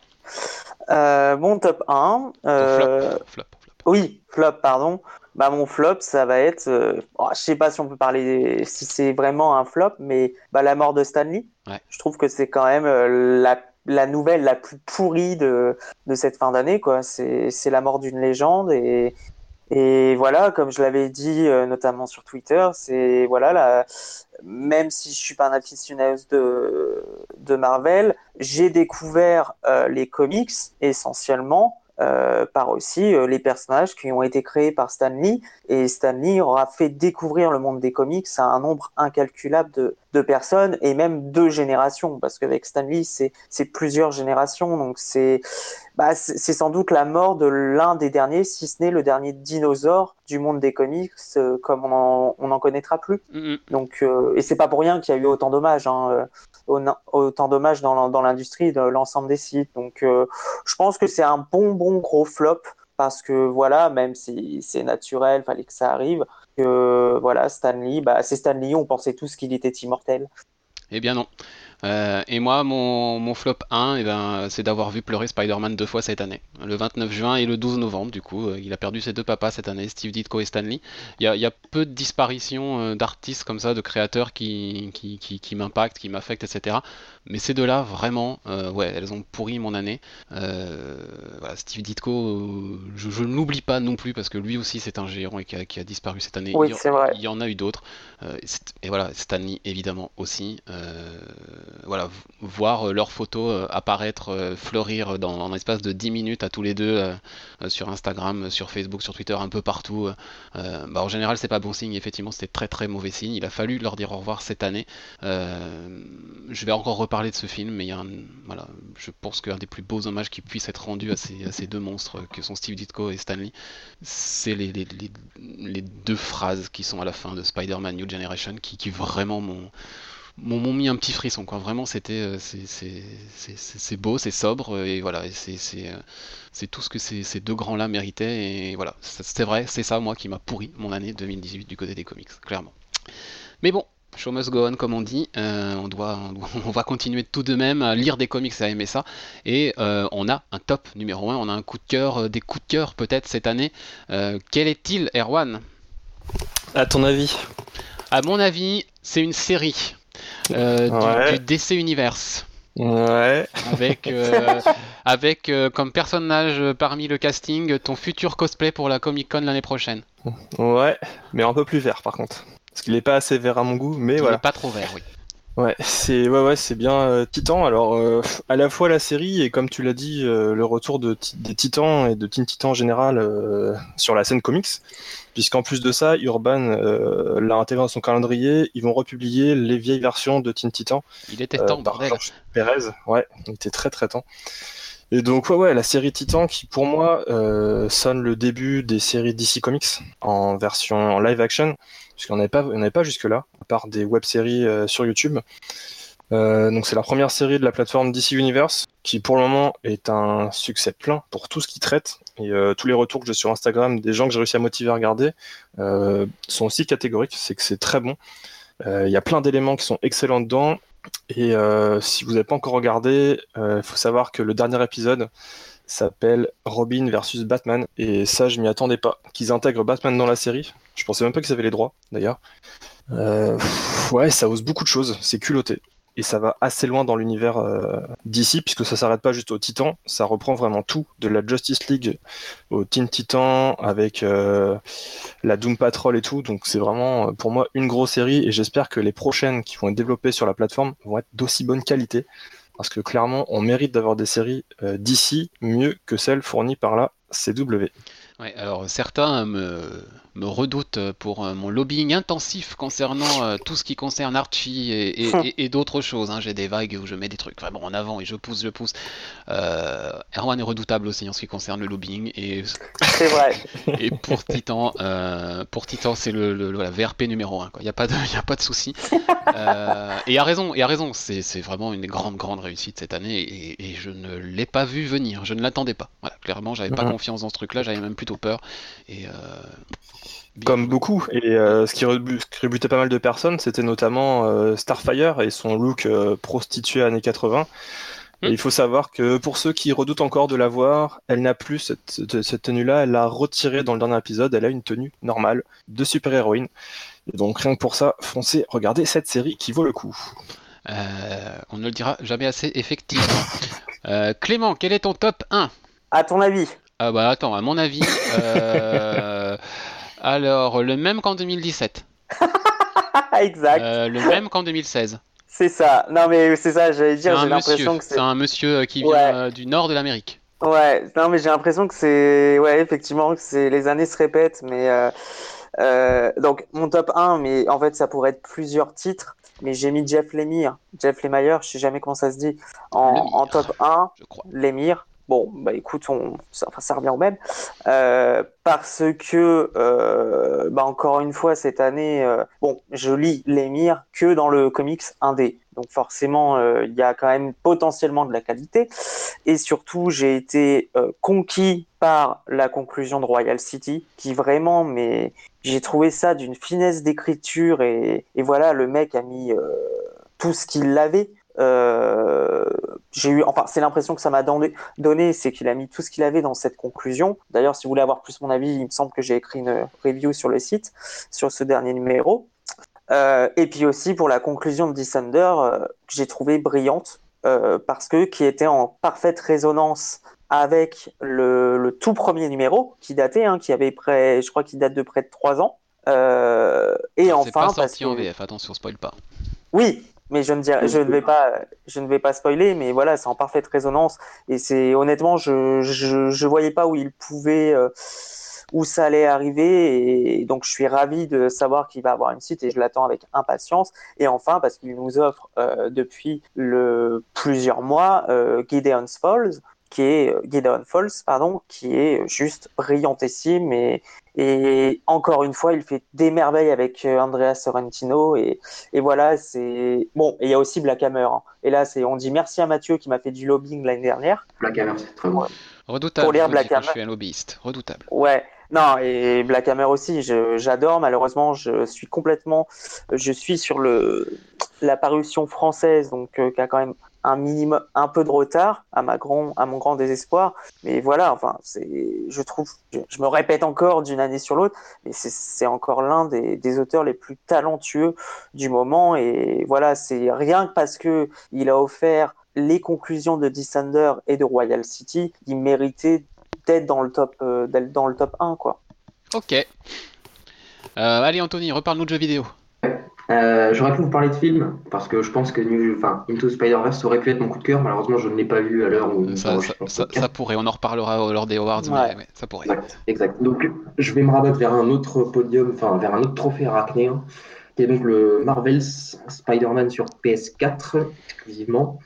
Euh, mon top 1. Ton euh, flop, flop, flop. Oui, flop, pardon. Bah, mon flop, ça va être. euh, oh, je sais pas si on peut parler. Si c'est vraiment un flop, mais bah, la mort de Stanley. Ouais. Je trouve que c'est quand même euh, la, la nouvelle la plus pourrie de, de cette fin d'année, quoi. C'est c'est la mort d'une légende. Et, et voilà, comme je l'avais dit euh, notamment sur Twitter, c'est. Voilà, la, même si je suis pas un aficionado de, de Marvel, j'ai découvert euh, les comics essentiellement euh, par aussi euh, les personnages qui ont été créés par Stan Lee. Et Stan Lee aura fait découvrir le monde des comics à un nombre incalculable de, de personnes et même deux générations, parce qu'avec Stan Lee, c'est plusieurs générations. Donc c'est bah, c'est sans doute la mort de l'un des derniers, si ce n'est le dernier dinosaure du monde des comics, euh, comme on en, on en connaîtra plus. Mm, mm. Donc, euh, et c'est pas pour rien qu'il y a eu autant d'hommages, hein, euh, au- autant d'hommages dans, dans l'industrie de l'ensemble des sites. Donc, euh, je pense que c'est un bon, bon gros flop parce que voilà, même si c'est naturel, fallait que ça arrive. que voilà, Stanley, bah, c'est Stanley, on pensait tous qu'il était immortel. Eh bien non. Euh, et moi, mon, mon flop 1, eh ben, c'est d'avoir vu pleurer Spider-Man deux fois cette année. Le 29 juin et le 12 novembre, du coup. Euh, il a perdu ses deux papas cette année, Steve Ditko et Stanley. Il y a, il y a peu de disparitions euh, d'artistes comme ça, de créateurs qui, qui, qui, qui m'impactent, qui m'affectent, etc. Mais ces deux-là, vraiment, euh, ouais, elles ont pourri mon année. Euh, voilà, Steve Ditko, je, je ne l'oublie pas non plus parce que lui aussi c'est un géant et qui a, qui a disparu cette année. Oui, il, y- c'est vrai. il y en a eu d'autres. Et voilà, Stanley évidemment aussi. Euh, voilà, voir euh, leurs photos euh, apparaître, euh, fleurir dans, l'espace de 10 minutes à tous les deux sur Instagram, sur Facebook, sur Twitter, un peu partout. bah, en général, c'est pas bon signe. Effectivement, c'était très très mauvais signe. Il a fallu leur dire au revoir cette année. Je vais encore reparler de ce film, mais je pense qu'un des plus beaux hommages qui puisse être rendu à ces, deux monstres que sont Steve Ditko et Stanley, c'est les deux phrases qui sont à la fin de Spider-Man New Generation qui, qui vraiment m'ont m'ont mis un petit frisson quoi vraiment c'était euh, c'est c'est- c'est- c'est- c'est beau c'est sobre et voilà et c'est c'est euh, c'est tout ce que ces, ces deux grands là méritaient et voilà c'est vrai c'est ça moi qui m'a pourri mon année 2018 du côté des comics clairement mais bon Show must go on, comme on dit. Euh, on, doit, on, va continuer tout de même à lire des comics, à aimer ça. Et euh, on a un top numéro 1, on a un coup de cœur, euh, des coups de cœur peut-être cette année. Quel est-il, Erwan? À ton avis? À mon avis, c'est une série euh, du- Ouais. du, DC Universe. Ouais. Avec, euh, avec euh, comme personnage parmi le casting ton futur cosplay pour la Comic Con l'année prochaine. Ouais. Mais un peu plus vert par contre. Parce qu'il est pas assez vert à mon goût, mais Il voilà. n'est pas trop vert, oui. Ouais, c'est ouais, ouais, c'est bien euh, Titan. Alors, euh, à la fois la série et comme tu l'as dit, euh, le retour de, des Titans et de Teen Titan en général sur la scène comics, puisqu'en plus de ça, Urban euh, l'a intégré dans son calendrier. Ils vont republier les vieilles versions de Teen Titan Il était euh, temps, par bordel. Perez. Ouais, il était très très temps. Et donc ouais, ouais, la série Titan qui pour moi euh, sonne le début des séries DC Comics en version en live action, puisqu'on n'avait pas, on n'avait pas jusque là, à part des web-séries euh, sur YouTube. Euh, donc c'est la première série de la plateforme DC Universe qui pour le moment est un succès plein pour tout ce qu'il traite et euh, tous les retours que j'ai sur Instagram des gens que j'ai réussi à motiver à regarder euh, sont aussi catégoriques, c'est que c'est très bon. Il y a plein d'éléments qui sont excellents dedans et si vous n'avez pas encore regardé, il faut savoir que le dernier épisode s'appelle Robin versus Batman et ça je m'y attendais pas qu'ils intègrent Batman dans la série. Je pensais même pas qu'ils avaient les droits d'ailleurs. Ouais, ça ose beaucoup de choses, c'est culotté. Et ça va assez loin dans l'univers euh, d'ici, puisque ça s'arrête pas juste au Titan, ça reprend vraiment tout, de la Justice League au Teen Titan, avec euh, la Doom Patrol et tout. Donc c'est vraiment euh, pour moi une grosse série, et j'espère que les prochaines qui vont être développées sur la plateforme vont être d'aussi bonne qualité, parce que clairement on mérite d'avoir des séries d'ici mieux que celles fournies par la CW. Ouais, alors certains me, me redoutent pour euh, mon lobbying intensif concernant euh, tout ce qui concerne Archie et, et- et- et d'autres choses. hein. J'ai des vagues où je mets des trucs vraiment en avant et je pousse, je pousse. Euh, Erwan est redoutable aussi en ce qui concerne le lobbying et, C'est vrai. et pour Titan, euh, pour Titan c'est le, le- la VRP numéro 1. Il n'y a pas de, y a pas de souci. Euh, et à raison, et à raison. C'est c'est vraiment une grande, grande réussite cette année et, et je ne l'ai pas vu venir. Je ne l'attendais pas. Voilà, clairement, j'avais pas confiance dans ce truc-là. J'avais même plutôt peur. Et euh, Comme beaucoup. Et euh, ce, qui rebutait pas mal de personnes, c'était notamment euh, Starfire et son look euh, prostitué années 80. Et Hmm. il faut savoir que pour ceux qui redoutent encore de la voir, elle n'a plus cette, tenue-là. Elle l'a retirée dans le dernier épisode. Elle a une tenue normale de super-héroïne. Et donc rien que pour ça, foncez, regardez cette série qui vaut le coup. Euh, on ne le dira jamais assez, effectivement. Euh, Clément, quel est ton top 1 À ton avis Ah bah attends, à mon avis, euh, alors le même qu'en 2017, Exact. euh, le même qu'en 2016. C'est ça. Non, mais c'est ça, j'allais dire, j'ai l'impression que c'est c'est. un monsieur euh, qui vient Ouais. euh, du nord de l'Amérique. Ouais, non, mais j'ai l'impression que c'est. Ouais, effectivement, que c'est. Les années se répètent, mais. euh, Donc, mon top 1, mais en fait, ça pourrait être plusieurs titres. Mais j'ai mis Jeff Lemire, Jeff Lemire, je sais jamais comment ça se dit, en, en top 1. Je crois. Lemire. Bon, bah écoute, on... ça, enfin, ça revient au même. Euh, parce que, euh, bah encore une fois, cette année, euh, bon, je lis Lemire que dans le comics indé. Donc forcément, euh, il y a quand même potentiellement de la qualité. Et surtout, j'ai été euh, conquis par la conclusion de Royal City, qui vraiment, mais j'ai trouvé ça d'une finesse d'écriture et, et, voilà, le mec a mis tout ce qu'il avait. Euh, j'ai eu, enfin, c'est l'impression que ça m'a donné, donné c'est qu'il a mis tout ce qu'il avait dans cette conclusion. D'ailleurs, si vous voulez avoir plus mon avis, il me semble que j'ai écrit une review sur le site sur ce dernier numéro. Euh, et puis aussi pour la conclusion de Descender, euh, que j'ai trouvé brillante parce que qui était en parfaite résonance avec le, le tout premier numéro qui datait, hein, qui avait près, je crois qu'il date de près de trois ans. Et enfin, c'est pas parce sorti en que- VF, attention, spoil pas. oui, mais je ne dirais, je ne vais pas, je ne vais pas spoiler, mais voilà, c'est en parfaite résonance. Et c'est honnêtement, je, je, je voyais pas où il pouvait, euh, où ça allait arriver. Et donc, je suis ravi de savoir qu'il va avoir une suite et je l'attends avec impatience. Et enfin, parce qu'il nous offre euh, depuis le plusieurs mois euh, Gideon's Falls, qui est Gideon Falls, pardon, qui est juste brillantissime et et encore une fois, il fait des merveilles avec euh, Andrea Sorrentino et, et voilà, c'est bon. Et il y a aussi Black Hammer. hein. Et là, c'est on dit merci à Mathieu qui m'a fait du lobbying l'année dernière. Black Hammer, c'est très bon. Redoutable, Pour lire Black que je Hammer. suis un lobbyiste. Redoutable. Ouais, non, et Black Hammer aussi, j'adore. Malheureusement, je suis complètement, je suis sur le la parution française, donc euh, qui a quand même un minimum, un peu de retard à ma grand, à mon grand désespoir. Mais voilà, enfin, c'est, je trouve, je, me répète encore d'une année sur l'autre, mais c'est- encore l'un des, auteurs les plus talentueux du moment. Et voilà, c'est rien que parce que il a offert les conclusions de Descender et de Royal City, il méritait d'être dans le top euh, d'être dans le top 1 quoi. Ok. Euh, allez, Anthony, reparle-nous de jeux vidéo. Euh, J'aurais pu vous parler de films, parce que je pense que New, enfin, Into Spider-Verse aurait pu être mon coup de cœur. Malheureusement, je ne l'ai pas vu à l'heure où Ça, pourrait, on en reparlera au- lors des awards, mais Ouais. ouais, ça pourrait. Exact, exact. Donc, je vais me rabattre vers un autre podium, enfin, vers un autre trophée arachnéen, qui est donc le Marvel's Spider-Man sur PS4, exclusivement.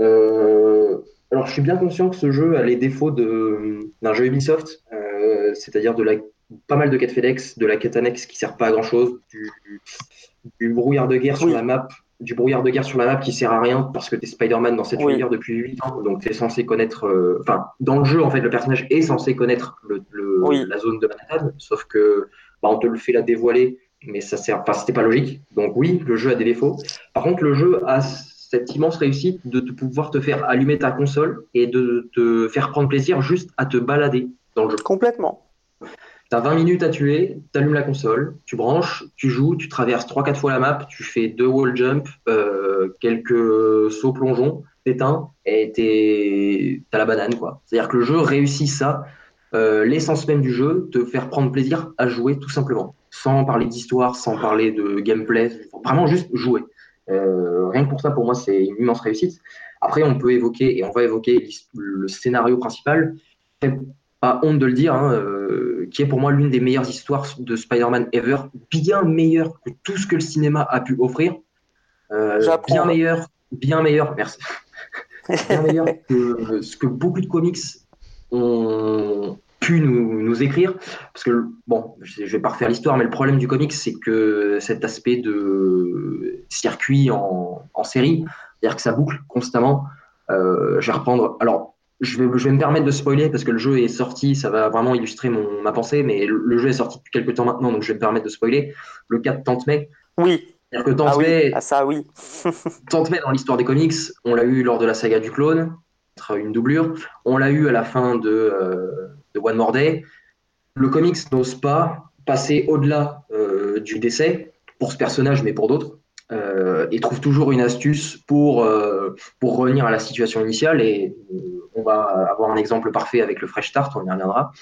Euh, alors, je suis bien conscient que ce jeu a les défauts de- d'un jeu Ubisoft, euh, c'est-à-dire de la, pas mal de quêtes FedEx, de la quête annexe qui sert pas à grand-chose, du, du brouillard de guerre sur la map, du brouillard de guerre sur la map qui sert à rien parce que tu es Spider-Man dans cet Oui. univers depuis 8 ans, donc tu es censé connaître. euh, Enfin, dans le jeu, en fait, le personnage est censé connaître le, le- Oui. la zone de Manhattan, sauf que bah, on te le fait la dévoiler, mais ça sert. Enfin, c'était pas logique. Donc, oui, le jeu a des défauts. Par contre, le jeu a cette immense réussite de te pouvoir te faire allumer ta console et de te faire prendre plaisir juste à te balader dans le jeu. Complètement. T'as 20 minutes à tuer, t'allumes la console, tu branches, tu joues, tu traverses 3-4 fois la map, tu fais deux wall jump, euh, quelques sauts plongeons, t'éteins et t'as la banane quoi. C'est-à-dire que le jeu réussit ça, euh, l'essence même du jeu, te faire prendre plaisir à jouer tout simplement, sans parler d'histoire, sans parler de gameplay, vraiment juste jouer. Euh, rien que pour ça, pour moi, c'est une immense réussite. Après, on peut évoquer, et on va évoquer le scénario principal, pas honte de le dire, hein, qui est pour moi l'une des meilleures histoires de Spider-Man ever, bien meilleure que tout ce que le cinéma a pu offrir, Euh, bien meilleure, bien meilleure, merci, bien meilleure que ce que beaucoup de comics ont pu nous, nous écrire, parce que bon, je je vais pas refaire l'histoire, mais le problème du comics, c'est que cet aspect de circuit en, en série, c'est-à-dire que ça boucle constamment. Euh, je vais reprendre. Alors, je vais, je vais me permettre de spoiler parce que le jeu est sorti, ça va vraiment illustrer mon, ma pensée, mais le, le jeu est sorti depuis quelques temps maintenant, donc je vais me permettre de spoiler. Le 4 Tante May. Oui. C'est-à-dire que Tante Ah oui. May, Ah ça oui. Tante May dans l'histoire des comics, on l'a eu lors de la saga du clone, une doublure. On l'a eu à la fin de, euh, de One More Day. Le comics n'ose pas passer au-delà euh, du décès pour ce personnage, mais pour d'autres. Euh, et trouve toujours une astuce pour, euh, pour revenir à la situation initiale. Et euh, on va avoir un exemple parfait avec le Fresh Start, on y reviendra.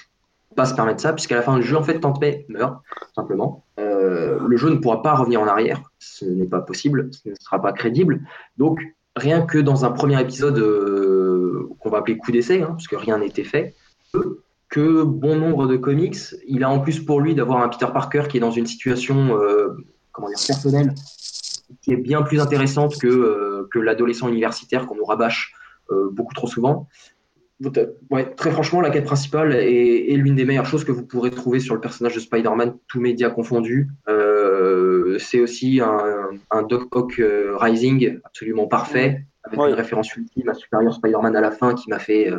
Pas se permettre ça, puisqu'à la fin du jeu, en fait, Tante May meurt, simplement. Euh, le jeu ne pourra pas revenir en arrière, ce n'est pas possible, ce ne sera pas crédible. Donc, rien que dans un premier épisode euh, qu'on va appeler coup d'essai, hein, puisque rien n'était fait, que bon nombre de comics, il a en plus pour lui d'avoir un Peter Parker qui est dans une situation comment dire, personnelle qui est bien plus intéressante que, euh, que l'adolescent universitaire qu'on nous rabâche euh, beaucoup trop souvent. Ouais, très franchement, la quête principale est, est l'une des meilleures choses que vous pourrez trouver sur le personnage de Spider-Man, tous médias confondus. Euh, c'est aussi un, un, Doc Ock Rising absolument parfait, avec une référence ultime à Superior Spider-Man à la fin qui m'a fait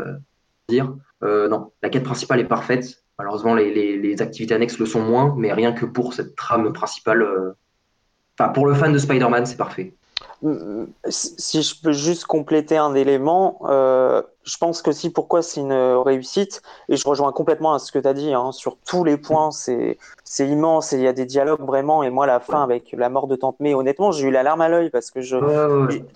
dire non, la quête principale est parfaite. Malheureusement, les, les, activités annexes le sont moins, mais rien que pour cette trame principale. Enfin, pour le fan de Spider-Man, c'est parfait. Si je peux juste compléter un élément, euh, je pense que si pourquoi c'est une réussite, et je rejoins complètement à ce que tu as dit, hein, sur tous les points, c'est immense et il y a des dialogues vraiment. Et moi, la fin avec la mort de Tante May, honnêtement, j'ai eu la larme à l'œil parce que je,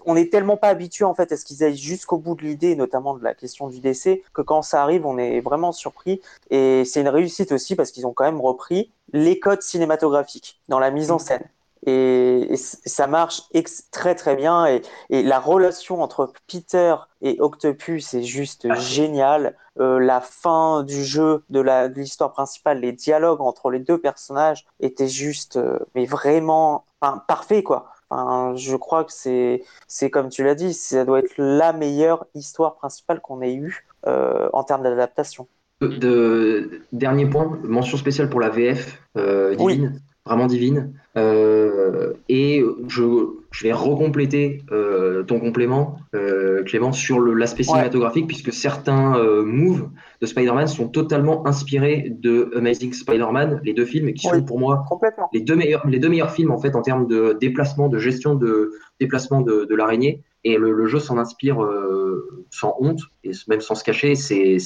on est tellement pas habitué en fait à ce qu'ils aillent jusqu'au bout de l'idée, notamment de la question du décès, que quand ça arrive, on est vraiment surpris. Et c'est une réussite aussi parce qu'ils ont quand même repris les codes cinématographiques dans la mise en scène et, ça marche très très bien et, la relation entre Peter et Octopus est juste ah. géniale. Euh, la fin du jeu, de l'histoire principale, les dialogues entre les deux personnages étaient juste, euh, mais vraiment, parfait quoi. je crois que c'est, c'est comme tu l'as dit, ça doit être la meilleure histoire principale qu'on ait eue euh, en termes d'adaptation. De, dernier point, mention spéciale pour la VF divine vraiment divine. Euh, et je, je, vais recompléter euh, ton complément, euh, Clément, sur l'aspect cinématographique, puisque certains moves de Spider-Man sont totalement inspirés de Amazing Spider-Man, les deux films, qui sont pour moi les deux, meilleurs, les deux meilleurs films en fait en termes de déplacement, de gestion de déplacement de, de l'araignée. Et le, le jeu s'en inspire sans honte, et même sans se cacher, c'est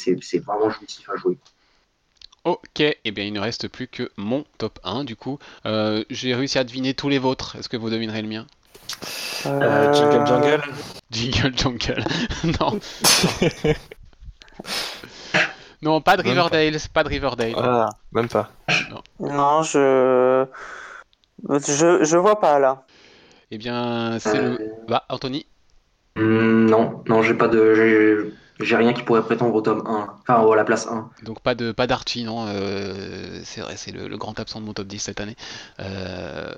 vraiment jouissif à jouer. Ok, et eh bien il ne reste plus que mon top 1 du coup. Euh, j'ai réussi à deviner tous les vôtres. Est-ce que vous devinerez le mien? Euh... Jingle Jungle Jingle Jungle. non. non, pas de Riverdale, pas de Riverdale. Ah, même pas. Non, je... je. Je vois pas là. Eh bien, c'est le. Bah, Anthony? Hmm, Non, non, j'ai pas de. J'ai rien qui pourrait prétendre au tome 1, enfin à la place 1. Donc pas de pas d'Archie, non. Euh, c'est vrai, c'est le, grand absent de mon top 10 cette année. Euh,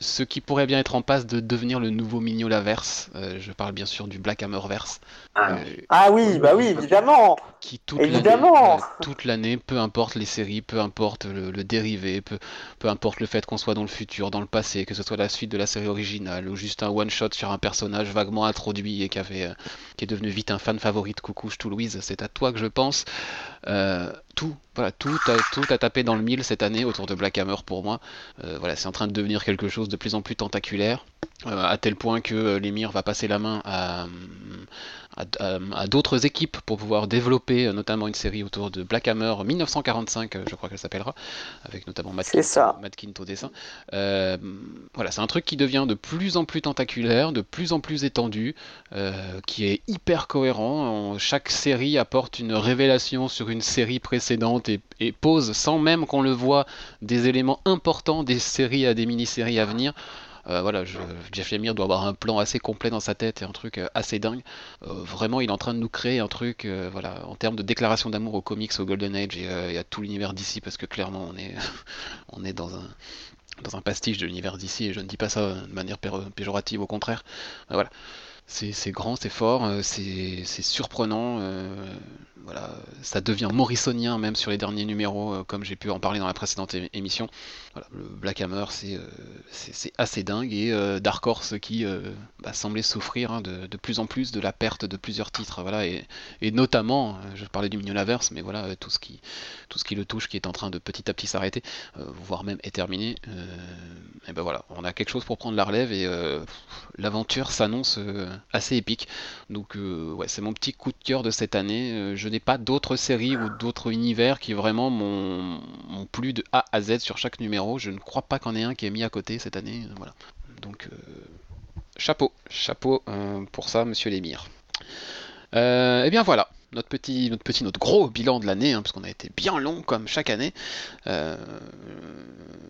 ce qui pourrait bien être en passe de devenir le nouveau Mignolaverse. Euh, je parle bien sûr du Black Hammerverse. Ah, euh, ah oui, bah oui, évidemment. Qui toute évidemment. L'année, toute l'année, peu importe les séries, peu importe le, dérivé, peu, peu importe le fait qu'on soit dans le futur, dans le passé, que ce soit la suite de la série originale ou juste un one shot sur un personnage vaguement introduit et qui avait, euh, qui est devenu vite un fan favori de Coucou, tout Louise. C'est à toi que je pense. Euh, tout, voilà, tout a, tout a tapé dans le mille cette année autour de Black Hammer pour moi. Euh, voilà, c'est en train de devenir quelque chose de plus en plus tentaculaire, euh, à tel point que l'émir va passer la main à, à, d'autres équipes pour pouvoir développer euh, notamment une série autour de Black Hammer 1945, euh, je crois qu'elle s'appellera, avec notamment Matt, Kinto, au dessin. Euh, voilà, c'est un truc qui devient de plus en plus tentaculaire, de plus en plus étendu, qui est hyper cohérent. chaque série apporte une révélation sur une série précédente et, et pose, sans même qu'on le voit, des éléments importants des séries à des mini-séries à venir. Euh, voilà, Jeff Lemire doit avoir un plan assez complet dans sa tête et un truc euh, assez dingue. Euh, vraiment, il est en train de nous créer un truc, voilà, en termes de déclaration d'amour aux comics, au Golden Age et, à tout l'univers d'ici, parce que clairement, on est, on est dans un dans un pastiche de l'univers d'ici, et je ne dis pas ça de manière péjorative, au contraire. voilà. C'est grand, c'est fort, c'est surprenant voilà, ça devient morrisonien même sur les derniers numéros, euh, comme j'ai pu en parler dans la précédente émission. Voilà, le Black Hammer, c'est euh, assez dingue et euh, Dark Horse qui bah, semblait souffrir hein, de, plus en plus de la perte de plusieurs titres, voilà, et, notamment, je parlais du Mignolaverse, mais voilà, tout ce qui tout ce qui le touche, qui est en train de petit à petit s'arrêter, voire même est terminé. et ben voilà, on a quelque chose pour prendre la relève et l'aventure s'annonce assez épique. Donc ouais, c'est mon petit coup de cœur de cette année. je n'ai pas d'autres séries ou d'autres univers qui vraiment m'ont plu de A à Z sur chaque numéro. Je ne crois pas qu'en ait un qui est mis à côté cette année. Voilà. Donc, euh, chapeau, chapeau euh, pour ça, monsieur Lémire. Euh, et eh bien voilà, notre petit, notre petit, notre gros bilan de l'année, hein, parce qu'on a été bien long comme chaque année, euh,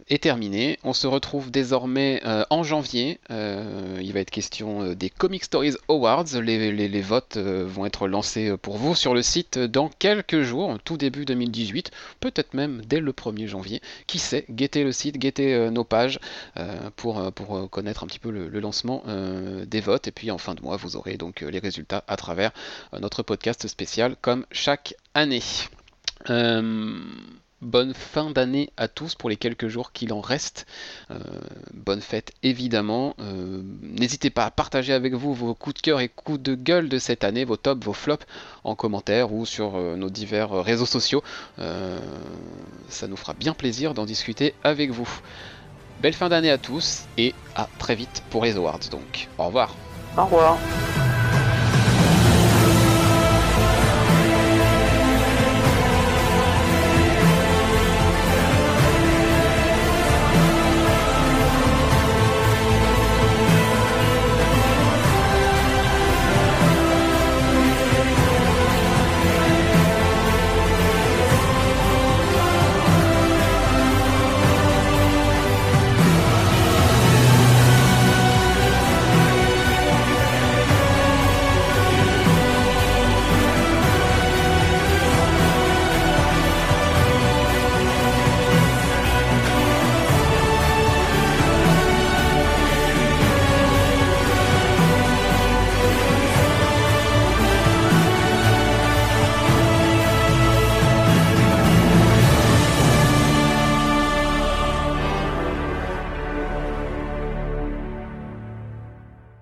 est terminé. On se retrouve désormais euh, en janvier. Euh, il va être question des Comic Stories Awards. Les, votes vont être lancés pour vous sur le site dans quelques jours, tout début 2018, peut-être même dès le 1er janvier. Qui sait, guettez le site, guettez nos pages pour, pour connaître un petit peu le, le lancement des votes. Et puis en fin de mois, vous aurez donc les résultats à travers notre podcast spécial comme chaque année. Euh, bonne fin d'année à tous pour les quelques jours qu'il en reste. Euh, bonne fête évidemment. Euh, n'hésitez pas à partager avec vous vos coups de cœur et coups de gueule de cette année, vos tops, vos flops en commentaire ou sur nos divers réseaux sociaux. ça nous fera bien plaisir d'en discuter avec vous. Belle fin d'année à tous et à très vite pour les awards donc. Au revoir. Au revoir.